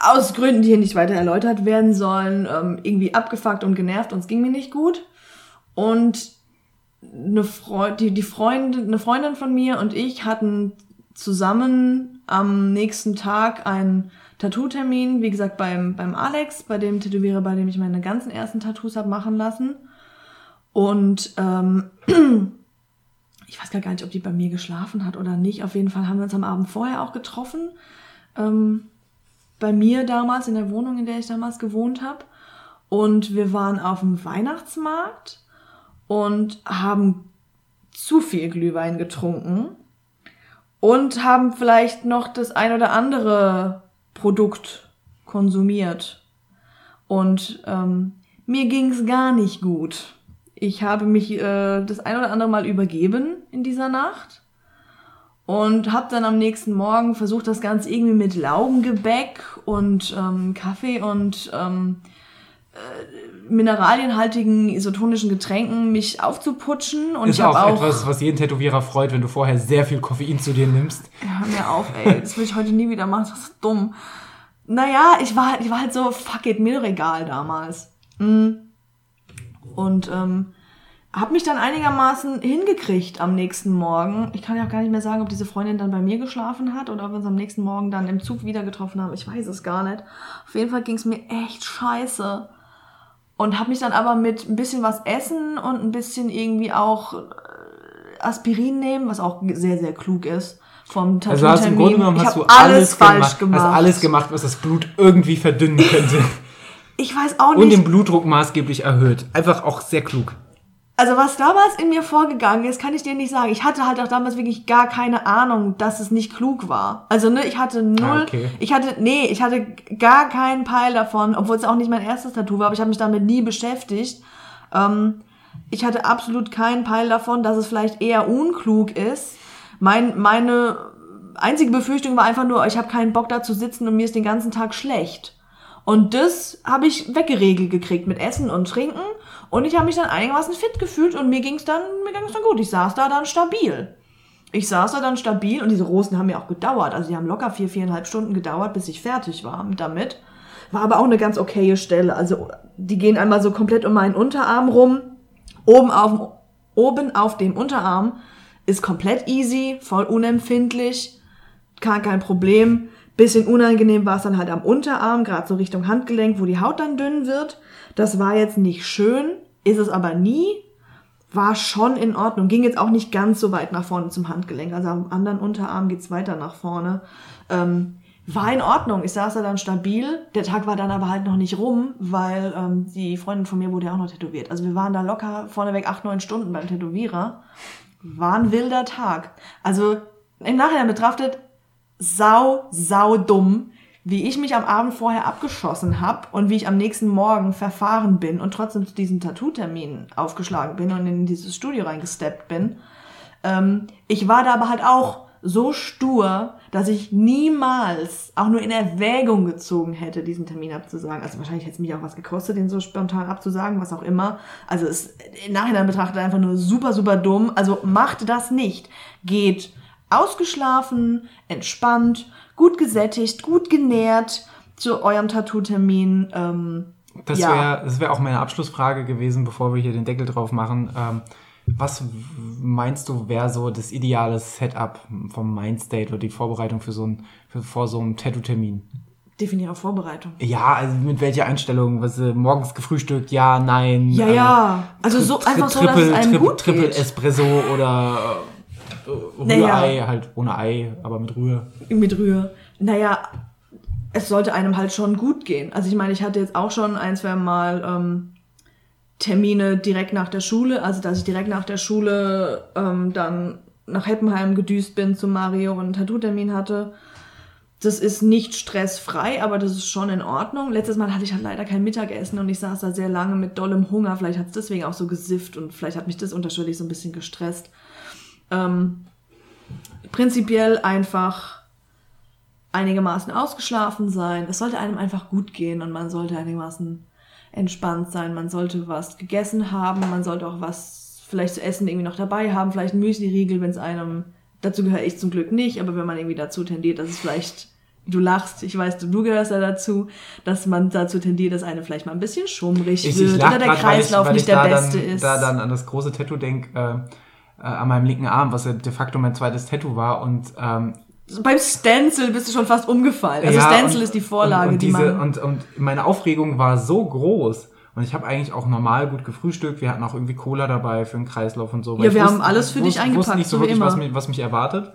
aus Gründen, die hier nicht weiter erläutert werden sollen, ähm, irgendwie abgefuckt und genervt und es ging mir nicht gut. Und eine, Freund, die, die Freundin, eine Freundin von mir und ich hatten zusammen am nächsten Tag einen Tattoo-Termin, wie gesagt, beim, beim Alex, bei dem Tätowierer, bei dem ich meine ganzen ersten Tattoos habe machen lassen. Und ähm, [clears throat] ich weiß gar nicht, ob die bei mir geschlafen hat oder nicht. Auf jeden Fall haben wir uns am Abend vorher auch getroffen. Ähm, bei mir damals in der Wohnung, in der ich damals gewohnt habe. Und wir waren auf dem Weihnachtsmarkt und haben zu viel Glühwein getrunken und haben vielleicht noch das ein oder andere Produkt konsumiert. Und ähm, mir ging's gar nicht gut. Ich habe mich äh, das ein oder andere Mal übergeben in dieser Nacht und habe dann am nächsten Morgen versucht, das Ganze irgendwie mit Laugengebäck und ähm, Kaffee und ähm, äh, mineralienhaltigen isotonischen Getränken mich aufzuputschen. Und ist ich auch, auch etwas, was jeden Tätowierer freut, wenn du vorher sehr viel Koffein zu dir nimmst. Ja, hör mir auf, ey. Das will ich heute nie wieder machen. Das ist dumm. Naja, ich war, halt, ich war halt so, fuck it, mir doch egal damals. Mhm. Und ähm, habe mich dann einigermaßen hingekriegt am nächsten Morgen. Ich kann ja auch gar nicht mehr sagen, ob diese Freundin dann bei mir geschlafen hat oder ob wir uns am nächsten Morgen dann im Zug wieder getroffen haben. Ich weiß es gar nicht. Auf jeden Fall ging es mir echt scheiße. Und habe mich dann aber mit ein bisschen was essen und ein bisschen irgendwie auch äh, Aspirin nehmen, was auch sehr, sehr klug ist. Vom Tattoo also hast im Grunde genommen hast du alles, alles falsch gemacht, gemacht. Hast alles gemacht, was das Blut irgendwie verdünnen könnte. ich weiß auch nicht. Und den Blutdruck maßgeblich erhöht. Einfach auch sehr klug. Also was damals in mir vorgegangen ist, kann ich dir nicht sagen. Ich hatte halt auch damals wirklich gar keine Ahnung, dass es nicht klug war. Also ne, ich hatte null, ah, okay. ich hatte, nee, ich hatte gar keinen Peil davon, obwohl es auch nicht mein erstes Tattoo war, aber ich habe mich damit nie beschäftigt. Ähm, ich hatte absolut keinen Peil davon, dass es vielleicht eher unklug ist. Mein, meine einzige Befürchtung war einfach nur, ich habe keinen Bock da zu sitzen und mir ist den ganzen Tag schlecht. Und das habe ich weggeregelt gekriegt mit Essen und Trinken. Und ich habe mich dann einigermaßen fit gefühlt und mir ging's dann, mir ging's dann gut. Ich saß da dann stabil. Ich saß da dann stabil und diese Rosen haben ja auch gedauert. Also die haben locker vier, viereinhalb Stunden gedauert, bis ich fertig war damit. War aber auch eine ganz okaye Stelle. Also die gehen einmal so komplett um meinen Unterarm rum. Oben auf, oben auf dem Unterarm ist komplett easy, voll unempfindlich, gar kein Problem. Bisschen unangenehm war es dann halt am Unterarm, gerade so Richtung Handgelenk, wo die Haut dann dünn wird. Das war jetzt nicht schön, ist es aber nie. War schon in Ordnung. Ging jetzt auch nicht ganz so weit nach vorne zum Handgelenk. Also am anderen Unterarm geht's weiter nach vorne. Ähm, war in Ordnung. Ich saß da dann stabil. Der Tag war dann aber halt noch nicht rum, weil ähm, die Freundin von mir wurde ja auch noch tätowiert. Also wir waren da locker vorneweg acht, neun Stunden beim Tätowierer. War ein wilder Tag. Also im Nachhinein betrachtet, sau, sau dumm, wie ich mich am Abend vorher abgeschossen habe und wie ich am nächsten Morgen verfahren bin und trotzdem zu diesem Tattoo-Termin aufgeschlagen bin und in dieses Studio reingesteppt bin. Ähm, ich war da aber halt auch so stur, dass ich niemals auch nur in Erwägung gezogen hätte, diesen Termin abzusagen. Also wahrscheinlich hätte es mich auch was gekostet, den so spontan abzusagen, was auch immer. Also es im Nachhinein betrachtet einfach nur super, super dumm. Also macht das nicht. Geht ausgeschlafen, entspannt, gut gesättigt, gut genährt zu eurem Tattoo-Termin. Ähm, das ja. wäre das wär auch meine Abschlussfrage gewesen, bevor wir hier den Deckel drauf machen. Ähm, was meinst du, wäre so das ideale Setup vom Mindstate oder die Vorbereitung für so ein, für, vor so einem Tattoo-Termin? Definiere Vorbereitung. Ja, also mit welcher Einstellung? Was äh, morgens gefrühstückt? Ja, nein. Ja, ja. Also so einfach so, dass es einem gut Triple geht. Espresso oder äh, Rührei, halt ohne Ei, aber mit Rühr. mit Rühr. Naja, es sollte einem halt schon gut gehen. Also ich meine, ich hatte jetzt auch schon ein, zwei Mal ähm, Termine direkt nach der Schule, also dass ich direkt nach der Schule ähm, dann nach Heppenheim gedüst bin zu Mario und einen Tattoo-Termin hatte. Das ist nicht stressfrei, aber das ist schon in Ordnung. Letztes Mal hatte ich halt leider kein Mittagessen und ich saß da sehr lange mit dollem Hunger. Vielleicht hat es deswegen auch so gesifft und vielleicht hat mich das unterschwellig so ein bisschen gestresst. Ähm, prinzipiell einfach einigermaßen ausgeschlafen sein. Es sollte einem einfach gut gehen und man sollte einigermaßen entspannt sein. Man sollte was gegessen haben, man sollte auch was vielleicht zu essen irgendwie noch dabei haben, vielleicht ein Müsli-Riegel, wenn es einem, dazu gehöre ich zum Glück nicht, aber wenn man irgendwie dazu tendiert, dass es vielleicht, du lachst, ich weiß, du, du gehörst da dazu, dass man dazu tendiert, dass einem vielleicht mal ein bisschen schummrig Ich, wird ich oder der grad, Kreislauf weil ich, nicht weil ich der da beste dann, ist. Da dann an das große Tattoo denk, äh, äh, an meinem linken Arm, was ja de facto mein zweites Tattoo war und ähm, Beim Stencil bist du schon fast umgefallen. Also Ja, Stencil und- ist die Vorlage, und, und die diese, man... und, und meine Aufregung war so groß. Und ich habe eigentlich auch normal gut gefrühstückt. Wir hatten auch irgendwie Cola dabei für den Kreislauf und so. Ja, ich wir wusste- haben alles für dich eingepackt, Wusste nicht so, so wirklich, was mich, was mich erwartet.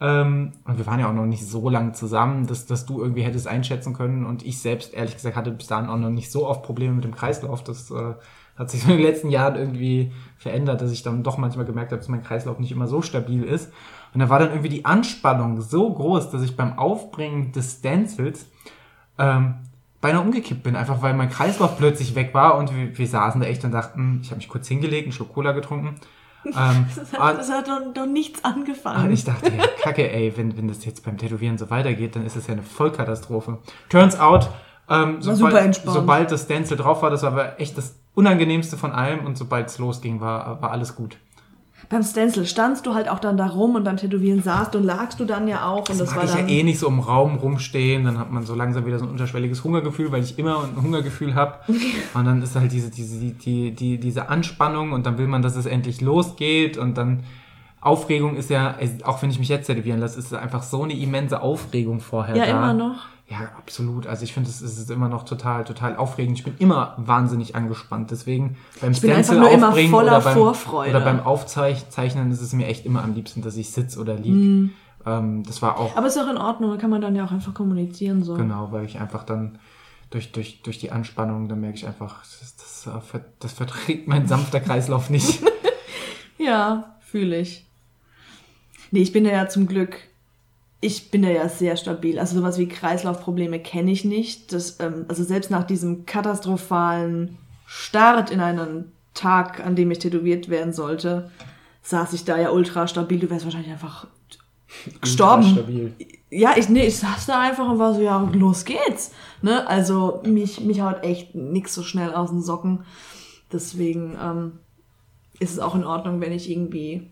Ähm, und wir waren ja auch noch nicht so lange zusammen, dass, dass du irgendwie hättest einschätzen können. Und ich selbst, ehrlich gesagt, hatte bis dahin auch noch nicht so oft Probleme mit dem Kreislauf. Das äh, hat sich so in den letzten Jahren irgendwie verändert, dass ich dann doch manchmal gemerkt habe, dass mein Kreislauf nicht immer so stabil ist. Und da war dann irgendwie die Anspannung so groß, dass ich beim Aufbringen des Stencils ähm, beinahe umgekippt bin, einfach weil mein Kreislauf plötzlich weg war und wir, wir saßen da echt und dachten, ich habe mich kurz hingelegt, einen Schluck Cola getrunken. Ähm, [laughs] Das hat, das hat doch, doch nichts und angefangen. ich dachte, ja, kacke, ey, wenn, wenn das jetzt beim Tätowieren so weitergeht, dann ist das ja eine Vollkatastrophe. Turns out, ähm, sobald, sobald das Stencil drauf war, das war aber echt das Unangenehmste von allem und sobald es losging, war, war alles gut. Beim Stencil standst du halt auch dann da rum und beim Tätowieren saßt und lagst du dann ja auch. Und Das, das, mag war ich dann... ja eh nicht so im Raum rumstehen, dann hat man so langsam wieder so ein unterschwelliges Hungergefühl, weil ich immer ein Hungergefühl habe. [laughs] Und dann ist halt diese, diese, die, die, die, diese Anspannung und dann will man, dass es endlich losgeht und dann Aufregung ist ja, auch wenn ich mich jetzt tätowieren lasse, ist es einfach so eine immense Aufregung vorher ja, da. immer noch. Ja, absolut. Also ich finde, es ist immer noch total, total aufregend. Ich bin immer wahnsinnig angespannt. Deswegen beim bin einfach nur immer voller oder beim, Vorfreude. oder beim Aufzeichnen ist es mir echt immer am liebsten, dass ich sitze oder lieg. Ähm, das war auch Aber ist auch in Ordnung, da kann man dann ja auch einfach kommunizieren. so. genau, weil ich einfach dann durch, durch, durch die Anspannung, dann merke ich einfach, das, das, äh, das verträgt mein [laughs] sanfter Kreislauf nicht. [laughs] Ja, fühle ich. Nee, ich bin da ja zum Glück, ich bin da ja sehr stabil. Also sowas wie Kreislaufprobleme kenne ich nicht. Das, ähm, also selbst nach diesem katastrophalen Start in einen Tag, an dem ich tätowiert werden sollte, saß ich da ja ultra stabil. Du wärst wahrscheinlich einfach gestorben. Stabil. Ja, ich, nee, ich saß da einfach und war so, ja, los geht's. Ne? Also mich, mich haut echt nix so schnell aus den Socken. Deswegen ähm, ist es auch in Ordnung, wenn ich irgendwie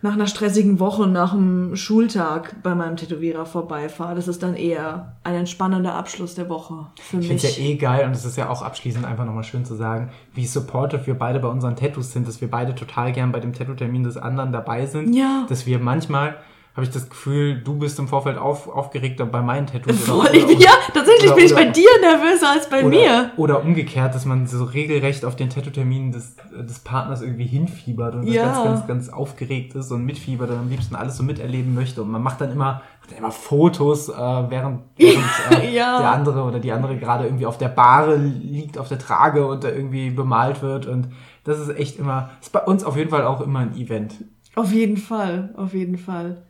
nach einer stressigen Woche, nach einem Schultag bei meinem Tätowierer vorbeifahre. Das ist dann eher ein entspannender Abschluss der Woche für Ich finde mich. es ja eh geil und es ist ja auch abschließend einfach nochmal schön zu sagen, wie supportive wir beide bei unseren Tattoos sind, dass wir beide total gern bei dem Tattoo-Termin des anderen dabei sind. Ja. Dass wir manchmal, habe ich das Gefühl, du bist im Vorfeld auf, aufgeregter bei meinen Tattoos. [laughs] Voll, ich, ja, tatsächlich oder- bin ich oder- bei dir nervöser als bei oder, mir. Oder umgekehrt, dass man so regelrecht auf den Tattoo-Termin des, des Partners irgendwie hinfiebert und Ja. ganz, ganz, ganz aufgeregt ist und mitfiebert und am liebsten alles so miterleben möchte. Und man macht dann immer, macht dann immer Fotos, äh, während, [laughs] während äh, Ja. der andere oder die andere gerade irgendwie auf der Bahre liegt, auf der Trage und da irgendwie bemalt wird. Und das ist echt immer, ist bei uns auf jeden Fall auch immer ein Event. Auf jeden Fall, auf jeden Fall.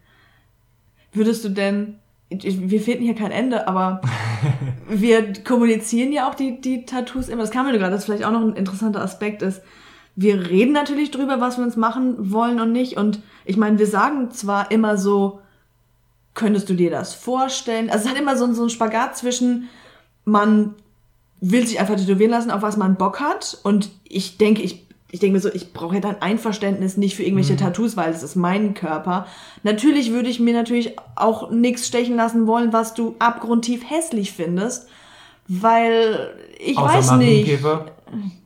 Würdest du denn, wir finden hier kein Ende, aber [laughs] wir kommunizieren ja auch die, die Tattoos immer. Das kam mir gerade, das vielleicht auch noch ein interessanter Aspekt ist. Wir reden natürlich drüber, was wir uns machen wollen und nicht. Und ich meine, wir sagen zwar immer so, könntest du dir das vorstellen? Also es hat immer so, so einen Spagat zwischen, man will sich einfach tätowieren lassen, auf was man Bock hat. Und ich denke, ich, ich denke mir so, ich brauche ja dann Einverständnis nicht für irgendwelche mhm. Tattoos, weil es ist mein Körper. Natürlich würde ich mir natürlich auch nichts stechen lassen wollen, was du abgrundtief hässlich findest. Weil ich Außer weiß nicht.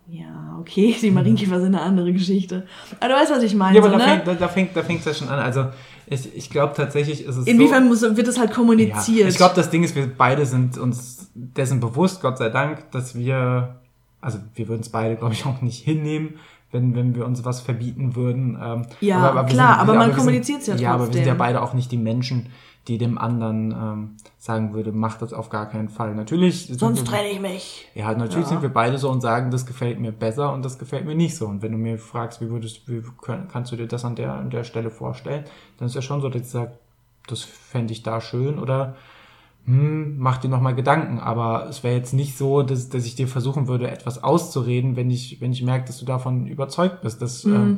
Ja, okay, die Marienkäfer sind eine andere Geschichte. Aber du weißt, was ich meine. Ja, aber so, da, ne? fängt, da, da fängt da fängt ja schon an. Also ich, ich glaube tatsächlich ist es Inwiefern so, muss, wird es halt kommuniziert? Ja, ich glaube, das Ding ist, wir beide sind uns dessen bewusst, Gott sei Dank, dass wir, also wir würden es beide, glaube ich, auch nicht hinnehmen, wenn, wenn wir uns was verbieten würden. Ähm, ja, aber, aber klar, sind, aber man kommuniziert es ja trotzdem. Ja, aber wir sind ja beide auch nicht die Menschen, die dem anderen ähm, sagen würde, mach das auf gar keinen Fall. Natürlich. Sonst trenne ich mich. Ja, natürlich ja. sind wir beide so und sagen, das gefällt mir besser und das gefällt mir nicht so. Und wenn du mir fragst, wie würdest, wie kannst du dir das an der, an der Stelle vorstellen, dann ist ja schon so, dass ich sage, das fände ich da schön oder hm, mach dir nochmal Gedanken. Aber es wäre jetzt nicht so, dass, dass ich dir versuchen würde, etwas auszureden, wenn ich, wenn ich merke, dass du davon überzeugt bist. Das mhm. ähm,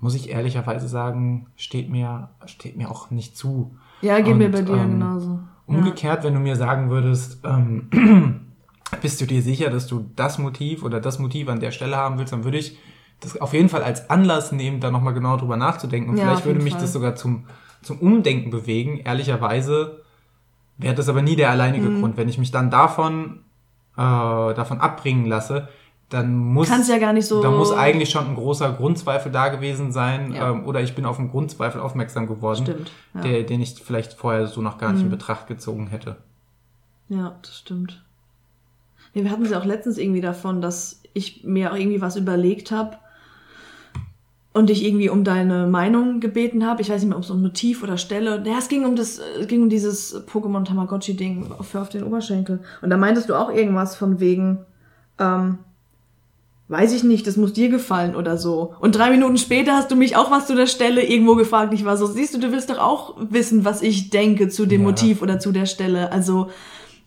muss ich ehrlicherweise sagen, steht mir, steht mir auch nicht zu. Ja, geht und, mir bei dir ähm, genauso. Umgekehrt, ja. wenn du mir sagen würdest, ähm, [clears throat] bist du dir sicher, dass du das Motiv oder das Motiv an der Stelle haben willst, dann würde ich das auf jeden Fall als Anlass nehmen, da nochmal genau drüber nachzudenken. Und ja, vielleicht würde mich Fall. das sogar zum, zum Umdenken bewegen. Ehrlicherweise wäre das aber nie der alleinige mhm. Grund. Wenn ich mich dann davon, äh, davon abbringen lasse, dann muss Kann's ja gar nicht so. Da muss eigentlich schon ein großer Grundzweifel da gewesen sein, ja. ähm, oder ich bin auf einen Grundzweifel aufmerksam geworden, stimmt, ja. der, den ich vielleicht vorher so noch gar nicht mhm. in Betracht gezogen hätte. Ja, das stimmt. Ja, wir hatten sie auch letztens irgendwie davon, dass ich mir auch irgendwie was überlegt habe und dich irgendwie um deine Meinung gebeten habe. Ich weiß nicht mehr, ob es um Motiv oder Stelle. Ja, es ging um das, es ging um dieses Pokémon Tamagotchi Ding für auf den Oberschenkel. Und da meintest du auch irgendwas von wegen, ähm, weiß ich nicht, das muss dir gefallen oder so. Und drei Minuten später hast du mich auch was zu der Stelle irgendwo gefragt. Ich war so, siehst du, du willst doch auch wissen, was ich denke zu dem ja. Motiv oder zu der Stelle. Also,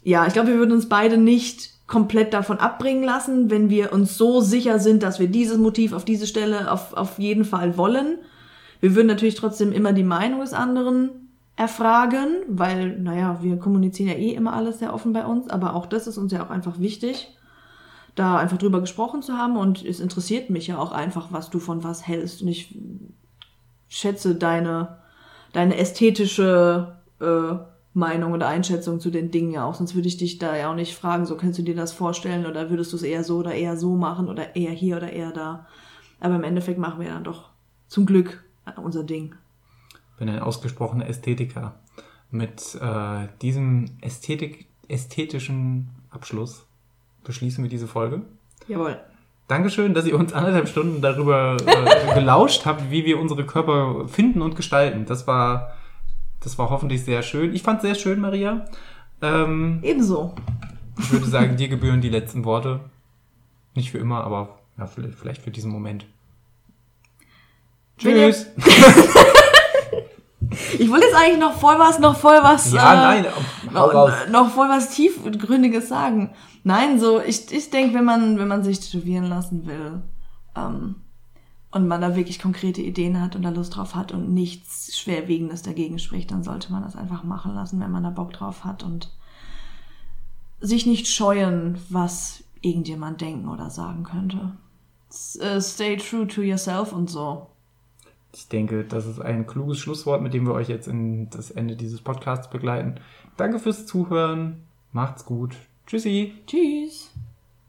ja, ich glaube, wir würden uns beide nicht komplett davon abbringen lassen, wenn wir uns so sicher sind, dass wir dieses Motiv auf diese Stelle auf, auf jeden Fall wollen. Wir würden natürlich trotzdem immer die Meinung des anderen erfragen, weil, naja, wir kommunizieren ja eh immer alles sehr offen bei uns, aber auch das ist uns ja auch einfach wichtig da einfach drüber gesprochen zu haben und es interessiert mich ja auch einfach, was du von was hältst und ich schätze deine, deine ästhetische äh, Meinung oder Einschätzung zu den Dingen ja auch, sonst würde ich dich da ja auch nicht fragen, so kannst du dir das vorstellen oder würdest du es eher so oder eher so machen oder eher hier oder eher da. Aber im Endeffekt machen wir dann doch zum Glück unser Ding. Ich bin ein ausgesprochener Ästhetiker. Mit äh, diesem Ästhetik, ästhetischen Abschluss beschließen wir diese Folge. Jawohl. Dankeschön, dass ihr uns anderthalb Stunden darüber äh, [laughs] gelauscht habt, wie wir unsere Körper finden und gestalten. Das war, das war hoffentlich sehr schön. Ich fand es sehr schön, Maria. Ähm, Ebenso. Ich würde sagen, dir gebühren die letzten Worte. Nicht für immer, aber ja, vielleicht, für diesen Moment. Tschüss. [laughs] Ich wollte jetzt eigentlich noch voll was, noch voll was. Ja, äh, nein, noch, noch voll was tiefgründiges sagen. Nein, so, ich, ich denke, wenn man, wenn man sich tätowieren lassen will, ähm, und man da wirklich konkrete Ideen hat und da Lust drauf hat und nichts Schwerwiegendes dagegen spricht, dann sollte man das einfach machen lassen, wenn man da Bock drauf hat und sich nicht scheuen, was irgendjemand denken oder sagen könnte. Uh, stay true to yourself und so. Ich denke, das ist ein kluges Schlusswort, mit dem wir euch jetzt in das Ende dieses Podcasts begleiten. Danke fürs Zuhören. Macht's gut. Tschüssi. Tschüss.